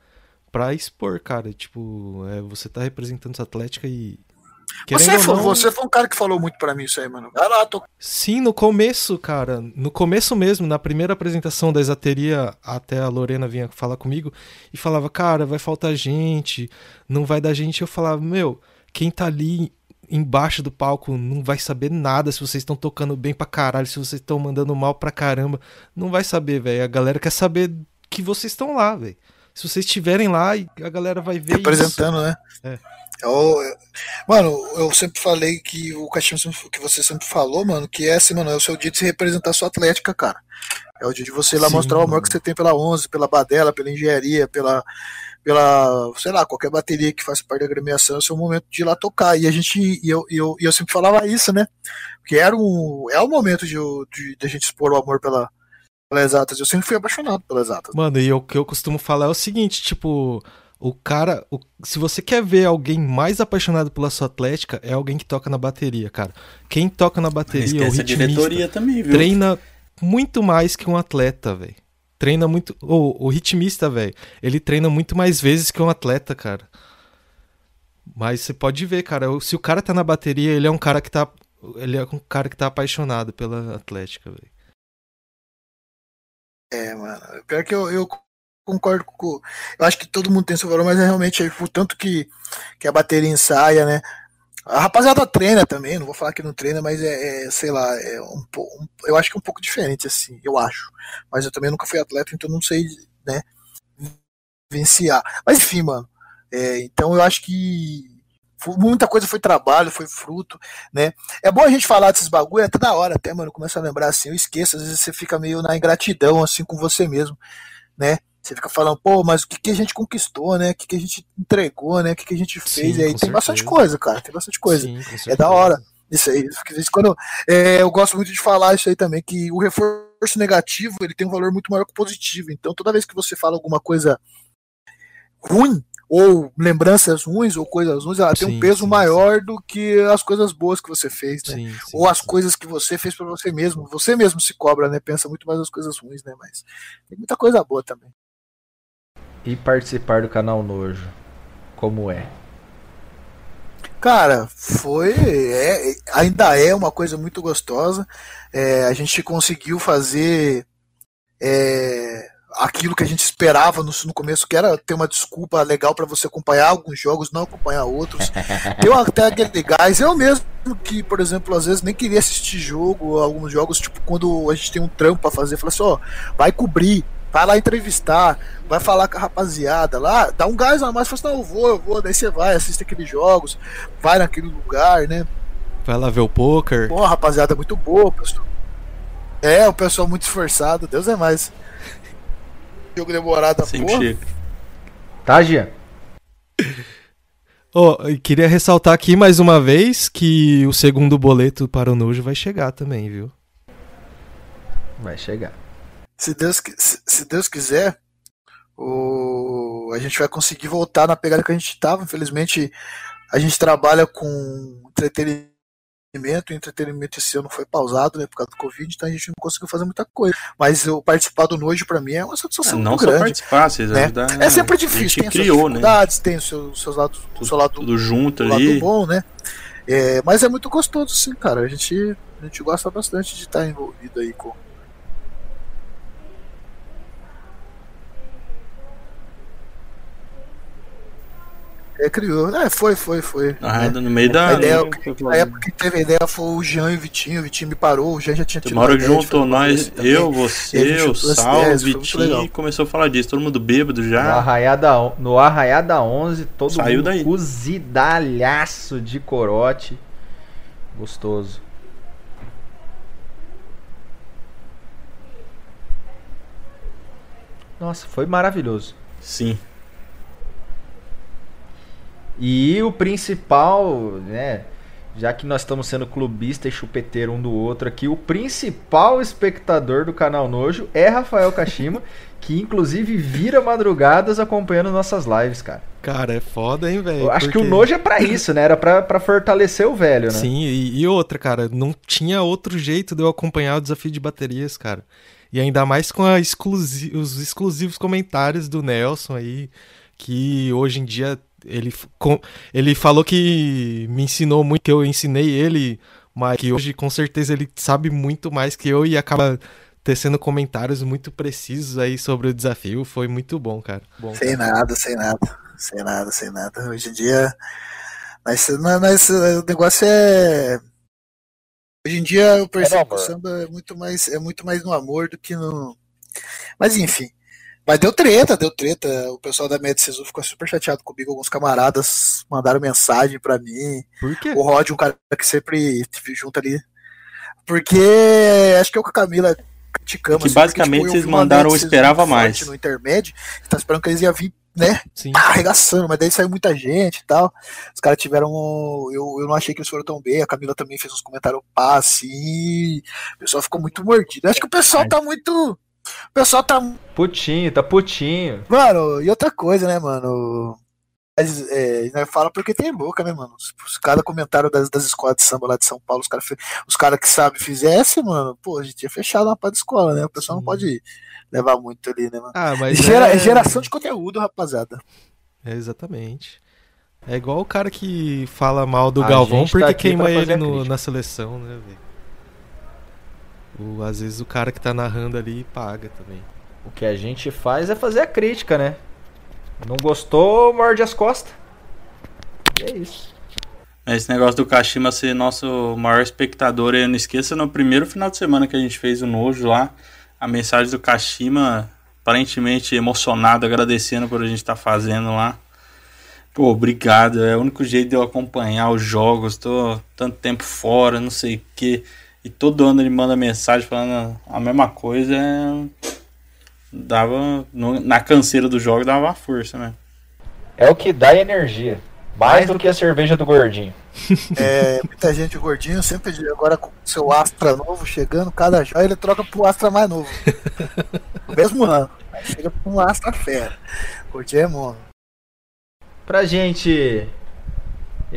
pra expor, cara. Tipo, é, você tá representando essa Atlética e, você foi, não... você foi um cara que falou muito para mim isso aí, mano. Vai lá, tô... Sim, no começo, cara. No começo mesmo, na primeira apresentação da exateria, até a Lorena vinha falar comigo e falava, cara, vai faltar gente, não vai dar gente. Eu falava, meu, quem tá ali embaixo do palco não vai saber nada se vocês estão tocando bem pra caralho, se vocês estão mandando mal pra caramba. Não vai saber, velho. A galera quer saber que vocês estão lá, velho. Se vocês estiverem lá, a galera vai ver Representando, isso. né? É. Eu, eu, mano, eu sempre falei que o Caixinho que você sempre falou, mano, que é assim, mano, é o seu dia de se representar a sua atlética, cara. É o dia de você ir lá Sim, mostrar o amor mano. que você tem pela 11, pela Badela, pela engenharia, pela, pela, sei lá, qualquer bateria que faça parte da agremiação, é o seu momento de ir lá tocar. E a gente, e eu, e eu, e eu sempre falava isso, né? Porque era um, é o momento de, de, de a gente expor o amor pela, pela Exatas. Eu sempre fui apaixonado pela Exatas. Mano, e o que eu costumo falar é o seguinte, tipo, o cara, o, se você quer ver alguém mais apaixonado pela sua atlética, é alguém que toca na bateria, cara. Quem toca na bateria, o ritmista, também, viu? treina muito mais que um atleta, velho. Treina muito, o, o ritmista, velho, ele treina muito mais vezes que um atleta, cara. Mas você pode ver, cara, se o cara tá na bateria, ele é um cara que tá ele é um cara que tá apaixonado pela Atlética, velho. É, mano. Pior que eu, eu concordo com. Eu acho que todo mundo tem seu valor, mas é realmente o tanto que, que a bateria ensaia, né? A rapaziada treina também, não vou falar que não treina, mas é, é sei lá, é um, um, eu acho que é um pouco diferente, assim, eu acho. Mas eu também nunca fui atleta, então não sei, né, vivenciar. Mas enfim, mano, é, então eu acho que muita coisa foi trabalho, foi fruto, né? É bom a gente falar desses bagulho, até da hora, até, mano, começa a lembrar assim, eu esqueço, às vezes você fica meio na ingratidão, assim, com você mesmo, né? Você fica falando, pô, mas o que, que a gente conquistou, né? O que, que a gente entregou, né? O que, que a gente fez? Sim, e aí tem certeza. bastante coisa, cara. Tem bastante coisa. Sim, é da hora. Isso aí. Quando, é, eu gosto muito de falar isso aí também, que o reforço negativo ele tem um valor muito maior que o positivo. Então, toda vez que você fala alguma coisa ruim, ou lembranças ruins, ou coisas ruins, ela sim, tem um peso sim, maior do que as coisas boas que você fez, né? ou as coisas que você fez para você mesmo. Você mesmo se cobra, né? Pensa muito mais nas coisas ruins, né? Mas tem muita coisa boa também e participar do canal Nojo? Como é? Cara, foi. É, ainda é uma coisa muito gostosa. É, a gente conseguiu fazer é, aquilo que a gente esperava no, no, começo, que era ter uma desculpa legal para você acompanhar alguns jogos, não acompanhar outros. <laughs> Deu até gás. Eu mesmo, que, por exemplo, às vezes nem queria assistir jogo, alguns jogos, tipo, quando a gente tem um trampo para fazer, fala assim: ó, vai cobrir vai lá entrevistar, vai falar com a rapaziada lá, dá um gás a mais, fala assim, não, eu vou, eu vou, daí você vai, assiste aqueles jogos, vai naquele lugar, né? Vai lá ver o poker. Pô, rapaziada muito boa, pessoal. É, o pessoal muito esforçado, Deus é mais. <laughs> Jogo demorado, Sim, porra. Tá, Gia? Oh, queria ressaltar aqui mais uma vez que o segundo boleto para o Nojo vai chegar também, viu? Vai chegar se Deus, se Deus quiser, o, a gente vai conseguir voltar na pegada que a gente estava. Infelizmente, a gente trabalha com entretenimento. O entretenimento esse ano foi pausado né, por causa do Covid, então a gente não conseguiu fazer muita coisa. Mas eu participar do Nojo para mim é uma satisfação é, não muito grande. Só participar, vocês né? ajudar, É sempre difícil, tem criou, suas né? dificuldades, né? tem os seus, seus lados, tudo, seu lado, tudo junto lado ali. bom, né? É, mas é muito gostoso, sim, cara. A gente, a gente gosta bastante de estar envolvido aí com, É, criou. É, foi, foi, foi. Ah, né? no meio da. A ideia, a época que teve a ideia foi o Jean e o Vitinho. O Vitinho me parou, o Jean já tinha tido. Uma hora juntou nós, eu, você, o Sal, o Vitinho, e começou a falar disso. Todo mundo bêbado já. No Arraiada, no Arraiada 11, todo Saiu mundo daí. cozidalhaço de corote. Gostoso. Nossa, foi maravilhoso. Sim. E o principal, né? Já que nós estamos sendo clubista e chupeteiro um do outro aqui, o principal espectador do canal Nojo é Rafael Kashima, <laughs> que inclusive vira madrugadas acompanhando nossas lives, cara. Cara, é foda, hein, velho? Acho porque... que o Nojo é pra isso, né? Era pra, pra fortalecer o velho, né? Sim, e, e outra, cara, não tinha outro jeito de eu acompanhar o desafio de baterias, cara. E ainda mais com exclusi os exclusivos comentários do Nelson aí, que hoje em dia ele, ele falou que me ensinou muito, que eu ensinei ele, mas que hoje com certeza ele sabe muito mais que eu e acaba tecendo comentários muito precisos aí sobre o desafio. Foi muito bom, cara. Bom, sem cara. nada, sem nada. Sem nada, sem nada. Hoje em dia. Mas, mas o negócio é. Hoje em dia eu percebo é que o samba é muito, mais, é muito mais no amor do que no. Mas enfim. Mas deu treta, deu treta. O pessoal da Medicisu ficou super chateado comigo. Alguns camaradas mandaram mensagem para mim. Por quê? O Rod, um cara que sempre estive junto ali. Porque acho que eu com a Camila criticamos. Que assim, basicamente porque, tipo, vocês mandaram o esperava mais. No intermédio, tá esperando que eles iam vir, né? Sim. Tá arregaçando, mas daí saiu muita gente e tal. Os caras tiveram. Eu, eu não achei que eles foram tão bem. A Camila também fez uns comentários pá, assim. O pessoal ficou muito mordido. Acho que o pessoal tá muito o pessoal tá. Putinho, tá putinho. Mano, e outra coisa, né, mano? Mas, é, né, fala porque tem boca, né, mano? Se cada comentário das, das escolas de samba lá de São Paulo, os caras os cara que sabem fizesse, mano, pô, a gente tinha fechado uma parte de escola, né? O pessoal Sim. não pode levar muito ali, né, mano? Ah, mas Gera, é... Geração de conteúdo, rapaziada. É, exatamente. É igual o cara que fala mal do A Galvão tá porque queima ele no- na seleção, né, velho? O- Às vezes o cara que tá narrando ali paga também. O que a gente faz é fazer a crítica, né? Não gostou, morde as costas. E é isso. Esse negócio do Kashima ser nosso maior espectador, eu não esqueça, no primeiro final de semana que a gente fez o Nojo lá, a mensagem do Kashima, aparentemente emocionado, agradecendo por a gente estar fazendo lá. Pô, obrigado, é o único jeito de eu acompanhar os jogos, tô tanto tempo fora, não sei o que. E todo ano ele manda mensagem falando a mesma coisa, é... dava, no- na canseira do jogo dava uma força, né? É o que dá energia. Mais do que a cerveja do gordinho. É, muita gente gordinho sempre diz, agora com seu Astra novo chegando, cada joia ele troca pro Astra mais novo. No <laughs> mesmo ano. Aí chega pra um Astra fera. Gordinho é mono. Pra gente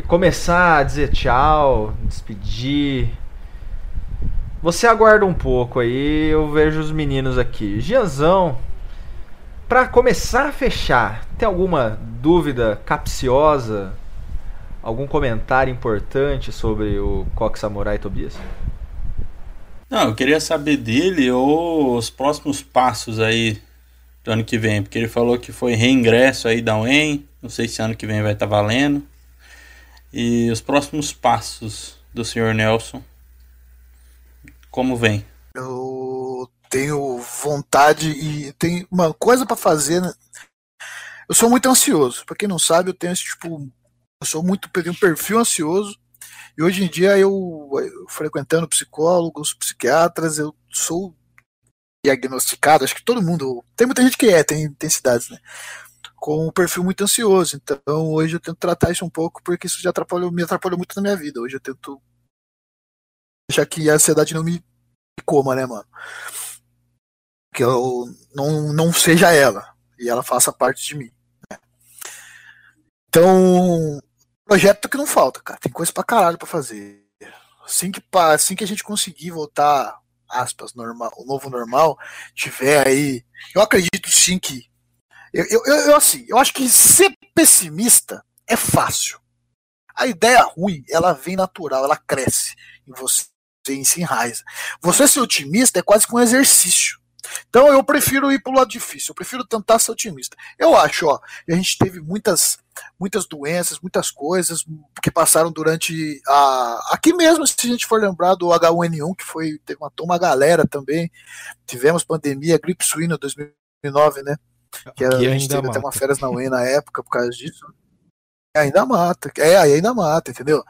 começar a dizer tchau, despedir. Você aguarda um pouco aí, eu vejo os meninos aqui. Gianzão, pra começar a fechar, tem alguma dúvida capciosa? Algum comentário importante sobre o Coque Samurai Tobias? Não, eu queria saber dele os próximos passos aí do ano que vem, porque ele falou que foi reingresso aí da UEM, não sei se ano que vem vai estar valendo. E os próximos passos do senhor Nelson, como vem? Eu tenho vontade e tenho uma coisa pra fazer. né? Eu sou muito ansioso. Pra quem não sabe, eu tenho esse tipo. Eu sou muito. Eu tenho um perfil ansioso. E hoje em dia, eu, eu frequentando psicólogos, psiquiatras, eu sou diagnosticado. Acho que todo mundo. Tem muita gente que é, tem intensidades, né? Com um perfil muito ansioso. Então, hoje eu tento tratar isso um pouco, porque isso já atrapalhou, me atrapalhou muito na minha vida. Hoje eu tento deixar que a ansiedade não me coma, né, mano? Que eu não, não seja ela e ela faça parte de mim. né? Então, projeto que não falta, cara. Tem coisa pra caralho pra fazer. Assim que, assim que a gente conseguir voltar, aspas, normal, o novo normal, tiver aí. Eu acredito sim que. Eu, eu, eu, assim, eu acho que ser pessimista é fácil. A ideia ruim, ela vem natural, ela cresce em você se enraiza. Você ser otimista é quase que um exercício. Então eu prefiro ir pro lado difícil, eu prefiro tentar ser otimista. Eu acho, ó, a gente teve muitas muitas doenças, muitas coisas que passaram durante a aqui mesmo, se a gente for lembrar do H1N1 que foi teve matou uma galera também. Tivemos pandemia, gripe suína 2009, né? Que a gente teve até mata. uma férias na UEM na época por causa disso. Ainda mata. É, aí ainda mata, entendeu?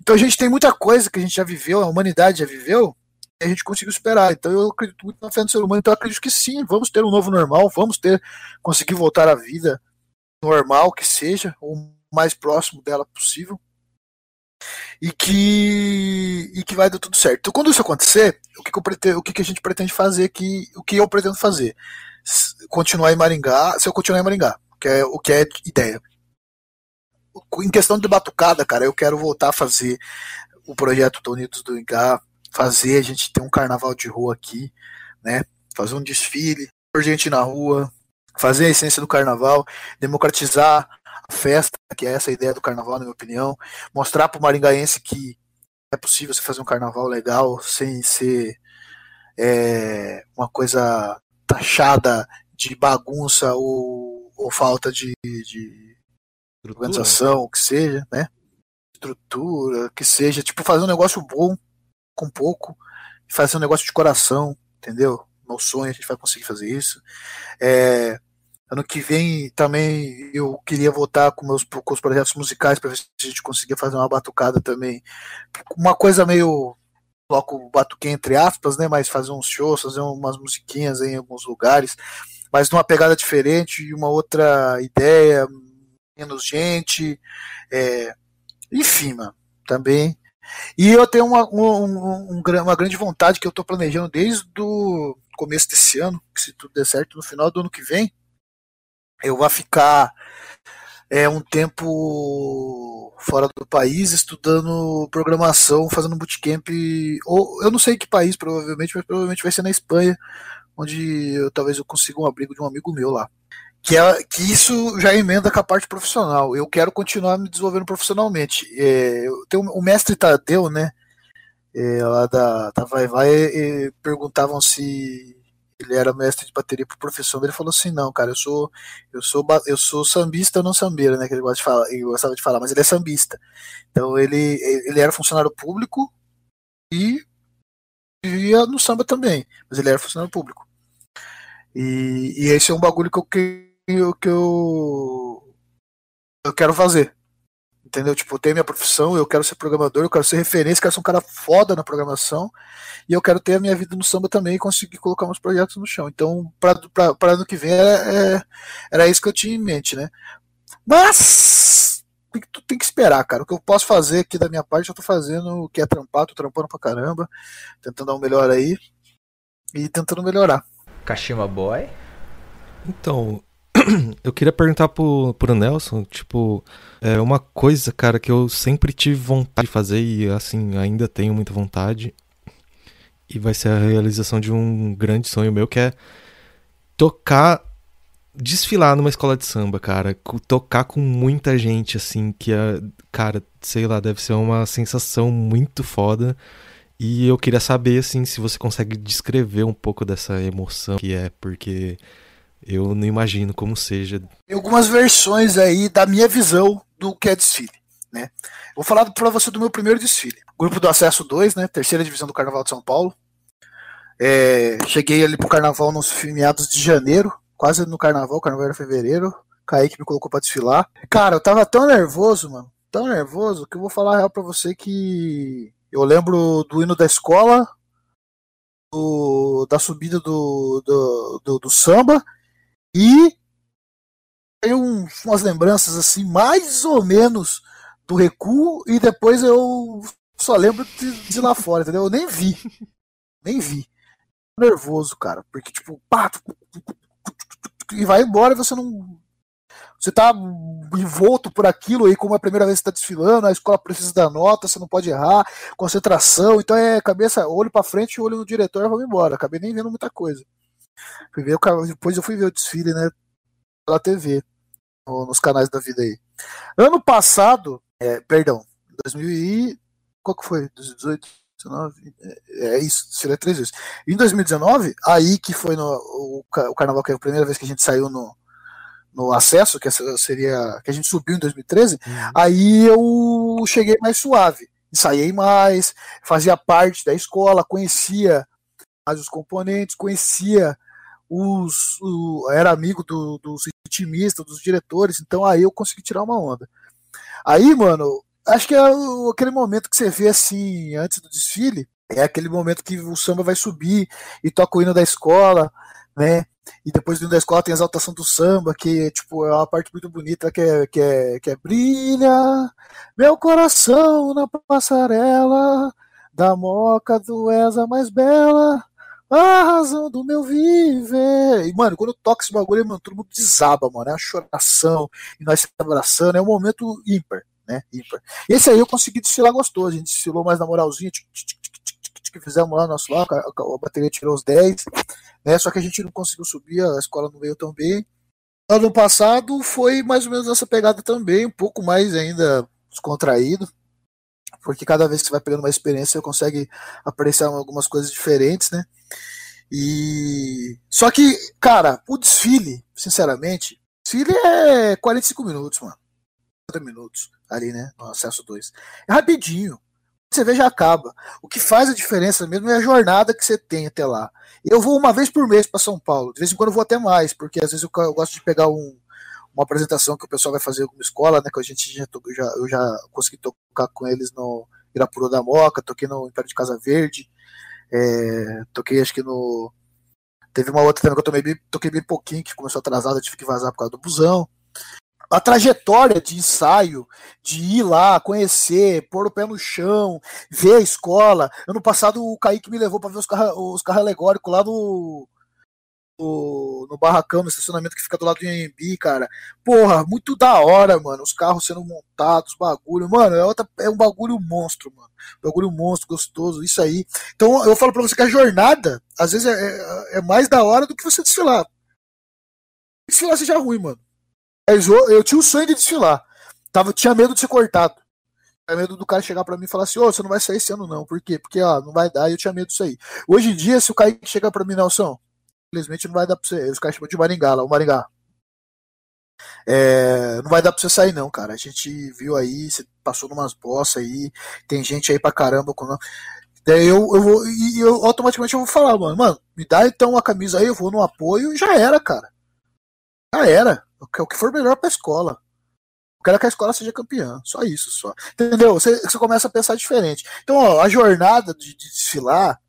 Então a gente tem muita coisa que a gente já viveu, a humanidade já viveu, e a gente conseguiu superar. Então eu acredito muito na fé do ser humano. Então eu acredito que sim, vamos ter um novo normal, vamos ter, conseguir voltar à vida normal que seja, o mais próximo dela possível. E que, e que vai dar tudo certo. Então, quando isso acontecer, o que, que eu pretendo, o que, que a gente pretende fazer, que, o que eu pretendo fazer? Continuar em Maringá, se eu continuar em Maringá, que é o que é ideia. Em questão de batucada, cara, eu quero voltar a fazer o projeto do Unidos do Ingá, fazer a gente ter um carnaval de rua aqui, né? Fazer um desfile, por gente na rua, fazer a essência do carnaval, democratizar a festa, que é essa a ideia do carnaval, na minha opinião, mostrar para o maringaense que é possível você fazer um carnaval legal sem ser é, uma coisa taxada de bagunça ou, ou falta de, de organização, o que seja, né? Estrutura, que seja, tipo, fazer um negócio bom com pouco, fazer um negócio de coração, entendeu? Meu sonho, a gente vai conseguir fazer isso. É, ano que vem também eu queria voltar com meus com os projetos musicais para ver se a gente conseguia fazer uma batucada também. Uma coisa meio coloco batuque entre aspas, né? Mas fazer uns shows, fazer umas musiquinhas em alguns lugares, mas numa pegada diferente e uma outra ideia, menos gente, é, enfim, mano, também. E eu tenho uma, um, um, um, uma grande vontade que eu estou planejando desde o começo desse ano, que se tudo der certo, no final do ano que vem, eu vou ficar é, um tempo fora do país estudando programação, fazendo bootcamp, ou eu não sei que país, provavelmente, mas provavelmente vai ser na Espanha, onde eu, talvez eu consiga um abrigo de um amigo meu lá que, é, que isso já emenda com a parte profissional. Eu quero continuar me desenvolvendo profissionalmente. É, eu tenho, o mestre Tadeu, né? É, lá da, da Vai Vai, é, perguntavam se ele era mestre de bateria por profissão. Ele falou assim: não, cara, eu sou eu sou eu sou sambista, não sambeiro, né? Que ele gosta de falar, ele gostava de falar, mas ele é sambista. Então ele ele era funcionário público e vivia no samba também, mas ele era funcionário público. E, e esse é um bagulho que eu que eu, eu quero fazer. Entendeu? Tipo, eu tenho minha profissão, eu quero ser programador, eu quero ser referência, quero ser um cara foda na programação, e eu quero ter a minha vida no samba também e conseguir colocar uns projetos no chão. Então, para ano que vem, era, é, era isso que eu tinha em mente, né? Mas tu tem que esperar, cara. O que eu posso fazer aqui da minha parte, eu tô fazendo o que é trampar, tô trampando pra caramba, tentando dar um melhor aí e tentando melhorar. Kashima Boy? Então, eu queria perguntar pro, pro Nelson, tipo, é uma coisa, cara, que eu sempre tive vontade de fazer e, assim, ainda tenho muita vontade. E vai ser a realização de um grande sonho meu, que é tocar, desfilar numa escola de samba, cara. Tocar com muita gente, assim, que é, cara, sei lá, deve ser uma sensação muito foda. E eu queria saber, assim, se você consegue descrever um pouco dessa emoção que é, porque eu não imagino como seja. Tem algumas versões aí da minha visão do que é desfile. Né? Vou falar para você do meu primeiro desfile. Grupo do Acesso 2, né? terceira divisão do Carnaval de São Paulo. É, cheguei ali pro carnaval nos meados de janeiro, quase no carnaval, carnaval era fevereiro. Kaique me colocou pra desfilar. Cara, eu tava tão nervoso, mano. Tão nervoso que eu vou falar a real pra você que eu lembro do hino da escola, do, da subida do, do, do, do samba e um, umas lembranças assim, mais ou menos do recuo, e depois eu só lembro de, de lá fora, entendeu? Eu nem vi. Nem vi. Nervoso, cara. Porque, tipo, pá, e vai embora e você não. Você tá envolto por aquilo aí, como é a primeira vez que você tá desfilando, a escola precisa da nota, você não pode errar, concentração, então é cabeça, olho para frente, olho no diretor vamos embora. Acabei nem vendo muita coisa. Fui ver o, depois eu fui ver o desfile, né? Pela TV, nos canais da vida aí. Ano passado, é, perdão, 2000 e. Qual que foi? 2018, 19? É, é isso, desfile três vezes. Em 2019, aí que foi no, o, o carnaval, que é a primeira vez que a gente saiu no, no acesso, que seria. que a gente subiu em 2013, uhum. aí eu cheguei mais suave. Ensaiei mais, fazia parte da escola, conhecia mais os componentes, conhecia os, o, era amigo do, dos ritmistas, dos diretores, então aí eu consegui tirar uma onda. Aí, mano, acho que é aquele momento que você vê assim, antes do desfile, é aquele momento que o samba vai subir e toca o hino da escola, né? E depois do hino da escola tem a exaltação do samba, que tipo, é uma parte muito bonita que é, que é, que é brilha meu coração na passarela da moca do Esa mais bela a razão do meu viver. E, mano, quando eu toco esse bagulho, mano, todo mundo desaba, mano. É uma choração, e nós se abraçando, é um momento ímpar, né? Ímpar. Esse aí eu consegui desfilar gostoso, a gente desfilou mais na moralzinha, que fizemos lá no nosso a, a, bateria tirou os 10, né? Só que a gente não conseguiu subir, a escola não veio tão bem. Ano passado foi mais ou menos essa pegada também, um pouco mais ainda descontraído, porque cada vez que você vai pegando uma experiência, você consegue apreciar algumas coisas diferentes, né? E só que, cara, o desfile, sinceramente, desfile é 45 minutos, mano. 40 minutos ali, né, no acesso 2. É rapidinho. Você vê já acaba. O que faz a diferença mesmo é a jornada que você tem até lá. Eu vou uma vez por mês para São Paulo. De vez em quando eu vou até mais, porque às vezes eu, eu gosto de pegar um, uma apresentação que o pessoal vai fazer alguma escola, né? Que a gente já, já, eu já consegui tocar com eles no Irapuru da Moca, toquei no Império de Casa Verde, é, toquei acho que no. Teve uma outra também que eu tomei bem, toquei bem pouquinho, que começou atrasada, tive que vazar por causa do busão. A trajetória de ensaio, de ir lá, conhecer, pôr o pé no chão, ver a escola. Ano passado o Kaique me levou para ver os carros os carro alegóricos lá no, no, no, barracão, no estacionamento que fica do lado do IMB, cara. Porra, muito da hora, mano. Os carros sendo montados, bagulho. Mano, é, outra, é um bagulho monstro, mano. Bagulho monstro, gostoso, isso aí. Então eu falo pra você que a jornada, às vezes, é, é, é mais da hora do que você desfilar. desfilar seja ruim, mano. Mas eu, eu tinha o sonho de desfilar. Tava, tinha medo de ser cortado. Tinha medo do cara chegar pra mim e falar assim, ô, oh, você não vai sair esse ano, não. Por quê? Porque, ó, não vai dar, e eu tinha medo disso aí. Hoje em dia, se o Kaique chegar pra mim, Nelson, infelizmente não vai dar pra você. Os caras chamam de Maringá lá, o Maringá. É, não vai dar pra você sair, não, cara. A gente viu aí, você passou numas bossas aí, tem gente aí pra caramba. Com... Daí eu, eu vou. E eu automaticamente eu vou falar, mano, mano, me dá então a camisa aí, eu vou no apoio e já era, cara. Já era. O que for melhor pra escola. Eu quero que a escola seja campeã. Só isso, só. Entendeu? Você, você começa a pensar diferente. Então, ó, a jornada de, de desfilar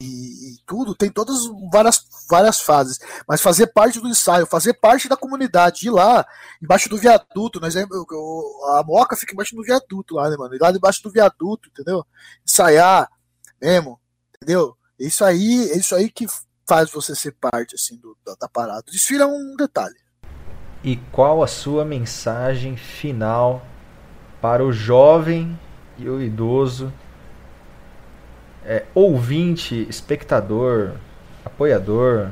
e, e, tudo tem todas várias, várias fases. Mas fazer parte do ensaio, fazer parte da comunidade, ir lá, embaixo do viaduto, nós, a moca fica embaixo do viaduto lá, né, mano? Ir lá debaixo do viaduto, entendeu? Ensaiar mesmo, entendeu? Isso aí, é isso aí que faz você ser parte assim do, da, da parada. O desfile é um detalhe. E qual a sua mensagem final para o jovem e o idoso, é, ouvinte, espectador, apoiador,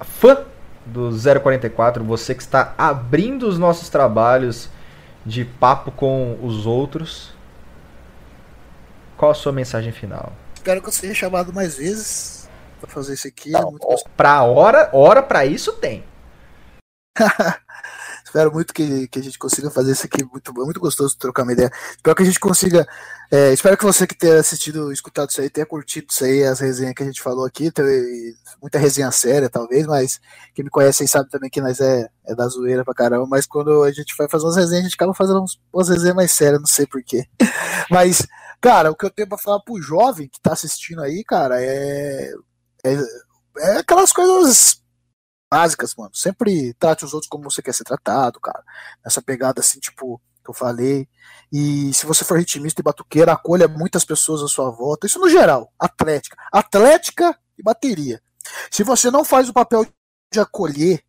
fã do 044, você que está abrindo os nossos trabalhos de papo com os outros? Qual a sua mensagem final? Espero que eu seja chamado mais vezes para fazer isso aqui. É pra hora, hora para isso tem. <laughs> Espero muito que, que a gente consiga fazer isso aqui. Muito, muito gostoso trocar uma ideia. Espero que a gente consiga. É, espero que você que tenha assistido, escutado isso aí, tenha curtido isso aí, as resenhas que a gente falou aqui. muita resenha séria, talvez, mas quem me conhece aí sabe também que nós é, é da zoeira pra caramba. Mas quando a gente vai fazer umas resenhas, a gente acaba fazendo uns, umas resenhas mais sérias, não sei porquê. <laughs> mas Cara, o que eu tenho pra falar pro jovem que tá assistindo aí, cara, é. É, é aquelas coisas básicas, mano. Sempre trate os outros como você quer ser tratado, cara. Nessa pegada assim, tipo, que eu falei. E se você for ritmista e batuqueira, acolha muitas pessoas à sua volta. Isso no geral. Atlética. Atlética e bateria. Se você não faz o papel de acolher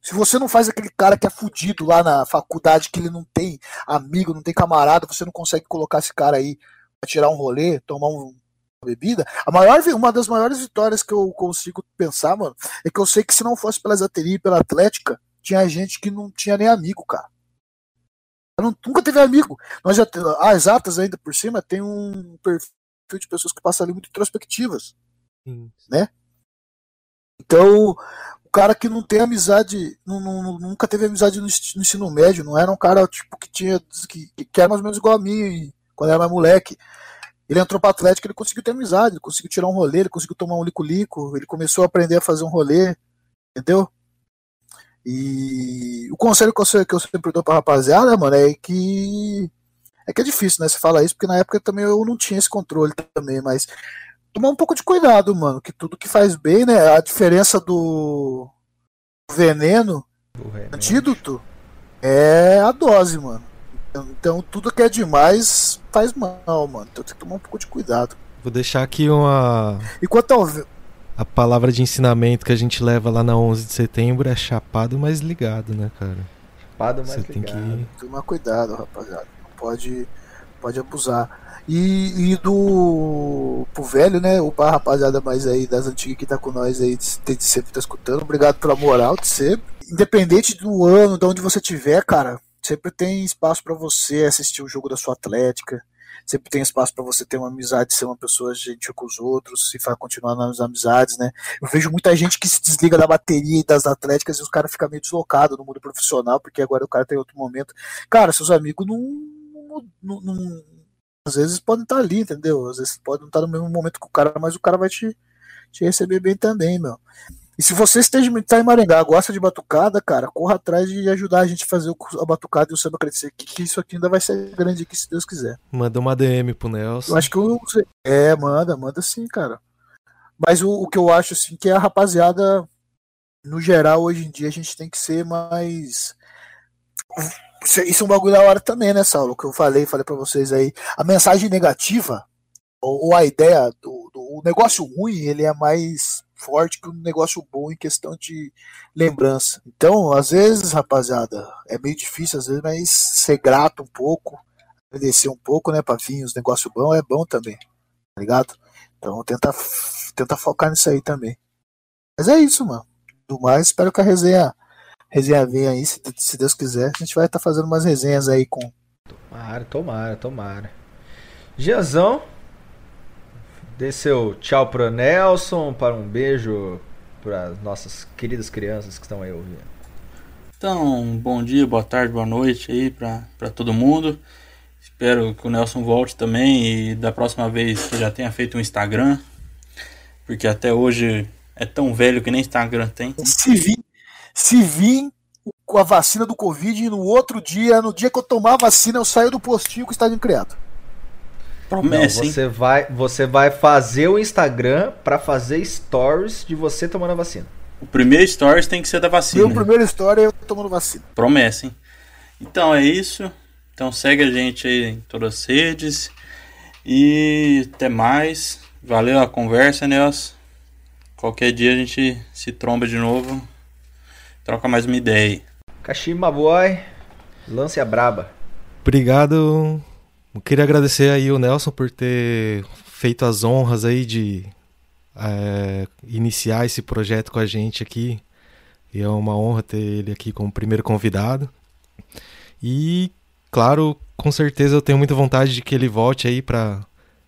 se você não faz aquele cara que é fudido lá na faculdade, que ele não tem amigo, não tem camarada, você não consegue colocar esse cara aí pra tirar um rolê, tomar um, bebida. A maior, uma das maiores vitórias que eu consigo pensar, mano, é que eu sei que se não fosse pela Zateria e pela Atlética, tinha gente que não tinha nem amigo, cara. Não, nunca teve amigo. Nós já, ah, exatas ainda por cima, tem um perfil de pessoas que passam ali muito introspectivas. Sim. Né? Então, o cara que não tem amizade, não, não, nunca teve amizade no, no, ensino médio, não era um cara tipo que tinha que, que era mais ou menos igual a mim quando era mais moleque. Ele entrou para Atlético, ele conseguiu ter amizade, ele conseguiu tirar um rolê, ele conseguiu tomar um lico-lico, ele começou a aprender a fazer um rolê, entendeu? E o conselho que eu, que eu sempre dou pra rapaziada, mano, é que é que é difícil, né? Você fala isso, porque na época também eu não tinha esse controle também, mas tomar um pouco de cuidado, mano. Que tudo que faz bem, né? A diferença do veneno, do antídoto, é a dose, mano. Então tudo que é demais faz mal, mano. Então tem que tomar um pouco de cuidado. Vou deixar aqui uma. E quanto ao. A palavra de ensinamento que a gente leva lá na 11 de setembro é chapado, mas ligado, né, cara? Chapado, mas Você ligado. tem que tomar cuidado, rapaziada. Não pode, pode abusar. E, e do pro velho, né? O pai rapaziada mais aí das antigas que tá com nós aí, de, de sempre tá escutando. Obrigado pela moral de sempre. Independente do ano, de onde você tiver, cara, sempre tem espaço para você assistir o jogo da sua Atlética. Sempre tem espaço para você ter uma amizade, ser uma pessoa gentil com os outros, se faz continuar nas amizades, né? Eu vejo muita gente que se desliga da bateria e das atléticas e os caras ficam meio deslocados no mundo profissional, porque agora o cara tem outro momento. Cara, seus amigos não, não, não às vezes podem estar ali, entendeu? Às vezes pode não estar no mesmo momento que o cara, mas o cara vai te, te receber bem também, meu. E se você esteja tá em Maringá, gosta de batucada, cara, corra atrás de ajudar a gente a fazer a batucada e o samba crescer, que, que isso aqui ainda vai ser grande aqui, se Deus quiser. Manda uma DM pro Nelson. Eu acho que eu. É, manda, manda sim, cara. Mas o, o que eu acho, assim, que a rapaziada, no geral, hoje em dia, a gente tem que ser mais isso é um bagulho da hora também, né, Saulo? Que eu falei, falei para vocês aí. A mensagem negativa, ou, ou a ideia do, do o negócio ruim, ele é mais forte que um negócio bom em questão de lembrança. Então, às vezes, rapaziada, é meio difícil, às vezes, mas ser grato um pouco, agradecer um pouco, né, vir os negócios bons é bom também, tá ligado? Então, tenta, tenta focar nisso aí também. Mas é isso, mano. tudo mais. Espero que a resenha, resenha venha aí, se, se Deus quiser. A gente vai estar tá fazendo umas resenhas aí com. Tomara, tomara, tomara. Giazão, dê seu tchau pro Nelson, para um beijo para nossas queridas crianças que estão aí ouvindo. Então, bom dia, boa tarde, boa noite aí para todo mundo. Espero que o Nelson volte também e da próxima vez que já tenha feito um Instagram, porque até hoje é tão velho que nem Instagram tem. Se vir, se vir com a vacina do Covid e no outro dia, no dia que eu tomar a vacina, eu saio do postinho com o estádio criado. Promessa, Não, você vai, você vai fazer o Instagram para fazer stories de você tomando a vacina. O primeiro stories tem que ser da vacina. Meu primeiro story é eu tomando vacina. Promessa, hein? Então é isso. Então segue a gente aí em todas as redes. E até mais. Valeu a conversa, Nelson. Qualquer dia a gente se tromba de novo. Troca mais uma ideia aí. Kashima Boy, lance a braba. Obrigado eu queria agradecer aí o Nelson por ter feito as honras aí de é, iniciar esse projeto com a gente aqui. E é uma honra ter ele aqui como primeiro convidado. E, claro, com certeza eu tenho muita vontade de que ele volte aí para,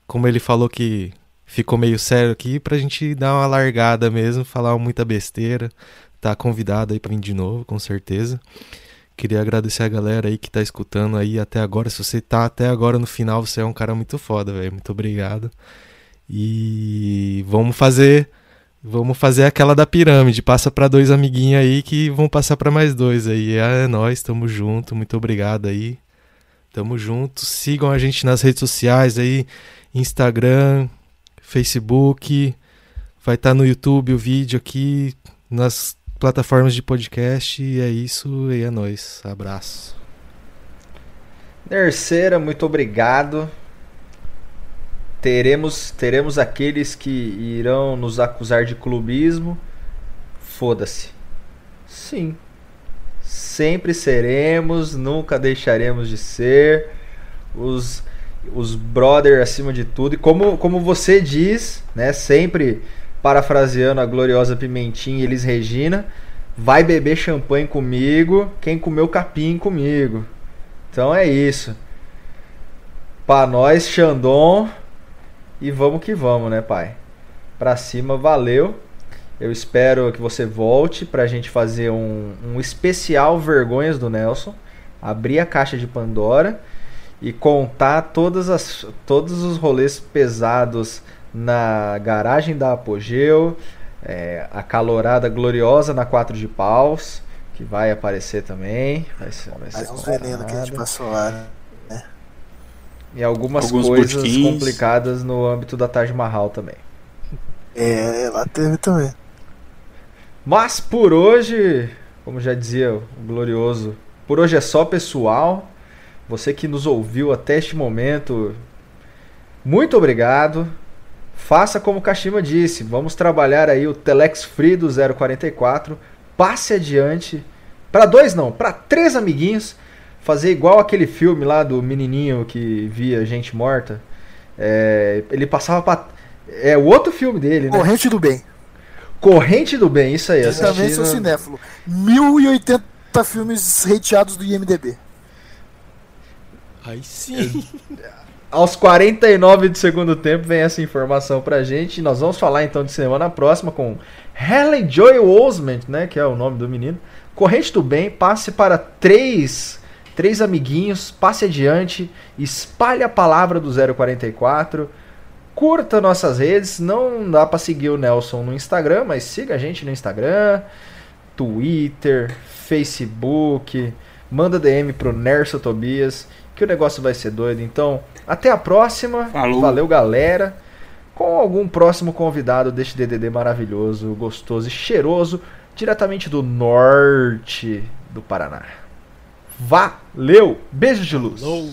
como ele falou que ficou meio sério aqui, pra gente dar uma largada mesmo, falar muita besteira. Tá convidado aí para vir de novo, com certeza. Queria agradecer a galera aí que tá escutando aí até agora. Se você tá até agora no final, você é um cara muito foda, velho. Muito obrigado. E vamos fazer vamos fazer aquela da pirâmide. Passa para dois amiguinhos aí que vão passar para mais dois aí. É nós, tamo junto. Muito obrigado aí. Tamo junto. Sigam a gente nas redes sociais aí, Instagram, Facebook. Vai estar tá no YouTube o vídeo aqui nas plataformas de podcast. E é isso, e é nóis. Abraço. Terceira, muito obrigado. Teremos, teremos aqueles que irão nos acusar de clubismo. Foda-se. Sim. Sempre seremos, nunca deixaremos de ser. Os, os brother acima de tudo. E como, como você diz, né? Sempre parafraseando a gloriosa Pimentinha Elis Regina, vai beber champanhe comigo, quem comeu capim comigo. Então é isso. Pra nós, Xandon, e vamos que vamos, né, pai? Pra cima, valeu. Eu espero que você volte pra gente fazer um, um especial Vergonhas do Nelson. Abrir a caixa de Pandora e contar todas as, todos os rolês pesados na garagem da Apogeu, é, a calorada gloriosa na 4 de paus, que vai aparecer também. Vai ser, vai ser uns venenos que a gente passou lá, né? E algumas Alguns coisas botiquins. complicadas no âmbito da Taj Mahal também. É, lá teve também. Mas por hoje, como já dizia o glorioso, por hoje é só pessoal. Você que nos ouviu até este momento, muito obrigado. Faça como o Kashima disse, vamos trabalhar aí o Telex Free do 044, passe adiante, para dois não, para três amiguinhos, fazer igual aquele filme lá do menininho que via gente morta. É, ele passava para é o outro filme dele, né? Corrente do Bem. Corrente do Bem, isso aí. Eu também sou cinéfilo. 1080 filmes hateados do IMDB. Aí sim. Aos 49 do segundo tempo vem essa informação pra gente. Nós vamos falar então de cinema na próxima com Helen Joy Osment, né, que é o nome do menino. Corrente do bem, passe para três, três amiguinhos, passe adiante, espalhe a palavra do 044. Curta nossas redes, não dá para seguir o Nelson no Instagram, mas siga a gente no Instagram, Twitter, Facebook, manda DM pro Nerso Tobias que o negócio vai ser doido. Então, até a próxima. Falou. Valeu, galera. Com algum próximo convidado deste DDD maravilhoso, gostoso e cheiroso, diretamente do norte do Paraná. Valeu! Beijos de luz. Falou.